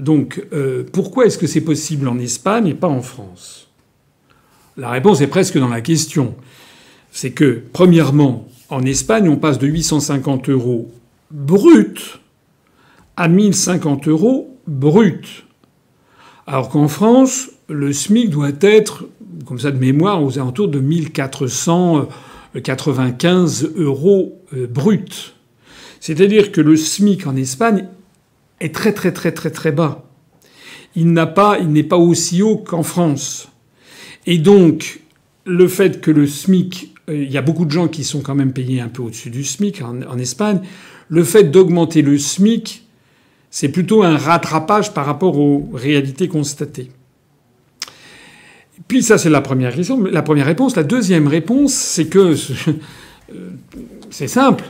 Donc euh, pourquoi est-ce que c'est possible en Espagne et pas en France? La réponse est presque dans la question. C'est que, premièrement, en Espagne, on passe de 850 euros brut à 1050 euros brut. Alors qu'en France, le SMIC doit être, comme ça de mémoire, aux alentours de 1495 euros euh, brut. C'est-à-dire que le SMIC en Espagne est très très très très très bas. Il n'est pas aussi haut qu'en France. Et donc, le fait que le SMIC, euh, il y a beaucoup de gens qui sont quand même payés un peu au-dessus du SMIC en Espagne, le fait d'augmenter le SMIC c'est plutôt un rattrapage par rapport aux réalités constatées. Puis ça, c'est la première question, la première réponse. La deuxième réponse, c'est que c'est simple.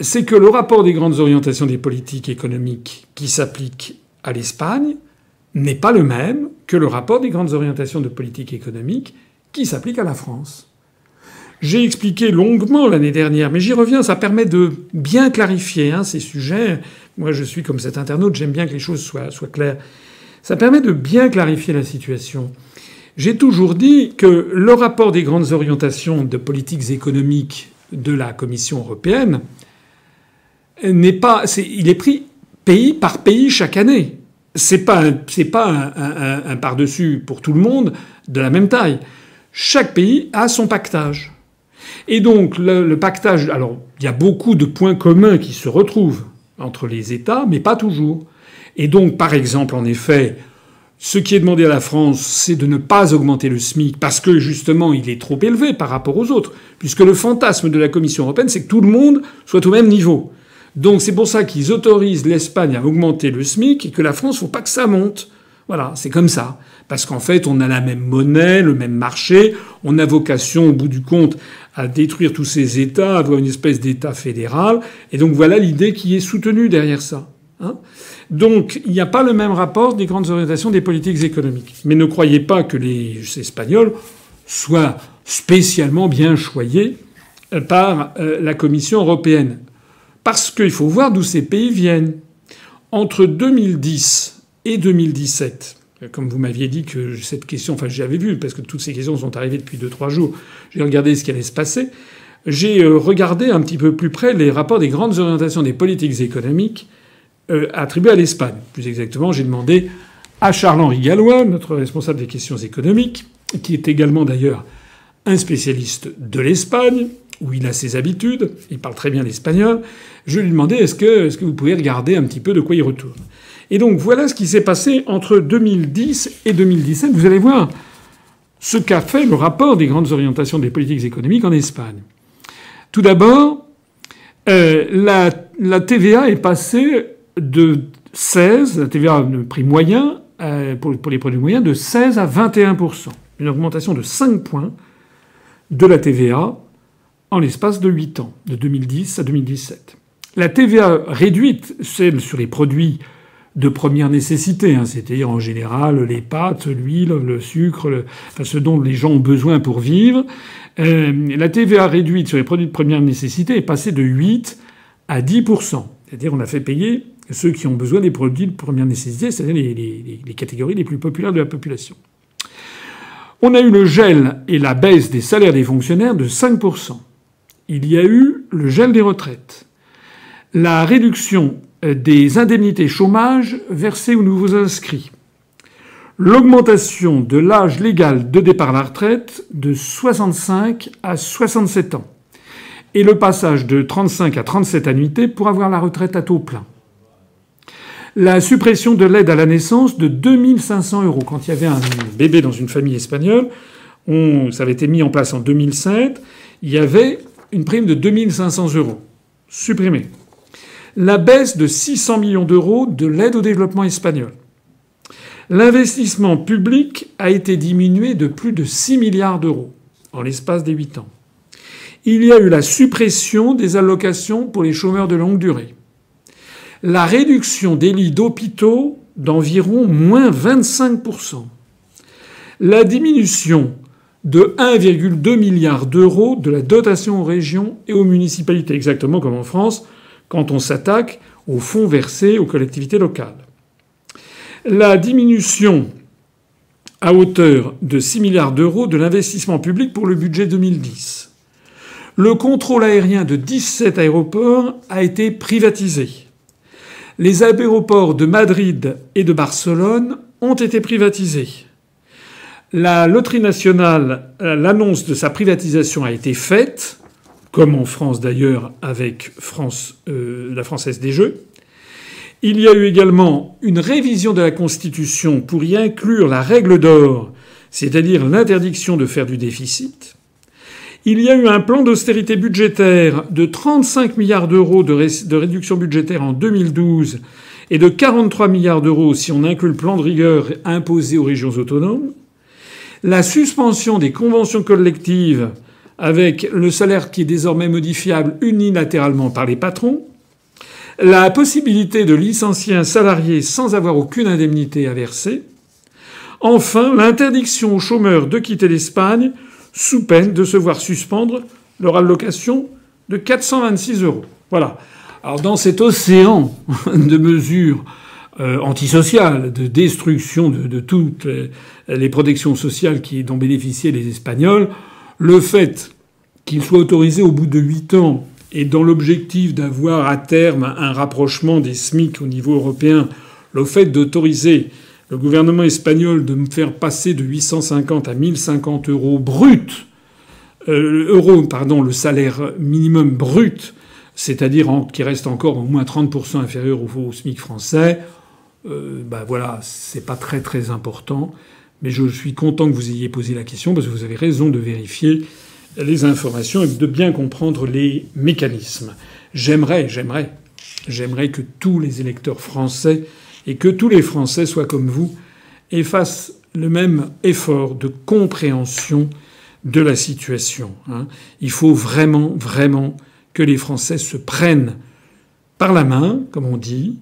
C'est que le rapport des grandes orientations des politiques économiques qui s'applique à l'Espagne n'est pas le même que le rapport des grandes orientations de politique économique qui s'applique à la France. J'ai expliqué longuement l'année dernière, mais j'y reviens, ça permet de bien clarifier hein, ces sujets. Moi, je suis comme cet internaute, j'aime bien que les choses soient claires. Ça permet de bien clarifier la situation. J'ai toujours dit que le rapport des grandes orientations de politiques économiques de la Commission européenne n'est pas, il est pris pays par pays chaque année. C'est pas, pas un, par-dessus pour tout le monde de la même taille. Chaque pays a son pactage. Et donc le, pactage, alors il y a beaucoup de points communs qui se retrouvent entre les États, mais pas toujours. Et donc par exemple, en effet, ce qui est demandé à la France, c'est de ne pas augmenter le SMIC parce que justement il est trop élevé par rapport aux autres, puisque le fantasme de la Commission européenne, c'est que tout le monde soit au même niveau. Donc c'est pour ça qu'ils autorisent l'Espagne à augmenter le SMIC et que la France, faut pas que ça monte. Voilà, c'est comme ça parce qu'en fait, on a la même monnaie, le même marché, on a vocation, au bout du compte, à détruire tous ces États, à avoir une espèce d'État fédéral. Et donc voilà l'idée qui est soutenue derrière ça. Hein donc il n'y a pas le même rapport des grandes orientations des politiques économiques. Mais ne croyez pas que les Espagnols soient spécialement bien choyés euh, par euh, la Commission européenne. Parce qu'il faut voir d'où ces pays viennent. Entre 2010 et 2017, comme vous m'aviez dit que cette question, enfin j'avais vu, parce que toutes ces questions sont arrivées depuis deux trois jours, j'ai regardé ce qui allait se passer. J'ai euh, regardé un petit peu plus près les rapports des grandes orientations des politiques économiques euh, attribués à l'Espagne. Plus exactement, j'ai demandé à Charles-Henri Gallois, notre responsable des questions économiques, qui est également d'ailleurs un spécialiste de l'Espagne, où il a ses habitudes, il parle très bien l'espagnol. Je lui demandais est-ce que, est-ce que vous pouvez regarder un petit peu de quoi il retourne? Et donc voilà ce qui s'est passé entre 2010 et 2017. Vous allez voir ce qu'a fait le rapport des grandes orientations des politiques économiques en Espagne. Tout d'abord, euh, la, TVA est passée de 16, la TVA de prix moyen euh, pour, les produits moyens, de 16 à 21% Une augmentation de 5 points de la TVA en l'espace de 8 ans, de 2010 à 2017. La TVA réduite, celle sur les produits de première nécessité, hein, c'est-à-dire en général les pâtes, l'huile, le sucre, ce dont les gens ont besoin pour vivre. Euh, la TVA réduite sur les produits de première nécessité est passée de 8 à 10 c'est-à-dire on a fait payer ceux qui ont besoin des produits de première nécessité, c'est-à-dire les, les catégories les plus populaires de la population. On a eu le gel et la baisse des salaires des fonctionnaires de 5% Il y a eu le gel des retraites. La réduction euh, des indemnités chômage versées aux nouveaux inscrits. L'augmentation de l'âge légal de départ à la retraite de 65 à 67 ans. Et le passage de 35 à 37 annuités pour avoir la retraite à taux plein. La suppression de l'aide à la naissance de 2500 euros. Quand il y avait un bébé dans une famille espagnole, ça avait été mis en place en 2007, il y avait une prime de 2500 euros. Supprimée la baisse de 600 millions d'euros de l'aide au développement espagnol. L'investissement public a été diminué de plus de 6 milliards d'euros en l'espace des 8 ans. Il y a eu la suppression des allocations pour les chômeurs de longue durée. La réduction des lits d'hôpitaux d'environ moins 25%. La diminution de 1,2 milliard d'euros de la dotation aux régions et aux municipalités, exactement comme en France, quand on s'attaque aux fonds versés aux collectivités locales. La diminution à hauteur de 6 milliards d'euros de l'investissement public pour le budget 2010. Le contrôle aérien de 17 aéroports a été privatisé. Les aéroports de Madrid et de Barcelone ont été privatisés. La loterie nationale, l'annonce de sa privatisation a été faite, comme en France d'ailleurs avec euh, la Française des Jeux. Il y a eu également une révision de la Constitution pour y inclure la règle d'or, c'est-à-dire l'interdiction de faire du déficit. Il y a eu un plan d'austérité budgétaire de 35 milliards d'euros de, réduction budgétaire en 2012 et de 43 milliards d'euros si on inclut le plan de rigueur imposé aux régions autonomes. La suspension des conventions collectives avec le salaire qui est désormais modifiable unilatéralement par les patrons la possibilité de licencier un salarié sans avoir aucune indemnité à verser. Enfin, l'interdiction aux chômeurs de quitter l'Espagne sous peine de se voir suspendre leur allocation de 426 euros. Voilà. Alors dans cet océan de mesures euh, antisociales, de destruction de, toutes les, protections sociales qui, dont bénéficiaient les Espagnols, le fait qu'ils soient autorisés au bout de huit ans et dans l'objectif d'avoir à terme un rapprochement des SMIC au niveau européen, le fait d'autoriser le gouvernement espagnol de me faire passer de 850 à 1050 euros brut, euh, euros, pardon, le salaire minimum brut, c'est-à-dire qui reste encore au moins 30% inférieur au, SMIC français, euh, ben voilà, c'est pas très très important. Mais je suis content que vous ayez posé la question parce que vous avez raison de vérifier les informations et de bien comprendre les mécanismes. J'aimerais, j'aimerais, j'aimerais que tous les électeurs français et que tous les Français soient comme vous et fassent le même effort de compréhension de la situation. Hein. Il faut vraiment, vraiment que les Français se prennent par la main, comme on dit,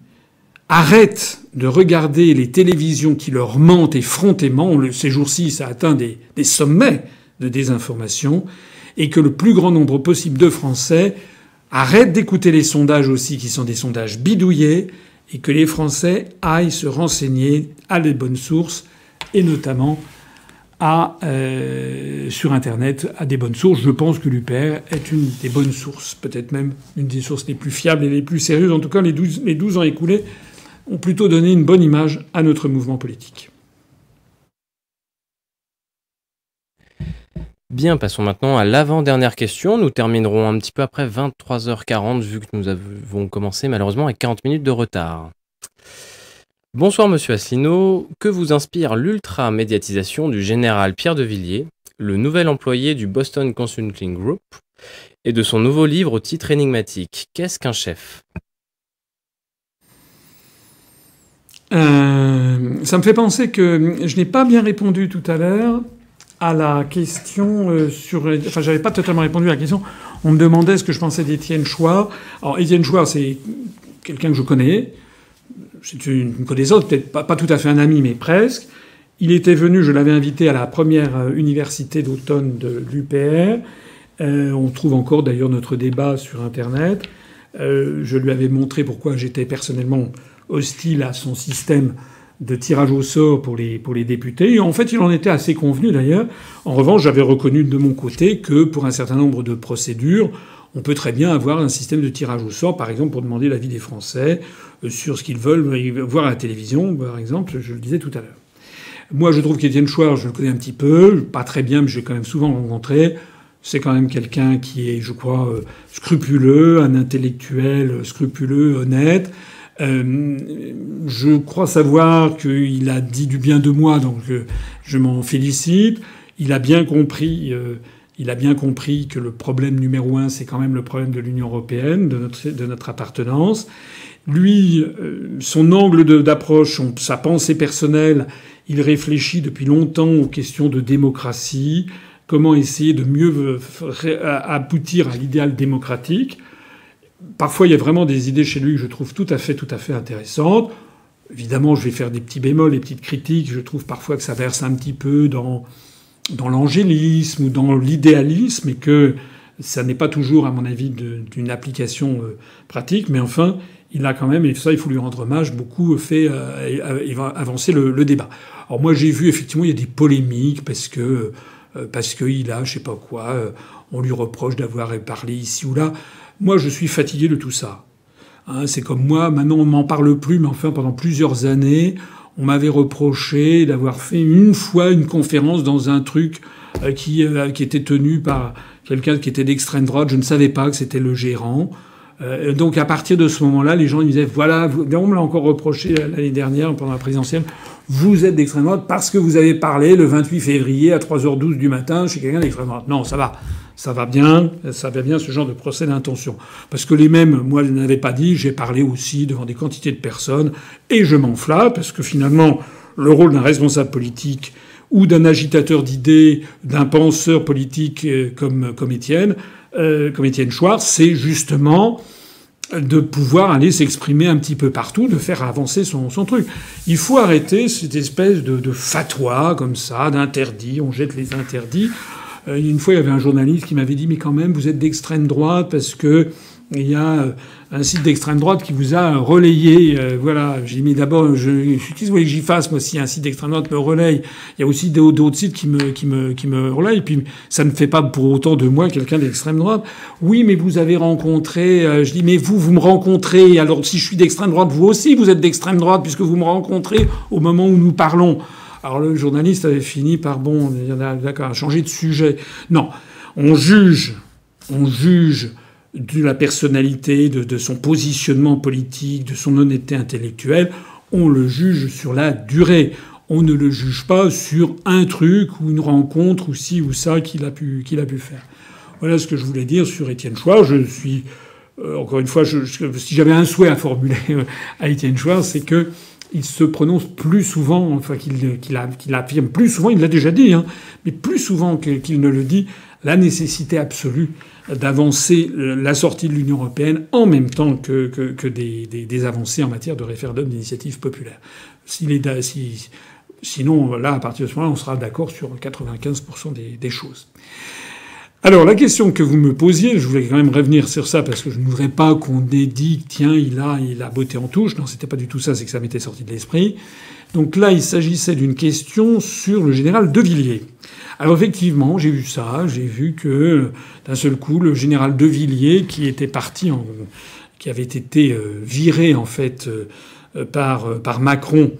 arrêtent de regarder les télévisions qui leur mentent effrontément. Ces jours-ci, ça atteint des, des sommets de désinformation et que le plus grand nombre possible de Français arrêtent d'écouter les sondages aussi qui sont des sondages bidouillés et que les Français aillent se renseigner à les bonnes sources et notamment euh, sur Internet à des bonnes sources. Je pense que l'UPR est une des bonnes sources, peut-être même une des sources les plus fiables et les plus sérieuses. En tout cas, les 12, les 12 ans écoulés ont plutôt donné une bonne image à notre mouvement politique. Bien, passons maintenant à l'avant-dernière question. Nous terminerons un petit peu après 23h40 vu que nous avons commencé malheureusement avec 40 minutes de retard. Bonsoir Monsieur Asselineau. Que vous inspire l'ultra-médiatisation du général Pierre de Villiers, le nouvel employé du Boston Consulting Group, et de son nouveau livre au titre énigmatique? Qu'est-ce qu'un chef? Euh, Ça me fait penser que je n'ai pas bien répondu tout à l'heure à la question euh, sur. Enfin, j'avais pas totalement répondu à la question. On me demandait ce que je pensais d'Étienne Chouard. Alors, Étienne Chouard, c'est quelqu'un que je connais. C'est une connaissance, peut-être pas, tout à fait un ami, mais presque. Il était venu, je l'avais invité à la première euh, université d'automne de l'UPR. Euh, on trouve encore d'ailleurs notre débat sur Internet. Je lui avais montré pourquoi j'étais personnellement hostile à son système de tirage au sort pour les, pour les députés. Et en fait, il en était assez convenu d'ailleurs. En revanche, j'avais reconnu de mon côté que pour un certain nombre de procédures, on peut très bien avoir un système de tirage au sort, par exemple pour demander l'avis des Français euh, sur ce qu'ils veulent voir à la télévision, par exemple, je le disais tout à l'heure. Moi, je trouve qu'Étienne Chouard, je le connais un petit peu, pas très bien, mais je l'ai quand même souvent rencontré. C'est quand même quelqu'un qui est, je crois, euh, scrupuleux, un intellectuel scrupuleux, honnête. Euh, je crois savoir qu'il a dit du bien de moi, donc euh, je m'en félicite. Il a bien compris. Euh, il a bien compris que le problème numéro un, c'est quand même le problème de l'Union européenne, de notre, de notre appartenance. Lui, son angle d'approche, sa pensée personnelle, il réfléchit depuis longtemps aux questions de démocratie, comment essayer de mieux aboutir à l'idéal démocratique. Parfois, il y a vraiment des idées chez lui que je trouve tout à fait, tout à fait intéressantes. Évidemment, je vais faire des petits bémols, des petites critiques. Je trouve parfois que ça verse un petit peu dans l'angélisme ou dans l'idéalisme et que ça n'est pas toujours, à mon avis, d'une application euh, pratique, mais enfin, il a quand même, et ça il faut lui rendre hommage, beaucoup fait euh, va avancer le, débat. Alors moi j'ai vu effectivement il y a des polémiques parce que euh, parce qu'il a je sais pas quoi, euh, on lui reproche d'avoir parlé ici ou là. Moi je suis fatigué de tout ça. Hein, c'est comme moi, maintenant on m'en parle plus, mais enfin pendant plusieurs années, on m'avait reproché d'avoir fait une fois une conférence dans un truc qui, qui était tenu par quelqu'un qui était d'extrême droite. Je ne savais pas que c'était le gérant. Euh, donc à partir de ce moment-là, les gens ils disaient voilà, on me l'a encore reproché l'année dernière pendant la présidentielle, vous êtes d'extrême droite parce que vous avez parlé le 28 février à 3h12 du matin chez quelqu'un d'extrême droite. Non, ça va. Ça va bien, ça va bien ce genre de procès d'intention. Parce que les mêmes, moi, je n'avais pas dit, j'ai parlé aussi devant des quantités de personnes, et je m'enflamme, parce que finalement, le rôle d'un responsable politique, ou d'un agitateur d'idées, d'un penseur politique euh, comme, comme Étienne, euh, comme Étienne Chouard, c'est justement de pouvoir aller s'exprimer un petit peu partout, de faire avancer son, son truc. Il faut arrêter cette espèce de, fatwa comme ça, d'interdit, on jette les interdits. Euh, une fois, il y avait un journaliste qui m'avait dit, mais quand même, vous êtes d'extrême droite parce que il y a euh, un site d'extrême droite qui vous a relayé. Euh, voilà, j'ai mis d'abord, je, qu'est-ce que vous voulez que j'y fasse moi si un site d'extrême droite me relaye? Il y a aussi d'autres sites qui me qui me qui me relayent. Puis ça ne fait pas pour autant de moi quelqu'un d'extrême droite. Oui, mais vous avez rencontré. Euh, je dis, mais vous vous me rencontrez. Alors si je suis d'extrême droite, vous aussi vous êtes d'extrême droite puisque vous me rencontrez au moment où nous parlons. Alors le journaliste avait fini par bon, d'accord, changer de sujet. Non, on juge, on juge de la personnalité, de, son positionnement politique, de son honnêteté intellectuelle, on le juge sur la durée. On ne le juge pas sur un truc ou une rencontre ou ci ou ça qu'il a pu, qu'il a pu faire. Voilà ce que je voulais dire sur Étienne Chouard. Je suis, euh, encore une fois, si j'avais un souhait à formuler à Étienne Chouard, c'est que il se prononce plus souvent, enfin qu'il qu'il affirme plus souvent, il l'a déjà dit, hein, mais plus souvent qu'il ne le dit, la nécessité absolue d'avancer la sortie de l'Union européenne en même temps que, que, des, des, avancées en matière de référendum d'initiative populaire. Sinon, là, à partir de ce moment-là, on sera d'accord sur 95% des, des choses. Alors la question que vous me posiez, je voulais quand même revenir sur ça parce que je ne voudrais pas qu'on dit tiens il a il a beauté en touche. Non, c'était pas du tout ça, c'est que ça m'était sorti de l'esprit. Donc là, il s'agissait d'une question sur le général De Villiers. Alors effectivement, j'ai vu ça, j'ai vu que d'un seul coup, le général De Villiers, qui était parti, en, qui avait été euh, viré en fait euh, par, euh, par Macron,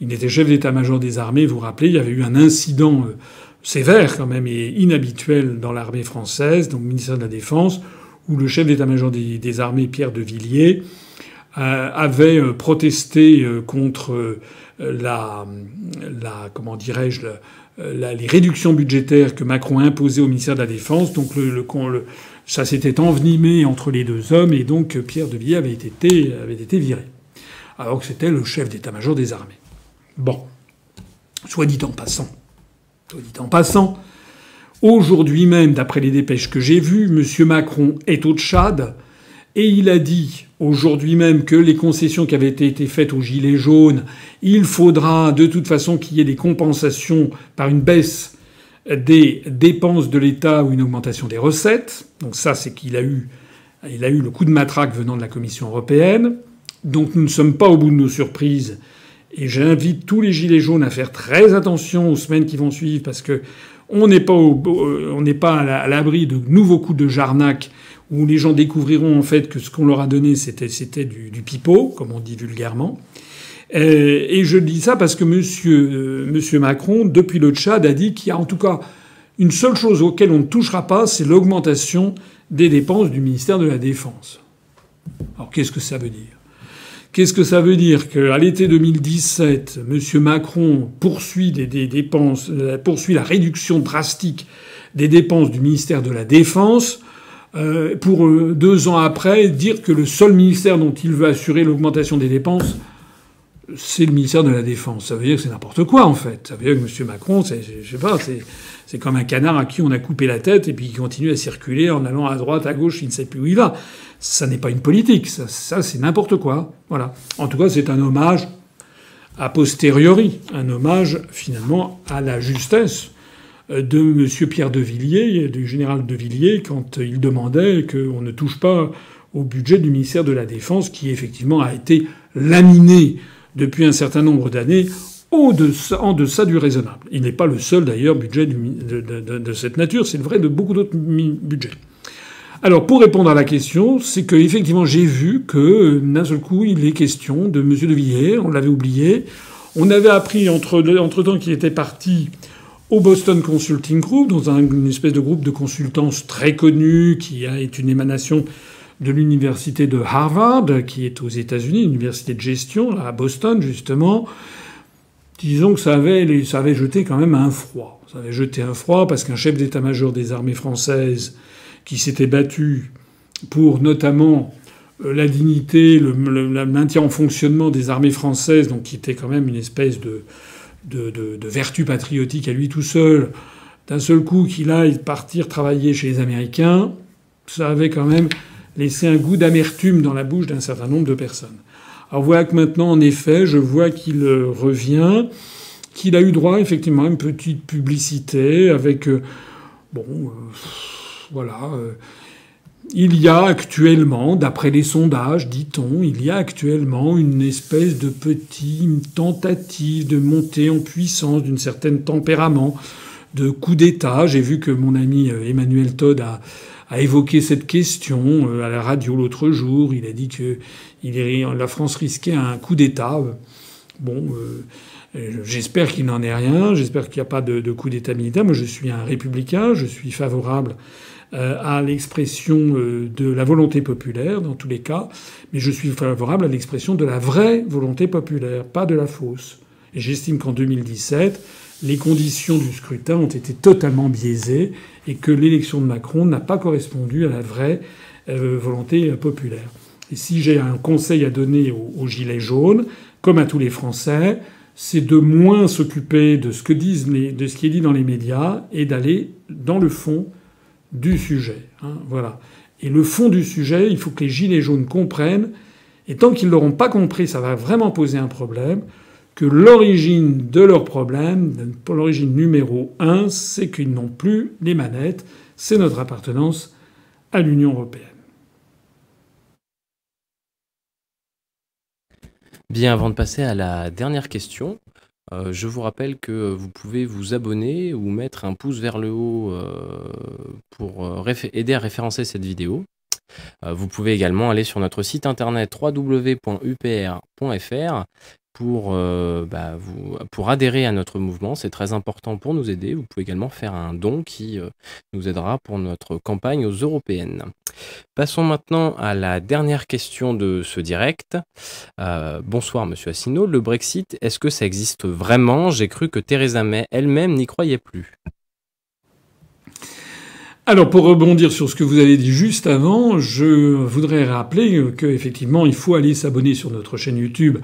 il était chef d'état-major des armées, vous vous rappelez, il y avait eu un incident sévère quand même et inhabituel dans l'armée française, donc le ministère de la Défense, où le chef d'état-major des, armées, Pierre de Villiers, avait protesté contre comment dirais-je, euh, les réductions budgétaires que Macron a imposées au ministère de la Défense. Donc ça s'était envenimé entre les deux hommes et donc Pierre de Villiers avait été, avait été viré. Alors que c'était le chef d'état-major des armées. Bon. Soit dit en passant. Soit dit en passant. Aujourd'hui même, d'après les dépêches que j'ai vues, M. Macron est au Tchad et il a dit aujourd'hui même que les concessions qui avaient été faites aux Gilets jaunes, il faudra de toute façon qu'il y ait des compensations par une baisse des dépenses de l'État ou une augmentation des recettes. Donc ça, c'est qu'il a eu, il a eu le coup de matraque venant de la Commission européenne. Donc nous ne sommes pas au bout de nos surprises. Et j'invite tous les gilets jaunes à faire très attention aux semaines qui vont suivre parce que on n'est pas, on n'est pas à l'abri de nouveaux coups de jarnac où les gens découvriront en fait que ce qu'on leur a donné c'était du, pipeau, comme on dit vulgairement. Euh, et je dis ça parce que Monsieur, euh, Monsieur Macron, depuis le Tchad, a dit qu'il y a en tout cas une seule chose auquel on ne touchera pas, c'est l'augmentation des dépenses du ministère de la Défense. Alors qu'est-ce que ça veut dire? Qu'est-ce que ça veut dire? Qu'à l'été 2017, M. Macron euh, poursuit la réduction drastique des dépenses du ministère de la Défense euh, pour euh, deux ans après dire que le seul ministère dont il veut assurer l'augmentation des dépenses, c'est le ministère de la Défense. Ça veut dire que c'est n'importe quoi, en fait. Ça veut dire que M. Macron, c'est, je sais pas, c'est, comme un canard à qui on a coupé la tête et puis qui continue à circuler en allant à droite, à gauche, il ne sait plus où il va. Ça n'est pas une politique. Ça, ça c'est n'importe quoi. Voilà. En tout cas, c'est un hommage a posteriori, un hommage finalement à la justesse de M. Pierre de Villiers, du général de Villiers, quand il demandait qu'on ne touche pas au budget du ministère de la Défense, qui effectivement a été laminé depuis un certain nombre d'années en deçà du raisonnable. Il n'est pas le seul d'ailleurs budget de, cette nature, c'est le vrai de beaucoup d'autres budgets. Alors pour répondre à la question, c'est que effectivement j'ai vu que d'un seul coup il est question de M. de Villiers, on l'avait oublié. On avait appris entre, entre temps qu'il était parti au Boston Consulting Group, dans une espèce de groupe de consultance très connu qui est une émanation de l'université de Harvard, qui est aux États-Unis, université de gestion, à Boston justement. Disons que ça avait, ça avait jeté quand même un froid. Ça avait jeté un froid parce qu'un chef d'état-major des armées françaises qui s'était battu pour notamment euh, la dignité, le, maintien en fonctionnement des armées françaises, donc qui était quand même une espèce de, de, vertu patriotique à lui tout seul, d'un seul coup qu'il aille partir travailler chez les Américains, ça avait quand même laissé un goût d'amertume dans la bouche d'un certain nombre de personnes. Alors voilà que maintenant, en effet, je vois qu'il euh, revient, qu'il a eu droit effectivement à une petite publicité avec... Euh, bon, euh, voilà. Il y a actuellement, d'après les sondages, dit-on, il y a actuellement une espèce de petite tentative de monter en puissance d'une certaine tempérament, de coup d'État. J'ai vu que mon ami Emmanuel Todd a, évoqué cette question à la radio l'autre jour. Il a dit que la France risquait un coup d'État. Bon, euh, j'espère qu'il n'en est rien. J'espère qu'il n'y a pas de, coup d'État militaire. Moi, je suis un républicain. Je suis favorable euh, à l'expression euh, de la volonté populaire dans tous les cas, mais je suis favorable à l'expression de la vraie volonté populaire, pas de la fausse. Et j'estime qu'en 2017, les conditions du scrutin ont été totalement biaisées et que l'élection de Macron n'a pas correspondu à la vraie volonté populaire. Et si j'ai un conseil à donner aux, Gilets jaunes, comme à tous les Français, c'est de moins s'occuper de ce que disent de ce qui est dit dans les médias et d'aller dans le fond du sujet. Hein, voilà. Et le fond du sujet, il faut que les gilets jaunes comprennent. Et tant qu'ils l'auront pas compris, ça va vraiment poser un problème. Que l'origine de leur problème, l'origine numéro un, c'est qu'ils n'ont plus les manettes. C'est notre appartenance à l'Union européenne. Bien, avant de passer à la dernière question, euh, je vous rappelle que vous pouvez vous abonner ou mettre un pouce vers le haut euh, pour euh, aider à référencer cette vidéo. vous pouvez également aller sur notre site internet www.upr.fr pour, euh, bah, vous, pour adhérer à notre mouvement. C'est très important pour nous aider. Vous pouvez également faire un don qui euh, nous aidera pour notre campagne aux européennes. Passons maintenant à la dernière question de ce direct. Euh, bonsoir Monsieur Assino. Le Brexit, est-ce que ça existe vraiment? J'ai cru que Theresa May elle-même n'y croyait plus. Alors pour rebondir sur ce que vous avez dit juste avant, je voudrais rappeler qu'effectivement il faut aller s'abonner sur notre chaîne YouTube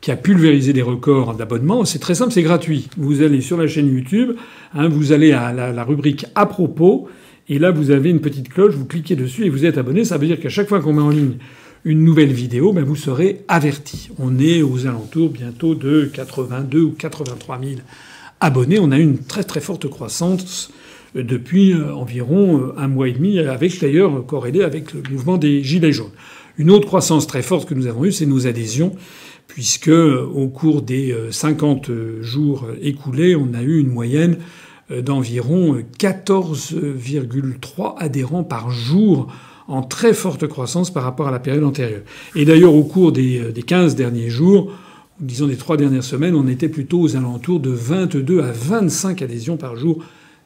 qui a pulvérisé des records d'abonnement. C'est très simple, c'est gratuit. Vous allez sur la chaîne YouTube, hein, vous allez à la, rubrique à propos, et là vous avez une petite cloche, vous cliquez dessus et vous êtes abonné. Ça veut dire qu'à chaque fois qu'on met en ligne une nouvelle vidéo, ben vous serez averti. On est aux alentours bientôt de 82 ou 83 000 abonnés. On a une très très forte croissance euh, depuis euh, environ euh, un mois et demi, avec d'ailleurs corrélé avec le mouvement des Gilets jaunes. Une autre croissance très forte que nous avons eue, c'est nos adhésions puisque au cours des 50 euh, jours écoulés, on a eu une moyenne euh, d'environ 14,3 adhérents par jour en très forte croissance par rapport à la période antérieure. Et d'ailleurs, au cours des 15 euh, derniers jours, disons des trois dernières semaines, on était plutôt aux alentours de 22 à 25 adhésions par jour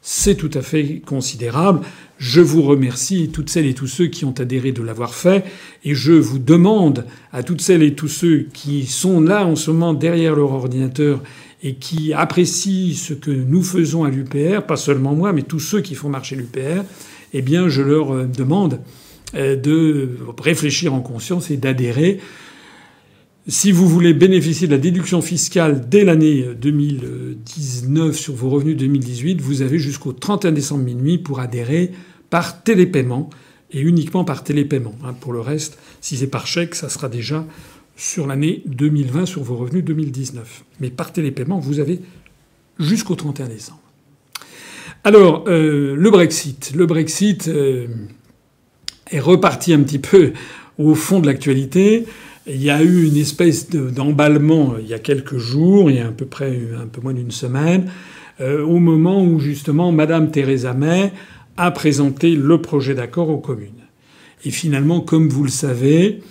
c'est tout à fait considérable. Je vous remercie toutes celles et tous ceux qui ont adhéré de l'avoir fait et je vous demande à toutes celles et tous ceux qui sont là en ce moment derrière leur ordinateur et qui apprécient ce que nous faisons à l'UPR, pas seulement moi, mais tous ceux qui font marcher l'UPR, eh bien, je leur euh, demande euh, de réfléchir en conscience et d'adhérer. Si vous voulez bénéficier de la déduction fiscale dès l'année 2019 sur vos revenus 2018, vous avez jusqu'au 31 décembre minuit pour adhérer par télépaiement et uniquement par télépaiement. Hein. Pour le reste, si c'est par chèque, ça sera déjà sur l'année 2020 sur vos revenus 2019. Mais par télépaiement, vous avez jusqu'au 31 décembre. Alors, le Brexit. Le Brexit est reparti un petit peu au fond de l'actualité. Il y a eu une espèce d'emballement il y a quelques jours, il y a à peu près un peu moins d'une semaine, au moment où justement Madame Theresa May a présenté le projet d'accord aux communes. Et finalement, comme vous le savez,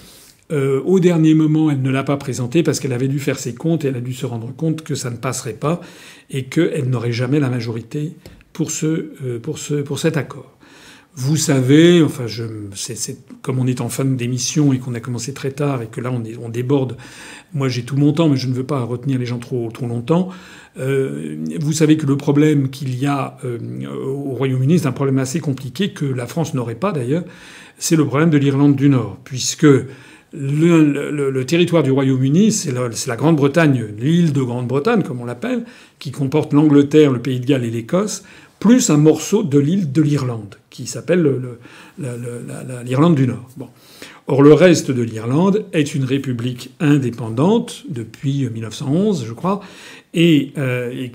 euh, au dernier moment, elle ne l'a pas présenté parce qu'elle avait dû faire ses comptes et elle a dû se rendre compte que ça ne passerait pas et qu'elle n'aurait jamais la majorité pour, ce, euh, pour, ce, pour cet accord. Vous savez, enfin, je, comme on est en fin d'émission et qu'on a commencé très tard et que là on, déborde. Moi, j'ai tout mon temps, mais je ne veux pas retenir les gens trop trop longtemps. Euh, vous savez que le problème qu'il y a euh, au Royaume-Uni, c'est un problème assez compliqué que la France n'aurait pas d'ailleurs. C'est le problème de l'Irlande du Nord, puisque le, territoire du Royaume-Uni, c'est la, Grande-Bretagne, l'île de Grande-Bretagne, comme on l'appelle, qui comporte l'Angleterre, le Pays de Galles et l'Écosse, plus un morceau de l'île de l'Irlande, qui s'appelle l'Irlande du Nord. Bon. Or, le reste de l'Irlande est une république indépendante depuis 1911, je crois, et, euh,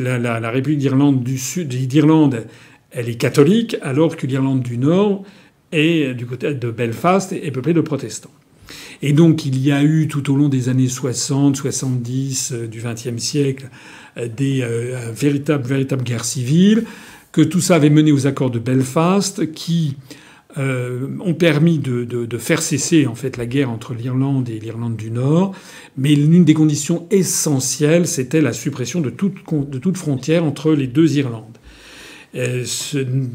la, République d'Irlande du Sud, d'Irlande, elle est catholique, alors que l'Irlande du Nord et du côté de Belfast est peuplé de protestants. Et donc il y a eu tout au long des années 60, 70 euh, du XXe siècle euh, des euh, véritables, véritables guerres civiles, que tout ça avait mené aux accords de Belfast qui euh, ont permis de, faire cesser en fait la guerre entre l'Irlande et l'Irlande du Nord, mais l'une des conditions essentielles, c'était la suppression de toute, de toute frontière entre les deux Irlandes. Euh,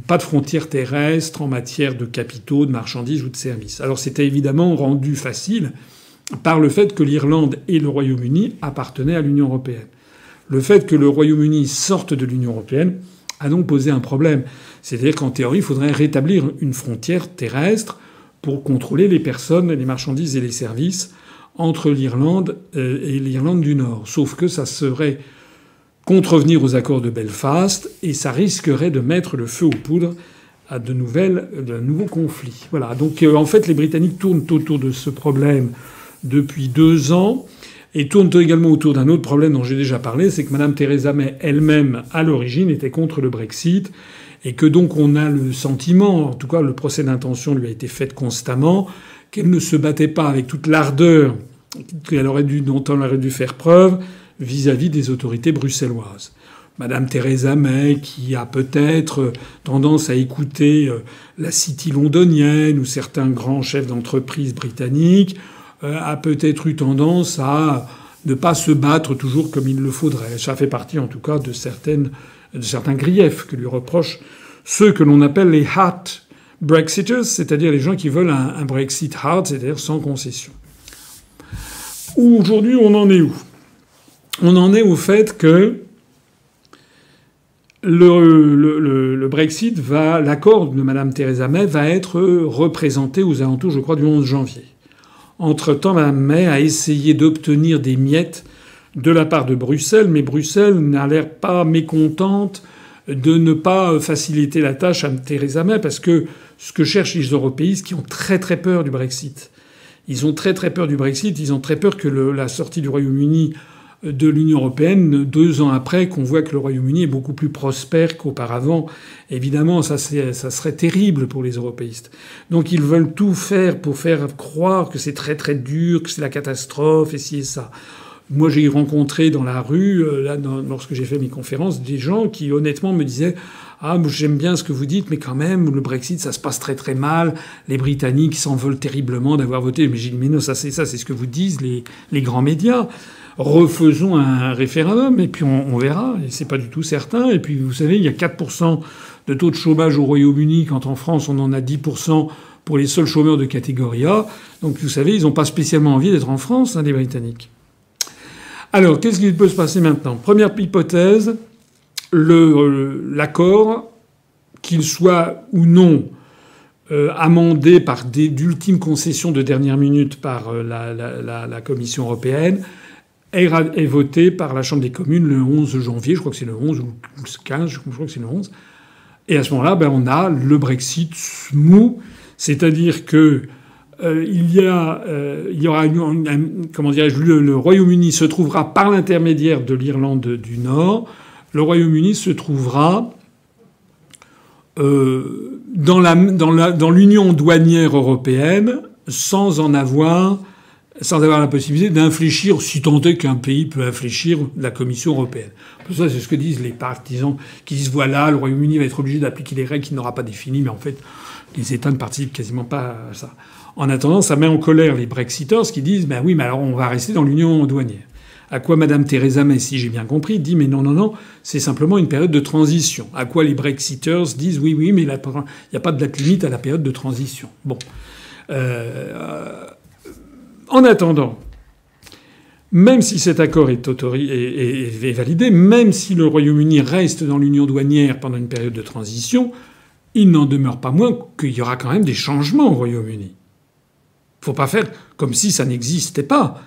pas de frontières terrestres en matière de capitaux, de marchandises ou de services. Alors c'était évidemment rendu facile par le fait que l'Irlande et le Royaume-Uni appartenaient à l'Union européenne. Le fait que le Royaume-Uni sorte de l'Union européenne a donc posé un problème. C'est-à-dire qu'en théorie, il faudrait rétablir une frontière terrestre pour contrôler les personnes, les marchandises et les services entre l'Irlande euh, et l'Irlande du Nord. Sauf que ça serait contrevenir aux accords de Belfast et ça risquerait de mettre le feu aux poudres à de nouvelles, de nouveaux conflits. Voilà. Donc euh, en fait, les Britanniques tournent autour de ce problème depuis deux ans et tournent également autour d'un autre problème dont j'ai déjà parlé, c'est que Mme Theresa May elle-même, à l'origine, était contre le Brexit et que donc on a le sentiment, en tout cas le procès d'intention lui a été fait constamment, qu'elle ne se battait pas avec toute l'ardeur dont elle aurait dû faire preuve vis-à-vis des autorités bruxelloises. Madame Theresa May, qui a peut-être tendance à écouter euh, la City londonienne ou certains grands chefs d'entreprise britanniques, euh, a peut-être eu tendance à ne pas se battre toujours comme il le faudrait. Ça fait partie en tout cas de, certaines, de certains griefs que lui reprochent ceux que l'on appelle les hard Brexiters, c'est-à-dire les gens qui veulent un, un Brexit hard, c'est-à-dire sans concession. Aujourd'hui, on en est où? On en est au fait que le, Brexit va, l'accord de Mme Theresa May va être représenté aux alentours, je crois, du 11 janvier. Entre-temps, Mme May a essayé d'obtenir des miettes de la part de Bruxelles, mais Bruxelles n'a l'air pas mécontente de ne pas faciliter la tâche à Theresa May, parce que ce que cherchent les européistes qui ont très très peur du Brexit, ils ont très très peur du Brexit, ils ont très peur que la sortie du Royaume-Uni de l'Union européenne deux ans après qu'on voit que le Royaume-Uni est beaucoup plus prospère qu'auparavant. Évidemment, ça, ça serait terrible pour les européistes. Donc ils veulent tout faire pour faire croire que c'est très très dur, que c'est la catastrophe, et ci et ça. Moi, j'ai rencontré dans la rue, euh, lorsque j'ai fait mes conférences, des gens qui honnêtement me disaient ah, j'aime bien ce que vous dites, mais quand même, le Brexit, ça se passe très très mal. Les Britanniques s'en veulent terriblement d'avoir voté. Mais j'ai dit, mais non, ça c'est ça, c'est ce que vous disent les grands médias refaisons un référendum et puis on, verra. C'est pas du tout certain. Et puis vous savez, il y a 4% de taux de chômage au Royaume-Uni quand en France on en a 10% pour les seuls chômeurs de catégorie A. Donc vous savez, ils n'ont pas spécialement envie d'être en France, hein, les Britanniques. Alors, qu'est-ce qui peut se passer maintenant? Première hypothèse, l'accord, qu'il soit ou non euh, amendé par d'ultimes concessions de dernière minute par euh, la, Commission européenne, est voté par la Chambre des communes le 11 janvier, je crois que c'est le 11 ou le 15, je crois que c'est le 11. Et à ce moment-là, ben, on a le Brexit mou, c'est-à-dire que euh, il y a, euh, il y aura, comment dirais-je, le, Royaume-Uni se trouvera par l'intermédiaire de l'Irlande du Nord, le Royaume-Uni se trouvera euh, dans l'union dans douanière européenne sans en avoir sans avoir la possibilité d'infléchir, si tant est qu'un pays peut infléchir la Commission européenne. Tout ça, c'est ce que disent les partisans qui disent voilà, le Royaume-Uni va être obligé d'appliquer les règles qu'il n'aura pas définies, mais en fait, les États ne participent quasiment pas à ça. En attendant, ça met en colère les Brexiters qui disent ben oui, mais alors on va rester dans l'union douanière. À quoi Madame Theresa May, si j'ai bien compris, dit mais non, non, non, c'est simplement une période de transition. À quoi les Brexiters disent oui, oui, mais il n'y a pas de date limite à la période de transition. Bon. Euh, en attendant, même si cet accord est, validé, même si le Royaume-Uni reste dans l'union douanière pendant une période de transition, il n'en demeure pas moins qu'il y aura quand même des changements au Royaume-Uni. Il ne faut pas faire comme si ça n'existait pas.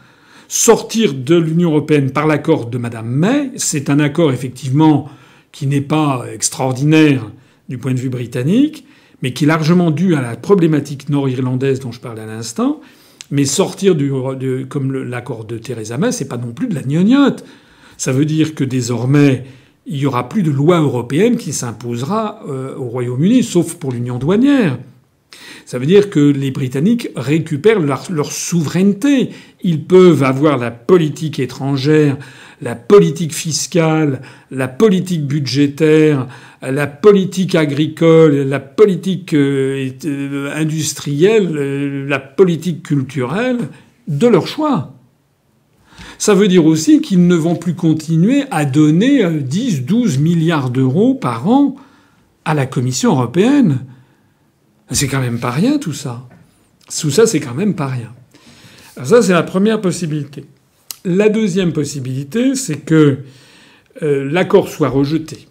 Sortir de l'Union européenne par l'accord de Madame May, c'est un accord effectivement qui n'est pas extraordinaire du point de vue britannique, mais qui est largement dû à la problématique nord-irlandaise dont je parlais à l'instant. Mais sortir du, comme l'accord de Theresa May, c'est pas non plus de la gnognotte. Ça veut dire que désormais, il y aura plus de loi européenne qui s'imposera euh, au Royaume-Uni, sauf pour l'union douanière. Ça veut dire que les Britanniques récupèrent leur, souveraineté. Ils peuvent avoir la politique étrangère, la politique fiscale, la politique budgétaire, la politique agricole, la politique euh, euh, industrielle, euh, la politique culturelle de leur choix. Ça veut dire aussi qu'ils ne vont plus continuer à donner 10, 12 milliards d'euros par an à la Commission européenne. C'est quand même pas rien tout ça. Tout ça, c'est quand même pas rien. Ça, c'est la première possibilité. La deuxième possibilité, c'est que l'accord soit rejeté.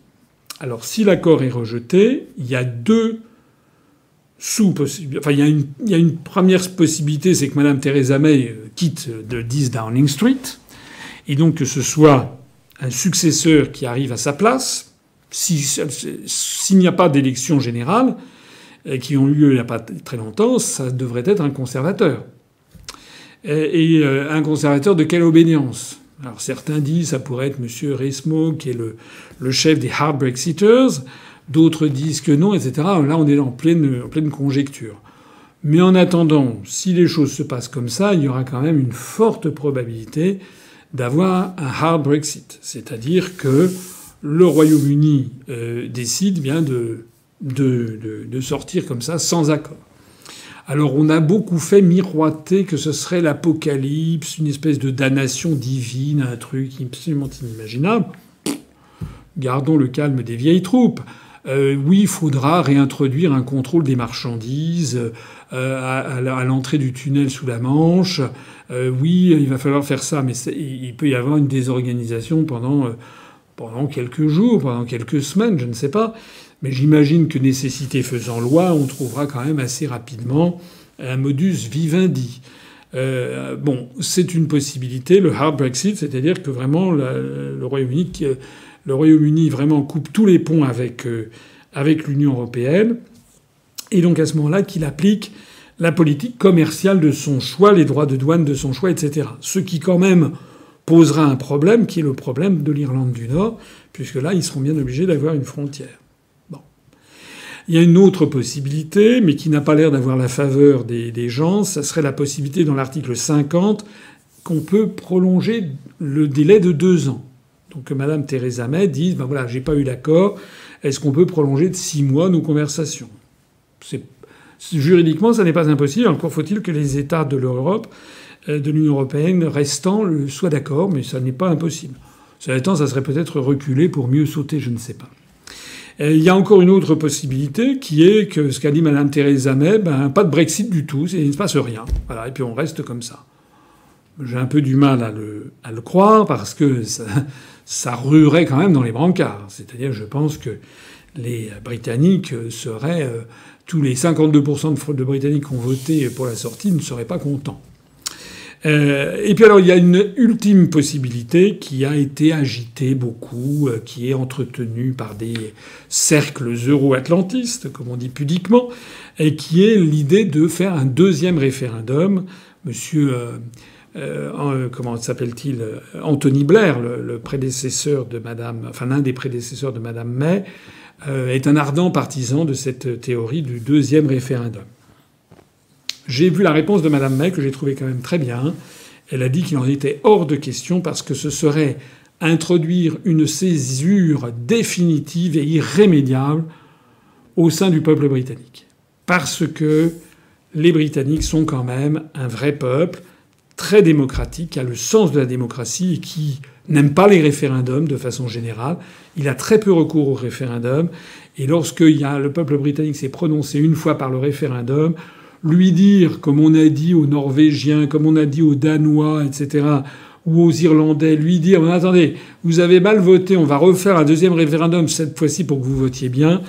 Alors si l'accord est rejeté, il y a deux sous-possibilités. Enfin, il y, a une, première possibilité, c'est que Mme Theresa May euh, quitte de 10 Downing Street, et donc que ce soit un successeur qui arrive à sa place. S'il n'y a pas d'élection générale, qui ont eu lieu il n'y a pas très longtemps, ça devrait être un conservateur. Et, euh, un conservateur de quelle obédience? Alors certains disent ça pourrait être M. Reismo, qui est le, chef des hard Brexiters. D'autres disent que non, etc. Là, on est en pleine, conjecture. Mais en attendant, si les choses se passent comme ça, il y aura quand même une forte probabilité d'avoir un hard Brexit. C'est-à-dire que le Royaume-Uni euh, décide bien de, sortir comme ça sans accord. Alors on a beaucoup fait miroiter que ce serait l'apocalypse, une espèce de damnation divine, un truc absolument inimaginable. Gardons le calme des vieilles troupes. Euh, oui, il faudra réintroduire un contrôle des marchandises euh, à, l'entrée du tunnel sous la Manche. Euh, oui, il va falloir faire ça, mais il peut y avoir une désorganisation pendant, pendant quelques jours, pendant quelques semaines, je ne sais pas. Mais j'imagine que nécessité faisant loi, on trouvera quand même assez rapidement un modus vivendi. Euh, bon, c'est une possibilité, le hard Brexit, c'est-à-dire que vraiment le Royaume-Uni, vraiment coupe tous les ponts avec euh, avec l'Union européenne, et donc à ce moment-là qu'il applique la politique commerciale de son choix, les droits de douane de son choix, etc. Ce qui quand même posera un problème, qui est le problème de l'Irlande du Nord, puisque là ils seront bien obligés d'avoir une frontière. Il y a une autre possibilité, mais qui n'a pas l'air d'avoir la faveur des, gens, ça serait la possibilité dans l'article 50 qu'on peut prolonger le délai de deux ans. Donc que Madame Theresa May dise, ben voilà, j'ai pas eu d'accord, est-ce qu'on peut prolonger de six mois nos conversations? Juridiquement, ça n'est pas impossible. Encore faut-il que les États de l'Europe, euh, de l'Union européenne restants, soient d'accord, mais ça n'est pas impossible. Cela étant, ça serait peut-être reculer pour mieux sauter, je ne sais pas. Il y a encore une autre possibilité qui est que ce qu'a dit Mme Theresa May, ben, pas de Brexit du tout, il ne se passe rien. Et puis on reste comme ça. J'ai un peu du mal à le, croire parce que ça, ça, ruerait quand même dans les brancards. C'est-à-dire, je pense que les Britanniques seraient, euh, tous les 52% de Britanniques qui ont voté pour la sortie ne seraient pas contents. Euh, et puis alors il y a une ultime possibilité qui a été agitée beaucoup, euh, qui est entretenue par des cercles euro-atlantistes, comme on dit pudiquement, et qui est l'idée de faire un deuxième référendum. Monsieur euh, comment s'appelle-t-il Anthony Blair, le, le, prédécesseur de Madame, enfin l'un des prédécesseurs de Madame May, est un ardent partisan de cette théorie du deuxième référendum. J'ai vu la réponse de Mme May que j'ai trouvé quand même très bien. Elle a dit qu'il en était hors de question parce que ce serait introduire une césure définitive et irrémédiable au sein du peuple britannique. Parce que les Britanniques sont quand même un vrai peuple, très démocratique, qui a le sens de la démocratie et qui n'aime pas les référendums de façon générale. Il a très peu recours au référendum. Et lorsque le peuple britannique s'est prononcé une fois par le référendum, lui dire, comme on a dit aux Norvégiens, comme on a dit aux Danois, etc., ou aux Irlandais, lui dire attendez, vous avez mal voté, on va refaire un deuxième référendum cette fois-ci pour que vous votiez bien.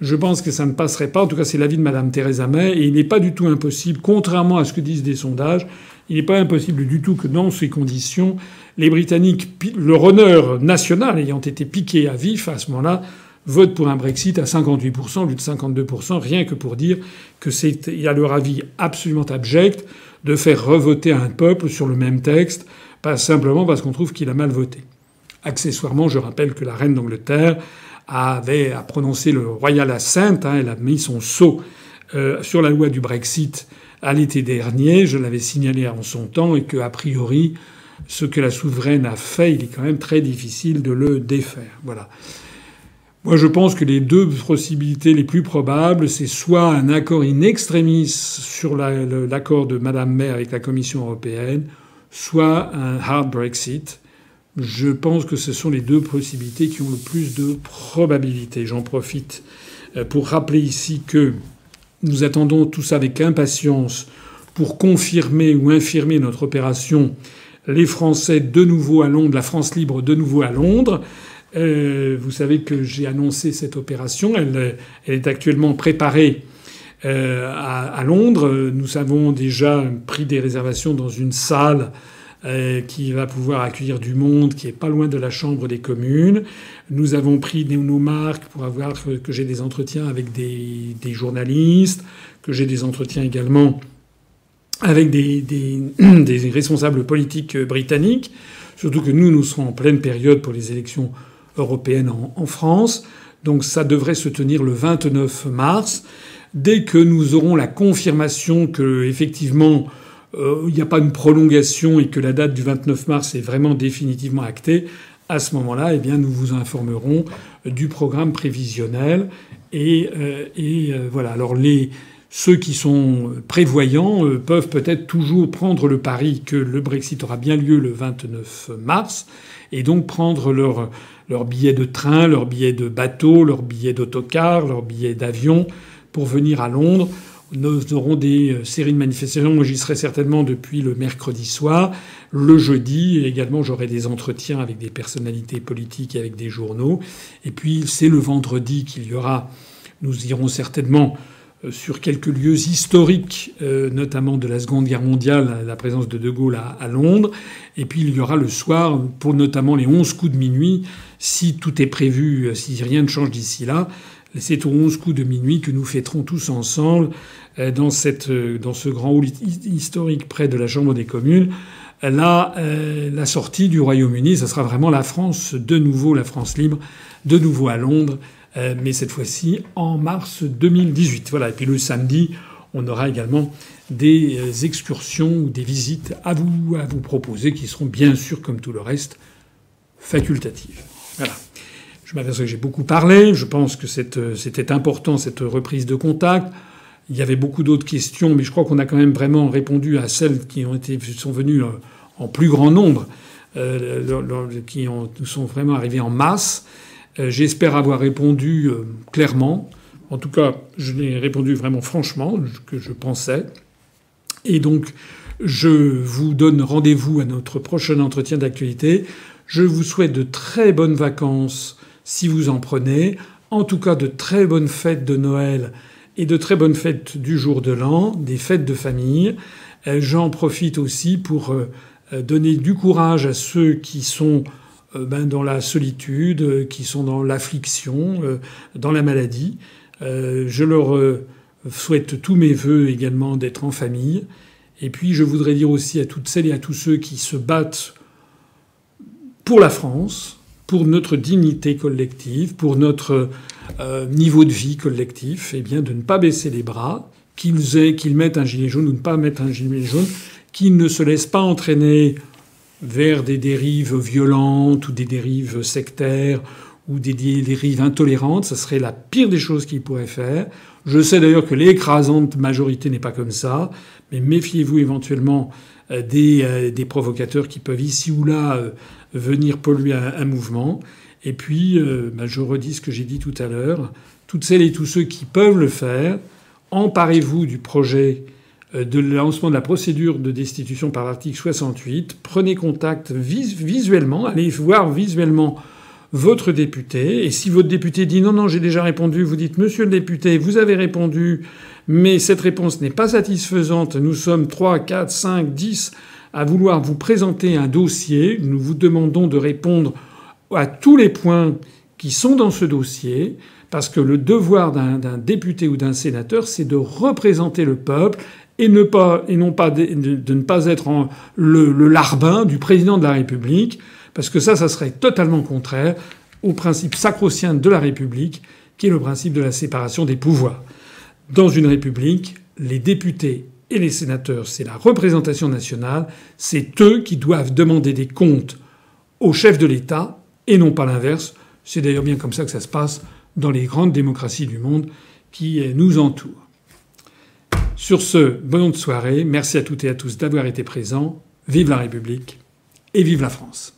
Je pense que ça ne passerait pas. En tout cas, c'est l'avis de Mme Theresa May. Et il n'est pas du tout impossible, contrairement à ce que disent des sondages, il n'est pas impossible du tout que dans ces conditions, les Britanniques, leur honneur national ayant été piqué à vif à ce moment-là, votent pour un Brexit à 58% au lieu de 52%, rien que pour dire que c'est, a leur avis absolument abject de faire revoter un peuple sur le même texte pas simplement parce qu'on trouve qu'il a mal voté. Accessoirement, je rappelle que la reine d'Angleterre avait à prononcer le Royal Assent, hein, elle a mis son sceau euh, sur la loi du Brexit à l'été dernier, je l'avais signalé en son temps, et que a priori, ce que la souveraine a fait, il est quand même très difficile de le défaire. Voilà. Moi, je pense que les deux possibilités les plus probables, c'est soit un accord in extremis sur l'accord de Madame May avec la Commission européenne, soit un hard Brexit. Je pense que ce sont les deux possibilités qui ont le plus de probabilité. J'en profite euh, pour rappeler ici que nous attendons tout ça avec impatience pour confirmer ou infirmer notre opération les Français de nouveau à Londres, la France libre de nouveau à Londres. Euh, vous savez que j'ai annoncé cette opération. Elle, est actuellement préparée euh, à, Londres. Nous avons déjà pris des réservations dans une salle euh, qui va pouvoir accueillir du monde, qui est pas loin de la Chambre des communes. Nous avons pris nos marques pour avoir que j'ai des entretiens avec des, journalistes, que j'ai des entretiens également avec des, des, responsables politiques britanniques. Surtout que nous, nous serons en pleine période pour les élections européennes en, France. Donc ça devrait se tenir le 29 mars. Dès que nous aurons la confirmation que effectivement euh, il n'y a pas une prolongation et que la date du 29 mars est vraiment définitivement actée, à ce moment-là, eh bien, nous vous informerons du programme prévisionnel. Et, euh, euh, voilà. Alors les ceux qui sont prévoyants peuvent peut-être toujours prendre le pari que le Brexit aura bien lieu le 29 mars et donc prendre leur, leur billet de train, leur billet de bateau, leur billet d'autocar, leur billet d'avion pour venir à Londres. Nous aurons des euh, séries de manifestations. Moi, j'y serai certainement depuis le mercredi soir. Le jeudi, également, j'aurai des entretiens avec des personnalités politiques et avec des journaux. Et puis, c'est le vendredi qu'il y aura. Nous irons certainement euh, sur quelques lieux historiques, euh, notamment de la Seconde Guerre mondiale, la présence de De Gaulle à, Londres. Et puis il y aura le soir, pour notamment les 11 coups de minuit, si tout est prévu, si rien ne change d'ici là, c'est aux 11 coups de minuit que nous fêterons tous ensemble euh, dans, cette, euh, dans ce grand hall historique près de la Chambre des communes. Euh, la sortie du Royaume-Uni, ça sera vraiment la France, de nouveau la France libre, de nouveau à Londres, mais cette fois-ci en mars 2018. Voilà. Et puis le samedi, on aura également des excursions ou des visites à vous, à vous proposer qui seront bien sûr, comme tout le reste, facultatives. Voilà. Je m'aperçois que j'ai beaucoup parlé. Je pense que euh, c'était important, cette reprise de contact. Il y avait beaucoup d'autres questions, mais je crois qu'on a quand même vraiment répondu à celles qui sont venues euh, en plus grand nombre, euh, qui nous sont vraiment arrivées en masse. J'espère avoir répondu clairement. En tout cas, je l'ai répondu vraiment franchement, que je pensais. Et donc, je vous donne rendez-vous à notre prochain entretien d'actualité. Je vous souhaite de très bonnes vacances si vous en prenez. En tout cas, de très bonnes fêtes de Noël et de très bonnes fêtes du jour de l'an, des fêtes de famille. Euh, j'en profite aussi pour euh, euh, donner du courage à ceux qui sont ben, dans la solitude, qui sont dans l'affliction, dans la maladie. Je leur souhaite tous mes voeux également d'être en famille. Et puis je voudrais dire aussi à toutes celles et à tous ceux qui se battent pour la France, pour notre dignité collective, pour notre euh, niveau de vie collectif, eh bien, de ne pas baisser les bras, qu'ils qu'ils mettent un gilet jaune ou ne pas mettre un gilet jaune, qu'ils ne se laissent pas entraîner vers des dérives violentes ou des dérives sectaires ou des dérives intolérantes. Ce serait la pire des choses qu'ils pourraient faire. Je sais d'ailleurs que l'écrasante majorité n'est pas comme ça, mais méfiez-vous éventuellement euh, des, euh, des, provocateurs qui peuvent ici ou là venir polluer un, mouvement. Et puis, bah, je redis ce que j'ai dit tout à l'heure, toutes celles et tous ceux qui peuvent le faire, emparez-vous du projet de lancement de la procédure de destitution par l'article 68, prenez contact visuellement, allez voir visuellement votre député. Et si votre député dit non, non, j'ai déjà répondu, vous dites Monsieur le député, vous avez répondu, mais cette réponse n'est pas satisfaisante. Nous sommes 3, 4, 5, 10 à vouloir vous présenter un dossier. Nous vous demandons de répondre à tous les points qui sont dans ce dossier. Parce que le devoir d'un député ou d'un sénateur, c'est de représenter le peuple et, ne pas, et non pas de, ne pas être le larbin du président de la République parce que ça, ça serait totalement contraire au principe sacro-saint de la République, qui est le principe de la séparation des pouvoirs. Dans une République, les députés et les sénateurs, c'est la représentation nationale, c'est eux qui doivent demander des comptes au chef de l'État et non pas l'inverse. C'est d'ailleurs bien comme ça que ça se passe dans les grandes démocraties du monde qui nous entourent. Sur ce, bonne soirée. Merci à toutes et à tous d'avoir été présents. Vive la République et vive la France.